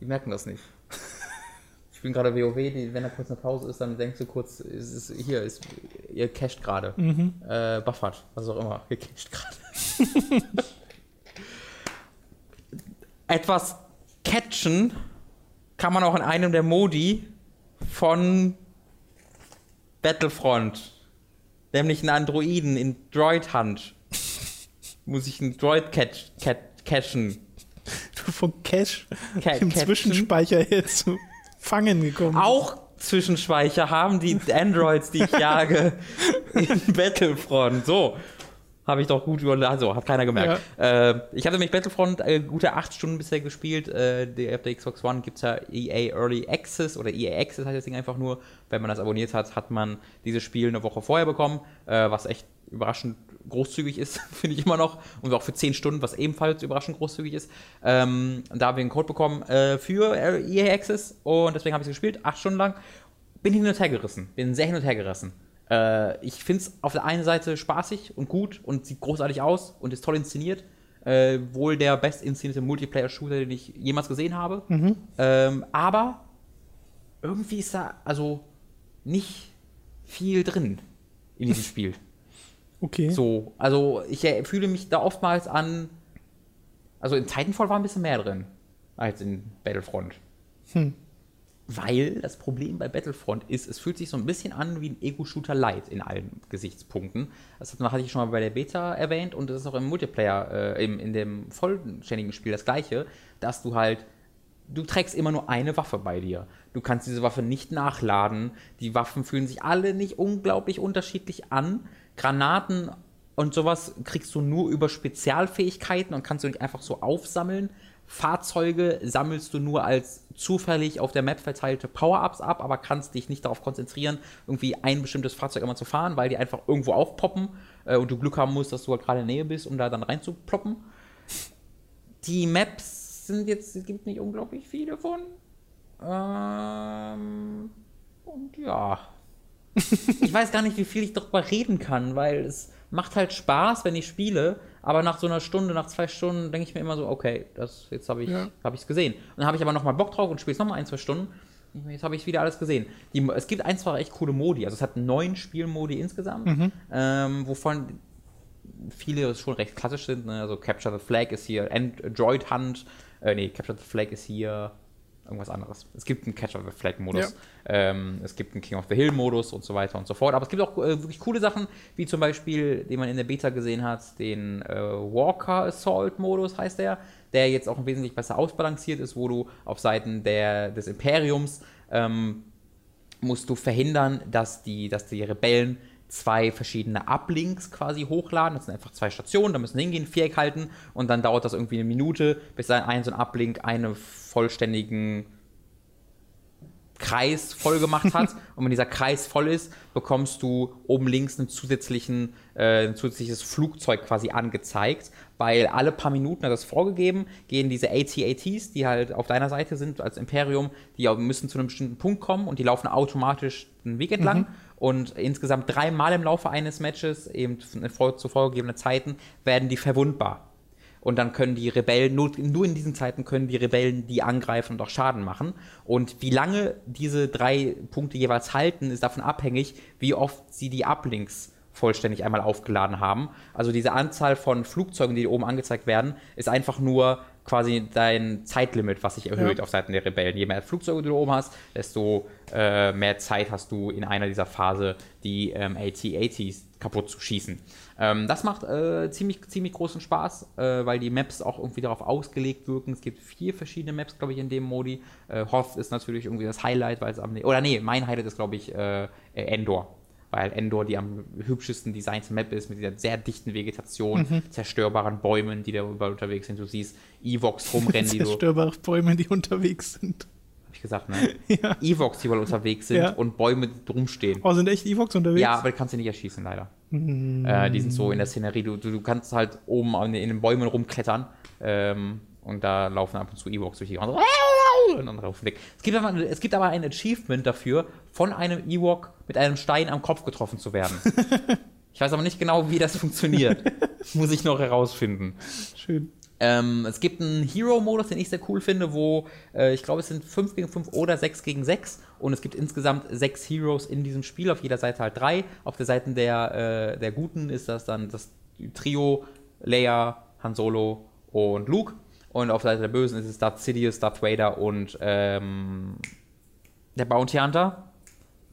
die merken das nicht. Ich bin gerade WoW, die, wenn da kurz eine Pause ist, dann denkst du kurz, es ist, hier ist, ihr cached gerade. Mhm. Äh, buffert, was auch immer, ihr cached gerade. Etwas catchen kann man auch in einem der Modi von Battlefront. Nämlich einen Androiden in Droid Hunt. Muss ich einen Droid catch, catch, catchen. Du von Cash Ca- im catchen. Zwischenspeicher hier zu fangen gekommen. Auch Zwischenspeicher haben die Androids, die ich jage, in Battlefront. So. Habe ich doch gut über. Also, hat keiner gemerkt. Äh, ich hatte nämlich Battlefront äh, gute acht Stunden bisher gespielt. Äh, die, auf der Xbox One gibt es ja EA Early Access oder EA Access heißt das Ding einfach nur. Wenn man das abonniert hat, hat man dieses Spiel eine Woche vorher bekommen, äh, was echt überraschend großzügig ist, finde ich immer noch. Und auch für 10 Stunden, was ebenfalls überraschend großzügig ist. Ähm, da haben wir einen Code bekommen äh, für EA Access und deswegen habe ich es gespielt, acht Stunden lang. Bin hin und her gerissen, bin sehr hin und her gerissen. Äh, ich finde es auf der einen Seite spaßig und gut und sieht großartig aus und ist toll inszeniert. Äh, wohl der best inszenierte Multiplayer-Shooter, den ich jemals gesehen habe. Ähm, aber irgendwie ist da also nicht viel drin in diesem Spiel. Okay. So, also ich äh, fühle mich da oftmals an. Also in Titanfall war ein bisschen mehr drin als in Battlefront. Hm. Weil das Problem bei Battlefront ist, es fühlt sich so ein bisschen an wie ein Ego-Shooter Light in allen Gesichtspunkten. Das hat- hatte ich schon mal bei der Beta erwähnt und das ist auch im Multiplayer, äh, im, in dem vollständigen Spiel das gleiche, dass du halt, du trägst immer nur eine Waffe bei dir. Du kannst diese Waffe nicht nachladen. Die Waffen fühlen sich alle nicht unglaublich unterschiedlich an. Granaten und sowas kriegst du nur über Spezialfähigkeiten und kannst du nicht einfach so aufsammeln. Fahrzeuge sammelst du nur als zufällig auf der Map verteilte Power-Ups ab, aber kannst dich nicht darauf konzentrieren, irgendwie ein bestimmtes Fahrzeug immer zu fahren, weil die einfach irgendwo aufpoppen äh, und du Glück haben musst, dass du halt gerade in der Nähe bist, um da dann reinzuploppen. Die Maps sind jetzt, es gibt nicht unglaublich viele von. Ähm, und ja. ich weiß gar nicht, wie viel ich darüber reden kann, weil es macht halt Spaß, wenn ich spiele, aber nach so einer Stunde, nach zwei Stunden denke ich mir immer so, okay, das, jetzt habe ich Ja. hab ich's gesehen. Und dann habe ich aber nochmal Bock drauf und spiele es nochmal ein, zwei Stunden. Jetzt habe ich wieder alles gesehen. Die, es gibt ein, zwei echt coole Modi. Also es hat neun Spielmodi insgesamt, ähm, wovon viele schon recht klassisch sind. Ne? Also Capture the Flag ist hier, Android Hunt, äh, nee, Capture the Flag ist hier irgendwas anderes. Es gibt einen Capture the Flag Modus, ähm, es gibt einen King of the Hill Modus und so weiter und so fort. Aber es gibt auch äh, wirklich coole Sachen, wie zum Beispiel, den man in der Beta gesehen hat, den äh, Walker Assault Modus heißt der. der jetzt auch wesentlich besser ausbalanciert ist, wo du auf Seiten der, des Imperiums ähm, musst du verhindern, dass die, dass die Rebellen zwei verschiedene Uplinks quasi hochladen. Das sind einfach zwei Stationen, da müssen hingehen, Viereck halten und dann dauert das irgendwie eine Minute, bis dann ein so ein Uplink einen vollständigen Kreis voll gemacht hat. und wenn dieser Kreis voll ist, bekommst du oben links einen zusätzlichen, äh, ein zusätzliches Flugzeug quasi angezeigt, weil alle paar Minuten hat das vorgegeben, gehen diese AT-ATs, die halt auf deiner Seite sind als Imperium, die müssen zu einem bestimmten Punkt kommen und die laufen automatisch den Weg entlang. Mhm. Und insgesamt dreimal im Laufe eines Matches, eben zu vorgegebenen Zeiten, werden die verwundbar. Und dann können die Rebellen, nur, nur in diesen Zeiten können die Rebellen die angreifen und auch Schaden machen. Und wie lange diese drei Punkte jeweils halten, ist davon abhängig, wie oft sie die Uplinks vollständig einmal aufgeladen haben. Also diese Anzahl von Flugzeugen, die oben angezeigt werden, ist einfach nur quasi dein Zeitlimit, was sich erhöht ja. auf Seiten der Rebellen. Je mehr Flugzeuge du oben hast, desto äh, mehr Zeit hast du in einer dieser Phase, die ähm, AT-ATs kaputt zu schießen. Ähm, das macht äh, ziemlich, ziemlich großen Spaß, äh, weil die Maps auch irgendwie darauf ausgelegt wirken. Es gibt vier verschiedene Maps, glaube ich, in dem Modi. Äh, Hoth ist natürlich irgendwie das Highlight, weil es am. Oder nee, mein Highlight ist, glaube ich, äh, Endor. Weil Endor die am hübschesten designte Map ist, mit dieser sehr dichten Vegetation, mhm. zerstörbaren Bäumen, die da überall unterwegs sind. Du siehst Evox rumrennen, die so. Zerstörbare Bäume, die unterwegs sind ich gesagt, ne? ja. Evox, die wohl unterwegs sind ja. und Bäume drumstehen. Oh, sind echt Evox unterwegs? Ja, aber du kannst sie nicht erschießen, leider. Mm. Äh, die sind so in der Szenerie. Du, du, du kannst halt oben in, in, den Bäumen rumklettern ähm, und da laufen ab und zu Evox durch die Wand. Und dann laufen weg. Es gibt, aber, es gibt aber ein Achievement dafür, von einem Ewok mit einem Stein am Kopf getroffen zu werden. ich weiß aber nicht genau, wie das funktioniert. Muss ich noch herausfinden. Schön. Ähm, es gibt einen Hero-Modus, den ich sehr cool finde, wo äh, ich glaube, es sind 5 gegen 5 oder 6 gegen 6 und es gibt insgesamt 6 Heroes in diesem Spiel, auf jeder Seite halt 3. Auf der Seite der, äh, der Guten ist das dann das Trio Leia, Han Solo und Luke und auf der Seite der Bösen ist es Darth Sidious, Darth Vader und ähm, der Bounty Hunter,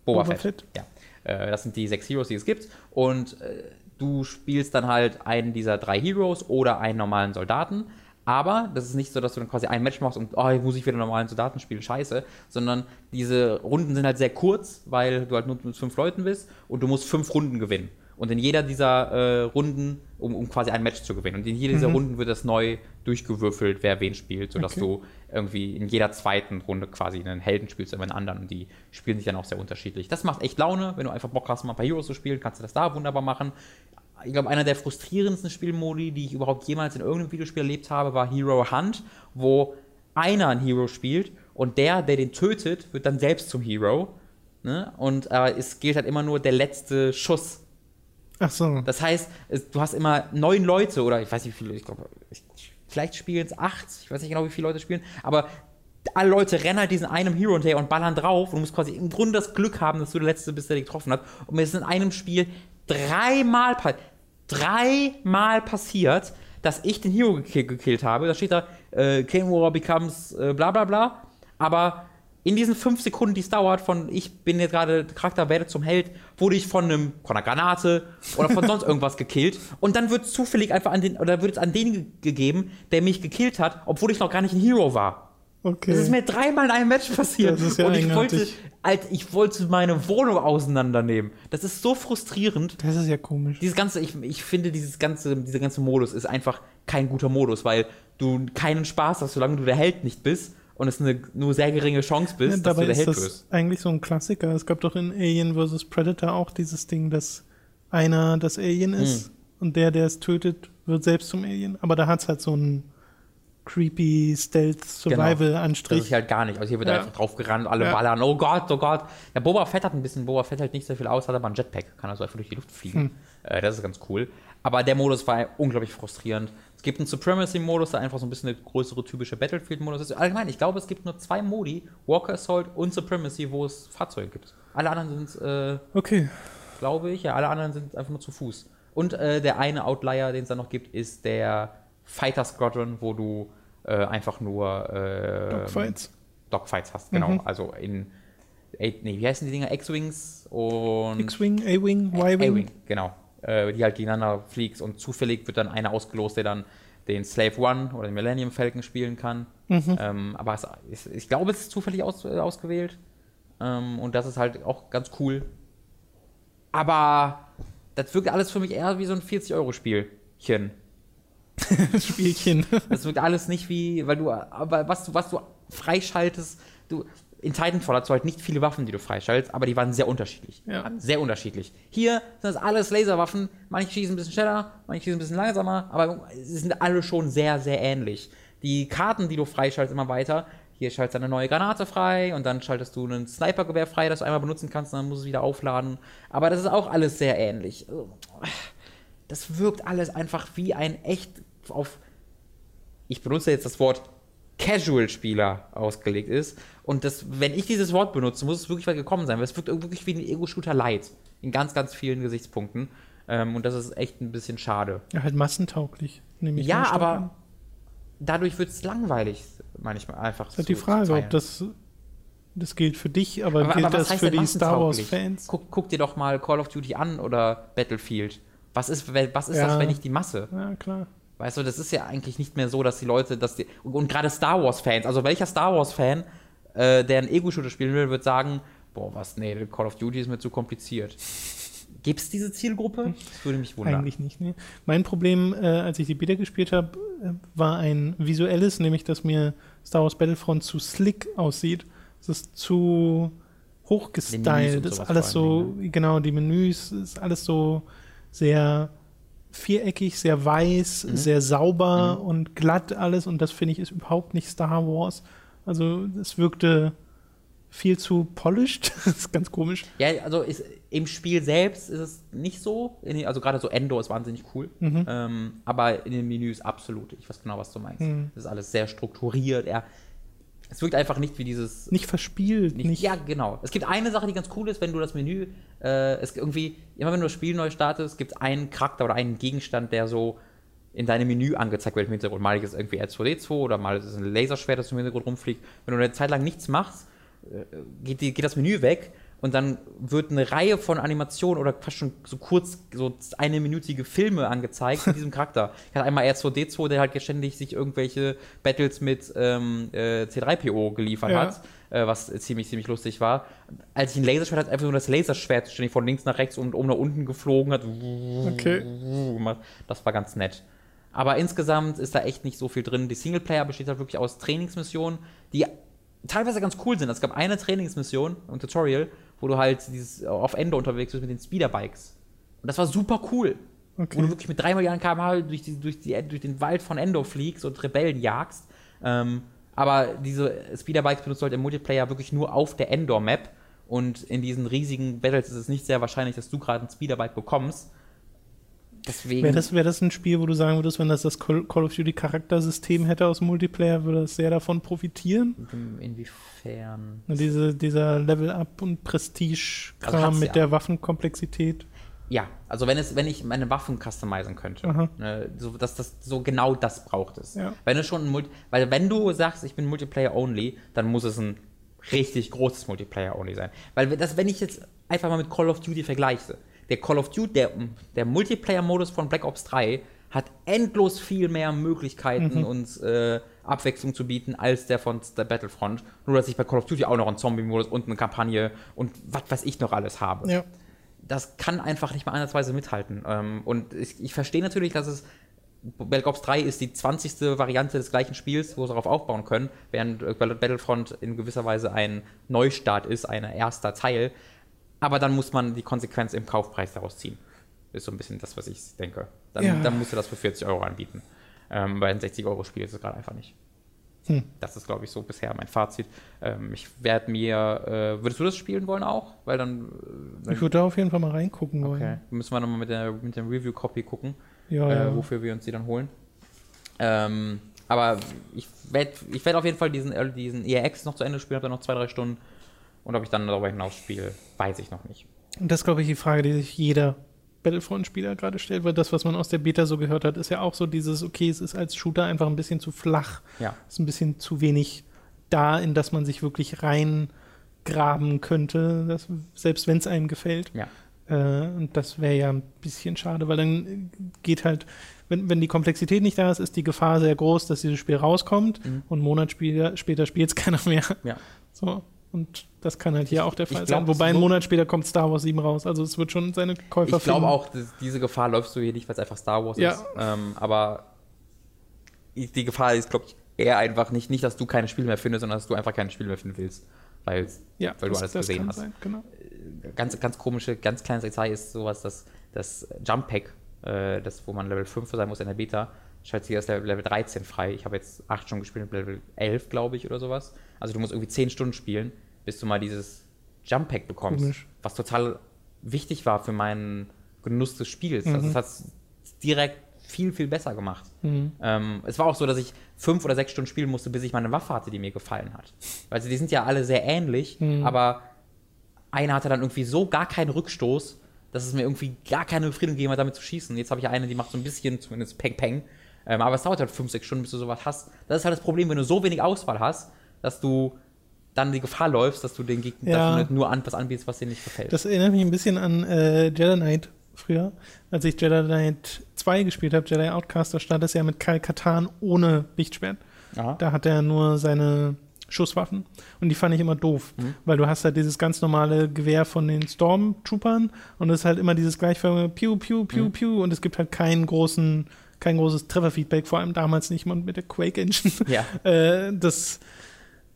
Boba, Boba Fett. Fett. Ja. Äh, das sind die 6 Heroes, die es gibt und äh, du spielst dann halt einen dieser drei Heroes oder einen normalen Soldaten. Aber das ist nicht so, dass du dann quasi ein Match machst und, oh, jetzt muss ich wieder normalen Soldaten spielen, scheiße. Sondern diese Runden sind halt sehr kurz, weil du halt nur mit fünf Leuten bist und du musst fünf Runden gewinnen. Und in jeder dieser äh, Runden, um, um, quasi ein Match zu gewinnen. Und in jeder mhm. dieser Runden wird das neu durchgewürfelt, wer wen spielt, sodass okay. du irgendwie in jeder zweiten Runde quasi einen Helden spielst oder einen anderen. Und die spielen sich dann auch sehr unterschiedlich. Das macht echt Laune. Wenn du einfach Bock hast, mal ein paar Heroes zu spielen, kannst du das da wunderbar machen. Ich glaube, einer der frustrierendsten Spielmodi, die ich überhaupt jemals in irgendeinem Videospiel erlebt habe, war Hero Hunt, wo einer ein Hero spielt und der, der den tötet, wird dann selbst zum Hero. Ne? Und äh, es gilt halt immer nur der letzte Schuss Ach so. Das heißt, es, du hast immer neun Leute oder ich weiß nicht wie viele, ich glaube, vielleicht spielen es acht, ich weiß nicht genau, wie viele Leute spielen, aber alle Leute rennen halt diesen einem Hero hinterher und ballern drauf und du musst quasi im Grunde das Glück haben, dass du der Letzte bist, der dich getroffen hat. Und mir ist in einem Spiel dreimal, dreimal passiert, dass ich den Hero gekillt habe. Da steht da, äh, King War becomes äh, bla bla bla. Aber in diesen fünf Sekunden, die es dauert, von ich bin jetzt gerade Charakter, werde zum Held, wurde ich von einem, von einer Granate oder von sonst irgendwas gekillt. Und dann wird zufällig einfach an den, oder wird es an den gegeben, der mich gekillt hat, obwohl ich noch gar nicht ein Hero war. Okay. Das ist mir dreimal in einem Match passiert. Das ist ja und ich wollte, Alter, ich wollte meine Wohnung auseinandernehmen. Das ist so frustrierend. Das ist ja komisch. Dieses ganze, ich, ich finde, dieses ganze, dieser ganze Modus ist einfach kein guter Modus, weil du keinen Spaß hast, solange du der Held nicht bist und es eine nur sehr geringe Chance bist, ja, dass du der Held wirst. Das ist eigentlich so ein Klassiker. Es gab doch in Alien vs. Predator auch dieses Ding, dass einer das Alien ist hm. und der, der es tötet, wird selbst zum Alien. Aber da hat es halt so einen creepy Stealth-Survival-Anstrich. Genau. Das ist halt gar nicht. Also hier wird ja. einfach drauf gerannt, alle ja. ballern. Oh Gott, oh Gott. Ja, Boba Fett hat ein bisschen, Boba Fett hält nicht sehr viel aus, hat aber ein Jetpack. Kann also einfach durch die Luft fliegen. Hm. Äh, das ist ganz cool. Aber der Modus war unglaublich frustrierend gibt einen Supremacy-Modus, der einfach so ein bisschen der größere typische Battlefield-Modus ist. Allgemein, ich glaube, es gibt nur zwei Modi, Walker Assault und Supremacy, wo es Fahrzeuge gibt. Alle anderen sind, äh, okay. glaube ich, ja, alle anderen sind einfach nur zu Fuß. Und äh, der eine Outlier, den es da noch gibt, ist der Fighter Squadron, wo du äh, einfach nur äh, Dogfights. Dogfights hast, genau. Mhm. Also in, nee, wie heißen die Dinger? X-Wings und. X-Wing, A-Wing, Y-Wing. A-Wing, genau äh, die halt gegeneinander fliegst und zufällig wird dann einer ausgelost, der dann den Slave One oder den Millennium Falcon spielen kann. Mhm. Ähm, aber es, ich, ich glaube, es ist zufällig aus, äh, ausgewählt. Ähm, und das ist halt auch ganz cool. Aber das wirkt alles für mich eher wie so ein 40-Euro-Spielchen. Spielchen. Das wirkt alles nicht wie, weil du, aber was du, was du freischaltest, du, in Titanfall hast du halt nicht viele Waffen, die du freischaltest, aber die waren sehr unterschiedlich. Ja. Sehr unterschiedlich. Hier sind das alles Laserwaffen, manche schießen ein bisschen schneller, manche schießen ein bisschen langsamer, aber sie sind alle schon sehr, sehr ähnlich. Die Karten, die du freischaltest, immer weiter. Hier schaltest du eine neue Granate frei und dann schaltest du ein Snipergewehr frei, das du einmal benutzen kannst und dann musst du es wieder aufladen. Aber das ist auch alles sehr ähnlich. Das wirkt alles einfach wie ein echt auf ich benutze jetzt das Wort Casual-Spieler ausgelegt ist. Und das, wenn ich dieses Wort benutze, muss es wirklich weit gekommen sein, weil es wirkt wirklich wie ein Ego-Shooter Light. In ganz, ganz vielen Gesichtspunkten. Ähm, und das ist echt ein bisschen schade. Ja, halt massentauglich. nehme ich Ja, an. aber dadurch wird es langweilig, manchmal einfach. Das ist halt die Frage, ob das, das gilt für dich, aber, Aber, gilt aber das für die Star? Wars-Fans? Guck, guck dir doch mal Call of Duty an oder Battlefield. Was ist, was ist Ja. das, wenn nicht die Masse? Ja, klar. Weißt du, das ist ja eigentlich nicht mehr so, dass die Leute, dass die, und, und gerade Star Wars-Fans, also welcher Star Wars-Fan, äh, der einen Ego-Shooter spielen will, wird sagen, boah, was, nee, Call of Duty ist mir zu kompliziert. Gibt es diese Zielgruppe? Das würde mich wundern. Eigentlich nicht. Nee. Mein Problem, äh, als ich die Beta gespielt habe, äh, war ein visuelles, nämlich dass mir Star Wars Battlefront zu slick aussieht. Es ist zu hochgestylt, ist alles vor allen so, genau, die Menüs, ist alles so sehr viereckig, sehr weiß, Mhm. sehr sauber und glatt alles und das finde ich ist überhaupt nicht Star Wars. Also es wirkte viel zu polished. das ist ganz komisch. Ja, also ist, im Spiel selbst ist es nicht so. In den, also gerade so Endor ist wahnsinnig cool. Mhm. Ähm, aber in den Menüs absolut. Ich weiß genau, was du meinst. Mhm. Das ist alles sehr strukturiert. Ja, es wirkt einfach nicht wie dieses Nicht verspielt, Nicht, nicht, Ja, genau. Es gibt eine Sache, die ganz cool ist, wenn du das Menü, äh, es irgendwie, immer wenn du das Spiel neu startest, gibt es einen Charakter oder einen Gegenstand, der so in deinem Menü angezeigt wird im Hintergrund. Mal ist es irgendwie R2D2 oder mal ist es ein Laserschwert, das im Hintergrund rumfliegt. Wenn du eine Zeit lang nichts machst, äh, geht, die, geht das Menü weg und dann wird eine Reihe von Animationen oder fast schon so kurz, so eine minütige Filme angezeigt mit diesem Charakter. Ich hatte einmal R2D2, der halt ständig sich irgendwelche Battles mit ähm, äh, C3PO geliefert Ja. hat, äh, was ziemlich, ziemlich lustig war. Als ich ein Laserschwert hatte, einfach nur das Laserschwert ständig von links nach rechts und oben nach unten geflogen hat. Okay. Das war ganz nett. Aber insgesamt ist da echt nicht so viel drin. Die Singleplayer besteht halt wirklich aus Trainingsmissionen, die teilweise ganz cool sind. Es gab eine Trainingsmission, ein Tutorial, wo du halt dieses, auf Ende unterwegs bist mit den Speederbikes. Und das war super cool. Okay. Wo du wirklich mit 3 Milliarden km/h durch, die, durch, die, durch den Wald von Endor fliegst und Rebellen jagst. Ähm, aber diese Speederbikes benutzt du halt im Multiplayer wirklich nur auf der Endor-Map. Und in diesen riesigen Battles ist es nicht sehr wahrscheinlich, dass du gerade ein Speederbike bekommst. Deswegen. Wäre das, wär das ein Spiel, wo du sagen würdest, wenn das das Call of Duty Charaktersystem hätte aus Multiplayer, würde das sehr davon profitieren? Inwiefern? Diese, dieser Level-Up und Prestige-Kram Also mit ja. der Waffenkomplexität. Ja, also wenn es, wenn ich meine Waffen customizen könnte, ne, so, dass das so genau das braucht es. Ja. Wenn es schon ein weil wenn du sagst, ich bin Multiplayer only, dann muss es ein richtig großes Multiplayer only sein. Weil das, wenn ich jetzt einfach mal mit Call of Duty vergleiche, der Call of Duty, der, der Multiplayer-Modus von Black Ops 3 hat endlos viel mehr Möglichkeiten Mhm. und äh, Abwechslung zu bieten als der von der Battlefront. Nur dass ich bei Call of Duty auch noch einen Zombie-Modus und eine Kampagne und was weiß ich noch alles habe Ja. das kann einfach nicht mal ansatzweise mithalten. Ähm, und ich, ich verstehe natürlich, dass es Black Ops 3 ist die 20. Variante des gleichen Spiels, wo sie darauf aufbauen können, während äh, Battlefront in gewisser Weise ein Neustart ist, ein erster Teil. Aber dann muss man die Konsequenz im Kaufpreis daraus ziehen. Ist so ein bisschen das, was ich denke. Dann, Ja. dann musst du das für 40 Euro anbieten. Ähm, bei einem 60-Euro-Spiel ist es gerade einfach nicht. Hm. Das ist, glaube ich, so bisher mein Fazit. Ähm, ich werde mir. Äh, würdest du das spielen wollen auch? Weil dann. Äh, Ich würde da auf jeden Fall mal reingucken wollen. Okay, müssen wir nochmal mit der, mit der Review-Copy gucken, Ja, äh, ja. wofür wir uns die dann holen. Ähm, aber ich werde ich werd auf jeden Fall diesen, äh, diesen ERX noch zu Ende spielen, habe dann noch zwei, drei Stunden. Und ob ich dann darüber hinaus spiele, weiß ich noch nicht. Und das ist, glaube ich, die Frage, die sich jeder Battlefront-Spieler gerade stellt, weil das, was man aus der Beta so gehört hat, ist ja auch so dieses, okay, es ist als Shooter einfach ein bisschen zu flach. Ja. Es ist ein bisschen zu wenig da, in das man sich wirklich reingraben könnte, das, selbst wenn es einem gefällt. Ja. Äh, und das wäre ja ein bisschen schade, weil dann geht halt, wenn, wenn die Komplexität nicht da ist, ist die Gefahr sehr groß, dass dieses Spiel rauskommt Mhm. und einen Monat später, später spielt es keiner mehr. Ja. So. Und das kann halt hier auch der ich Fall glaub, sein. Wobei einen Monat später kommt Star Wars 7 raus. Also es wird schon seine Käufer Ich glaube auch, diese Gefahr läufst du hier nicht, weil es einfach Star Wars Ja. ist. Ähm, aber ich- die Gefahr ist, glaube ich, eher einfach nicht, nicht, dass du keine Spiele mehr findest, sondern dass du einfach keine Spiele mehr finden willst. Weil, ja, weil du das, alles das gesehen kann hast. Sein, genau. ganz, ganz komische, ganz kleines Detail ist sowas, dass das Jump Pack, äh, das, wo man Level 5 sein muss in der Beta, schaltet sich erst Level Level 13 frei. Ich habe jetzt 8 Stunden gespielt, Level 11, glaube ich, oder sowas. Also du musst irgendwie 10 Stunden spielen, bis du mal dieses Jump Pack bekommst. Komisch. Was total wichtig war für meinen Genuss des Spiels. Also Mhm. es hat es direkt viel, viel besser gemacht. Mhm. Ähm, es war auch so, dass ich fünf oder sechs Stunden spielen musste, bis ich meine Waffe hatte, die mir gefallen hat. Weil sie, die sind ja alle sehr ähnlich, Mhm. aber einer hatte dann irgendwie so gar keinen Rückstoß, dass es mir irgendwie gar keine Befriedigung gegeben hat, damit zu schießen. Jetzt habe ich eine, die macht so ein bisschen zumindest Peng Peng. Ähm, aber es dauert halt fünf, sechs Stunden, bis du sowas hast. Das ist halt das Problem, wenn du so wenig Auswahl hast, dass du dann die Gefahr läufst, dass du den Gegner Ja. du nur an, was anbietest, was dir nicht gefällt. Das erinnert mich ein bisschen an äh, Jedi Knight früher. Als ich Jedi Knight 2 gespielt habe, Jedi Outcast, da stand es ja mit Kyle Katan ohne Lichtschwert. Aha. Da hat er nur seine Schusswaffen. Und die fand ich immer doof. Mhm. Weil du hast halt dieses ganz normale Gewehr von den Stormtroopern und es ist halt immer dieses gleichförmige Piu, Piu, Piu, Mhm. Piu und es gibt halt keinen großen, kein großes Trefferfeedback, vor allem damals nicht mal mit der Quake Engine. Ja. Äh, das,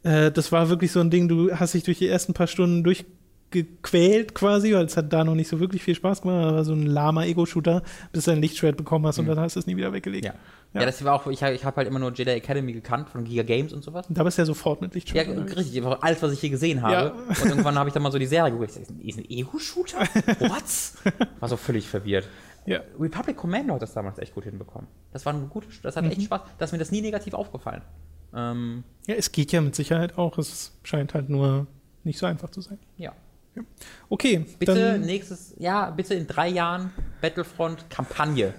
äh, das war wirklich so ein Ding, du hast dich durch die ersten paar Stunden durchgequält quasi, weil es hat da noch nicht so wirklich viel Spaß gemacht, aber so ein lama Ego-Shooter, bis du ein Lichtschwert bekommen hast und Mhm. dann hast du es nie wieder weggelegt. Ja. Ja. Ja. das war auch, ich, ich habe halt immer nur Jedi Academy gekannt von Giga Games und sowas. Und da bist du ja sofort mit Ja, Lichtschwert. richtig, einfach alles, was ich hier gesehen habe. Ja. Und irgendwann habe ich dann mal so die Serie geguckt. Ist ein Ego-Shooter? What? War so völlig verwirrt. Ja. Republic Commando hat das damals echt gut hinbekommen. Das war ein gutes, das hat Mhm. echt Spaß. Da ist mir das nie negativ aufgefallen. Ähm, ja, es geht ja mit Sicherheit auch. Es scheint halt nur nicht so einfach zu sein. ja. Okay, Bitte dann, nächstes Jahr, bitte in drei Jahren Battlefront Kampagne.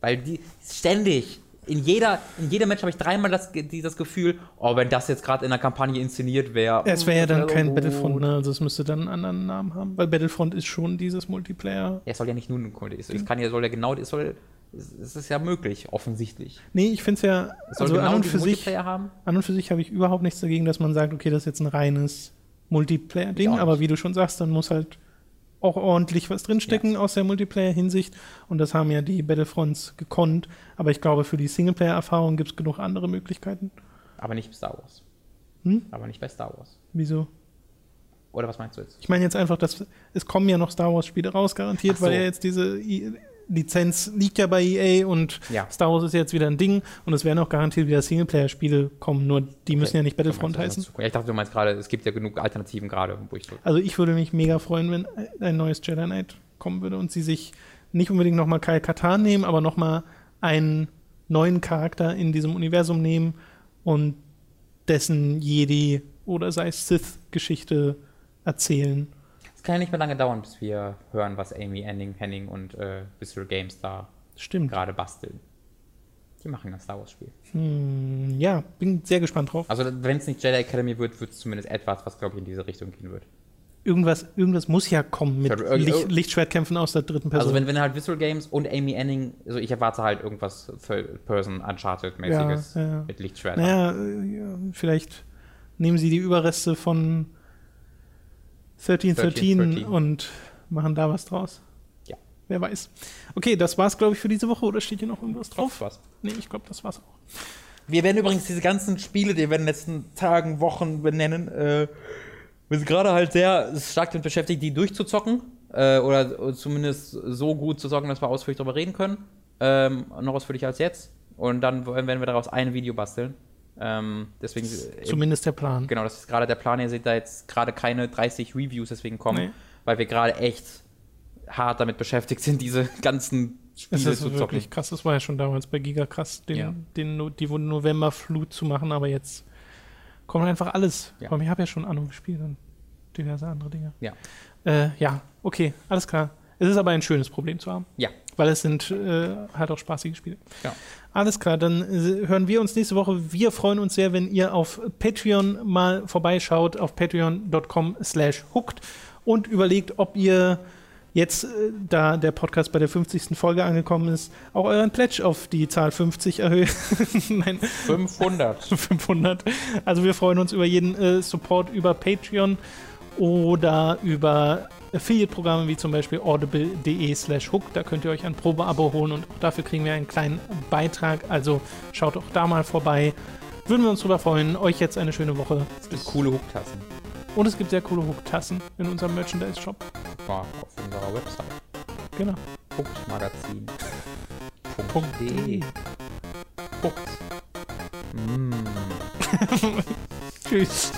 Weil die ständig, in jeder, in jedem Match habe ich dreimal das, dieses Gefühl, oh, wenn das jetzt gerade in der Kampagne inszeniert wäre. es wäre ja dann oh, kein oh. Battlefront, ne? also es müsste dann einen anderen Namen haben, weil Battlefront ist schon dieses Multiplayer. Ja, es soll ja nicht nur ein. Es es kann ja, soll ja genau, es soll, es es ist ja möglich, offensichtlich. Nee, ich finde es ja, Es also genau an und für sich, Multiplayer haben. an und für sich habe ich überhaupt nichts dagegen, dass man sagt, okay, das ist jetzt ein reines Multiplayer-Ding, aber wie du schon sagst, dann muss halt auch ordentlich was drinstecken aus der Multiplayer-Hinsicht und das haben ja die Battlefronts gekonnt, aber ich glaube, für die Singleplayer-Erfahrung gibt es genug andere Möglichkeiten. Aber nicht Star Wars. Hm? Aber nicht bei Star Wars. Wieso? Oder was meinst du jetzt? Ich meine jetzt einfach, dass es kommen ja noch Star Wars-Spiele raus, garantiert, so. weil ja jetzt diese Lizenz liegt ja bei EA und Ja. Star Wars ist jetzt wieder ein Ding und es werden auch garantiert wieder Singleplayer-Spiele kommen, nur die müssen ja nicht Battlefront heißen. Ja, ich dachte, du meinst gerade, es gibt ja genug Alternativen gerade, wo ich so. Also ich würde mich mega freuen, wenn ein neues Jedi Knight kommen würde und sie sich nicht unbedingt nochmal Kyle Katarn nehmen, aber nochmal einen neuen Charakter in diesem Universum nehmen und dessen Jedi oder sei es Sith-Geschichte erzählen. Kann ja nicht mehr lange dauern, bis wir hören, was Amy Henning, Henning und äh, Visceral Games da Stimmt. gerade basteln. Die machen ein Star Wars-Spiel. Hm, ja, bin sehr gespannt drauf. Also, wenn es nicht Jedi Academy wird, wird es zumindest etwas, was, glaube ich, in diese Richtung gehen wird. Irgendwas, irgendwas muss ja kommen mit Licht, Lichtschwertkämpfen aus der dritten Person. Also, wenn, wenn halt Visceral Games und Amy Henning, also ich erwarte halt irgendwas Third-Person Uncharted-mäßiges Ja, ja. mit Lichtschwertern. Naja, äh, ja, vielleicht nehmen sie die Überreste von 1313 1313. und machen da was draus. Ja. Wer weiß. Okay, das war's, glaube ich, für diese Woche. Oder steht hier noch irgendwas drauf? was. Nee, ich glaube, das war's auch. Wir werden übrigens diese ganzen Spiele, die wir in den letzten Tagen, Wochen benennen, äh, wir sind gerade halt sehr stark damit beschäftigt, die durchzuzocken. Äh, oder zumindest so gut zu zocken, dass wir ausführlich darüber reden können. Ähm, noch ausführlicher als jetzt. Und dann werden wir daraus ein Video basteln. Ähm, deswegen. äh, Zumindest der Plan. Genau, das ist gerade der Plan. Ihr seht da jetzt gerade keine 30 Reviews deswegen kommen, Nee. weil wir gerade echt hart damit beschäftigt sind, diese ganzen Das Spiele ist zu zocken. wirklich krass. Das war ja schon damals bei Giga krass, den, Ja. den, No- die Novemberflut zu machen, aber jetzt kommt einfach alles. Ja. Aber ich habe ja schon Anno gespielt und diverse andere Dinge. Ja. Äh, ja, okay, alles klar. Es ist aber ein schönes Problem zu haben. Ja. Weil es sind äh, halt auch spaßige Spiele. Ja. Alles klar, dann äh, hören wir uns nächste Woche. Wir freuen uns sehr, wenn ihr auf Patreon mal vorbeischaut, auf patreon.com slash hooked und überlegt, ob ihr jetzt, äh, da der Podcast bei der 50. Folge angekommen ist, auch euren Pledge auf die Zahl 50 erhöhen. Nein, 500. 500. Also wir freuen uns über jeden äh, Support über Patreon oder über Affiliate-Programme wie zum Beispiel audible.de slash hook. Da könnt ihr euch ein Probeabo holen und auch dafür kriegen wir einen kleinen Beitrag. Also schaut auch da mal vorbei. Würden wir uns drüber freuen. Euch jetzt eine schöne Woche. Es gibt coole Hooktassen. Und es gibt sehr coole Hook-Tassen in unserem Merchandise-Shop. War auf unserer Website. Genau. Punktmagazin. Punkt .de. Mm. Tschüss.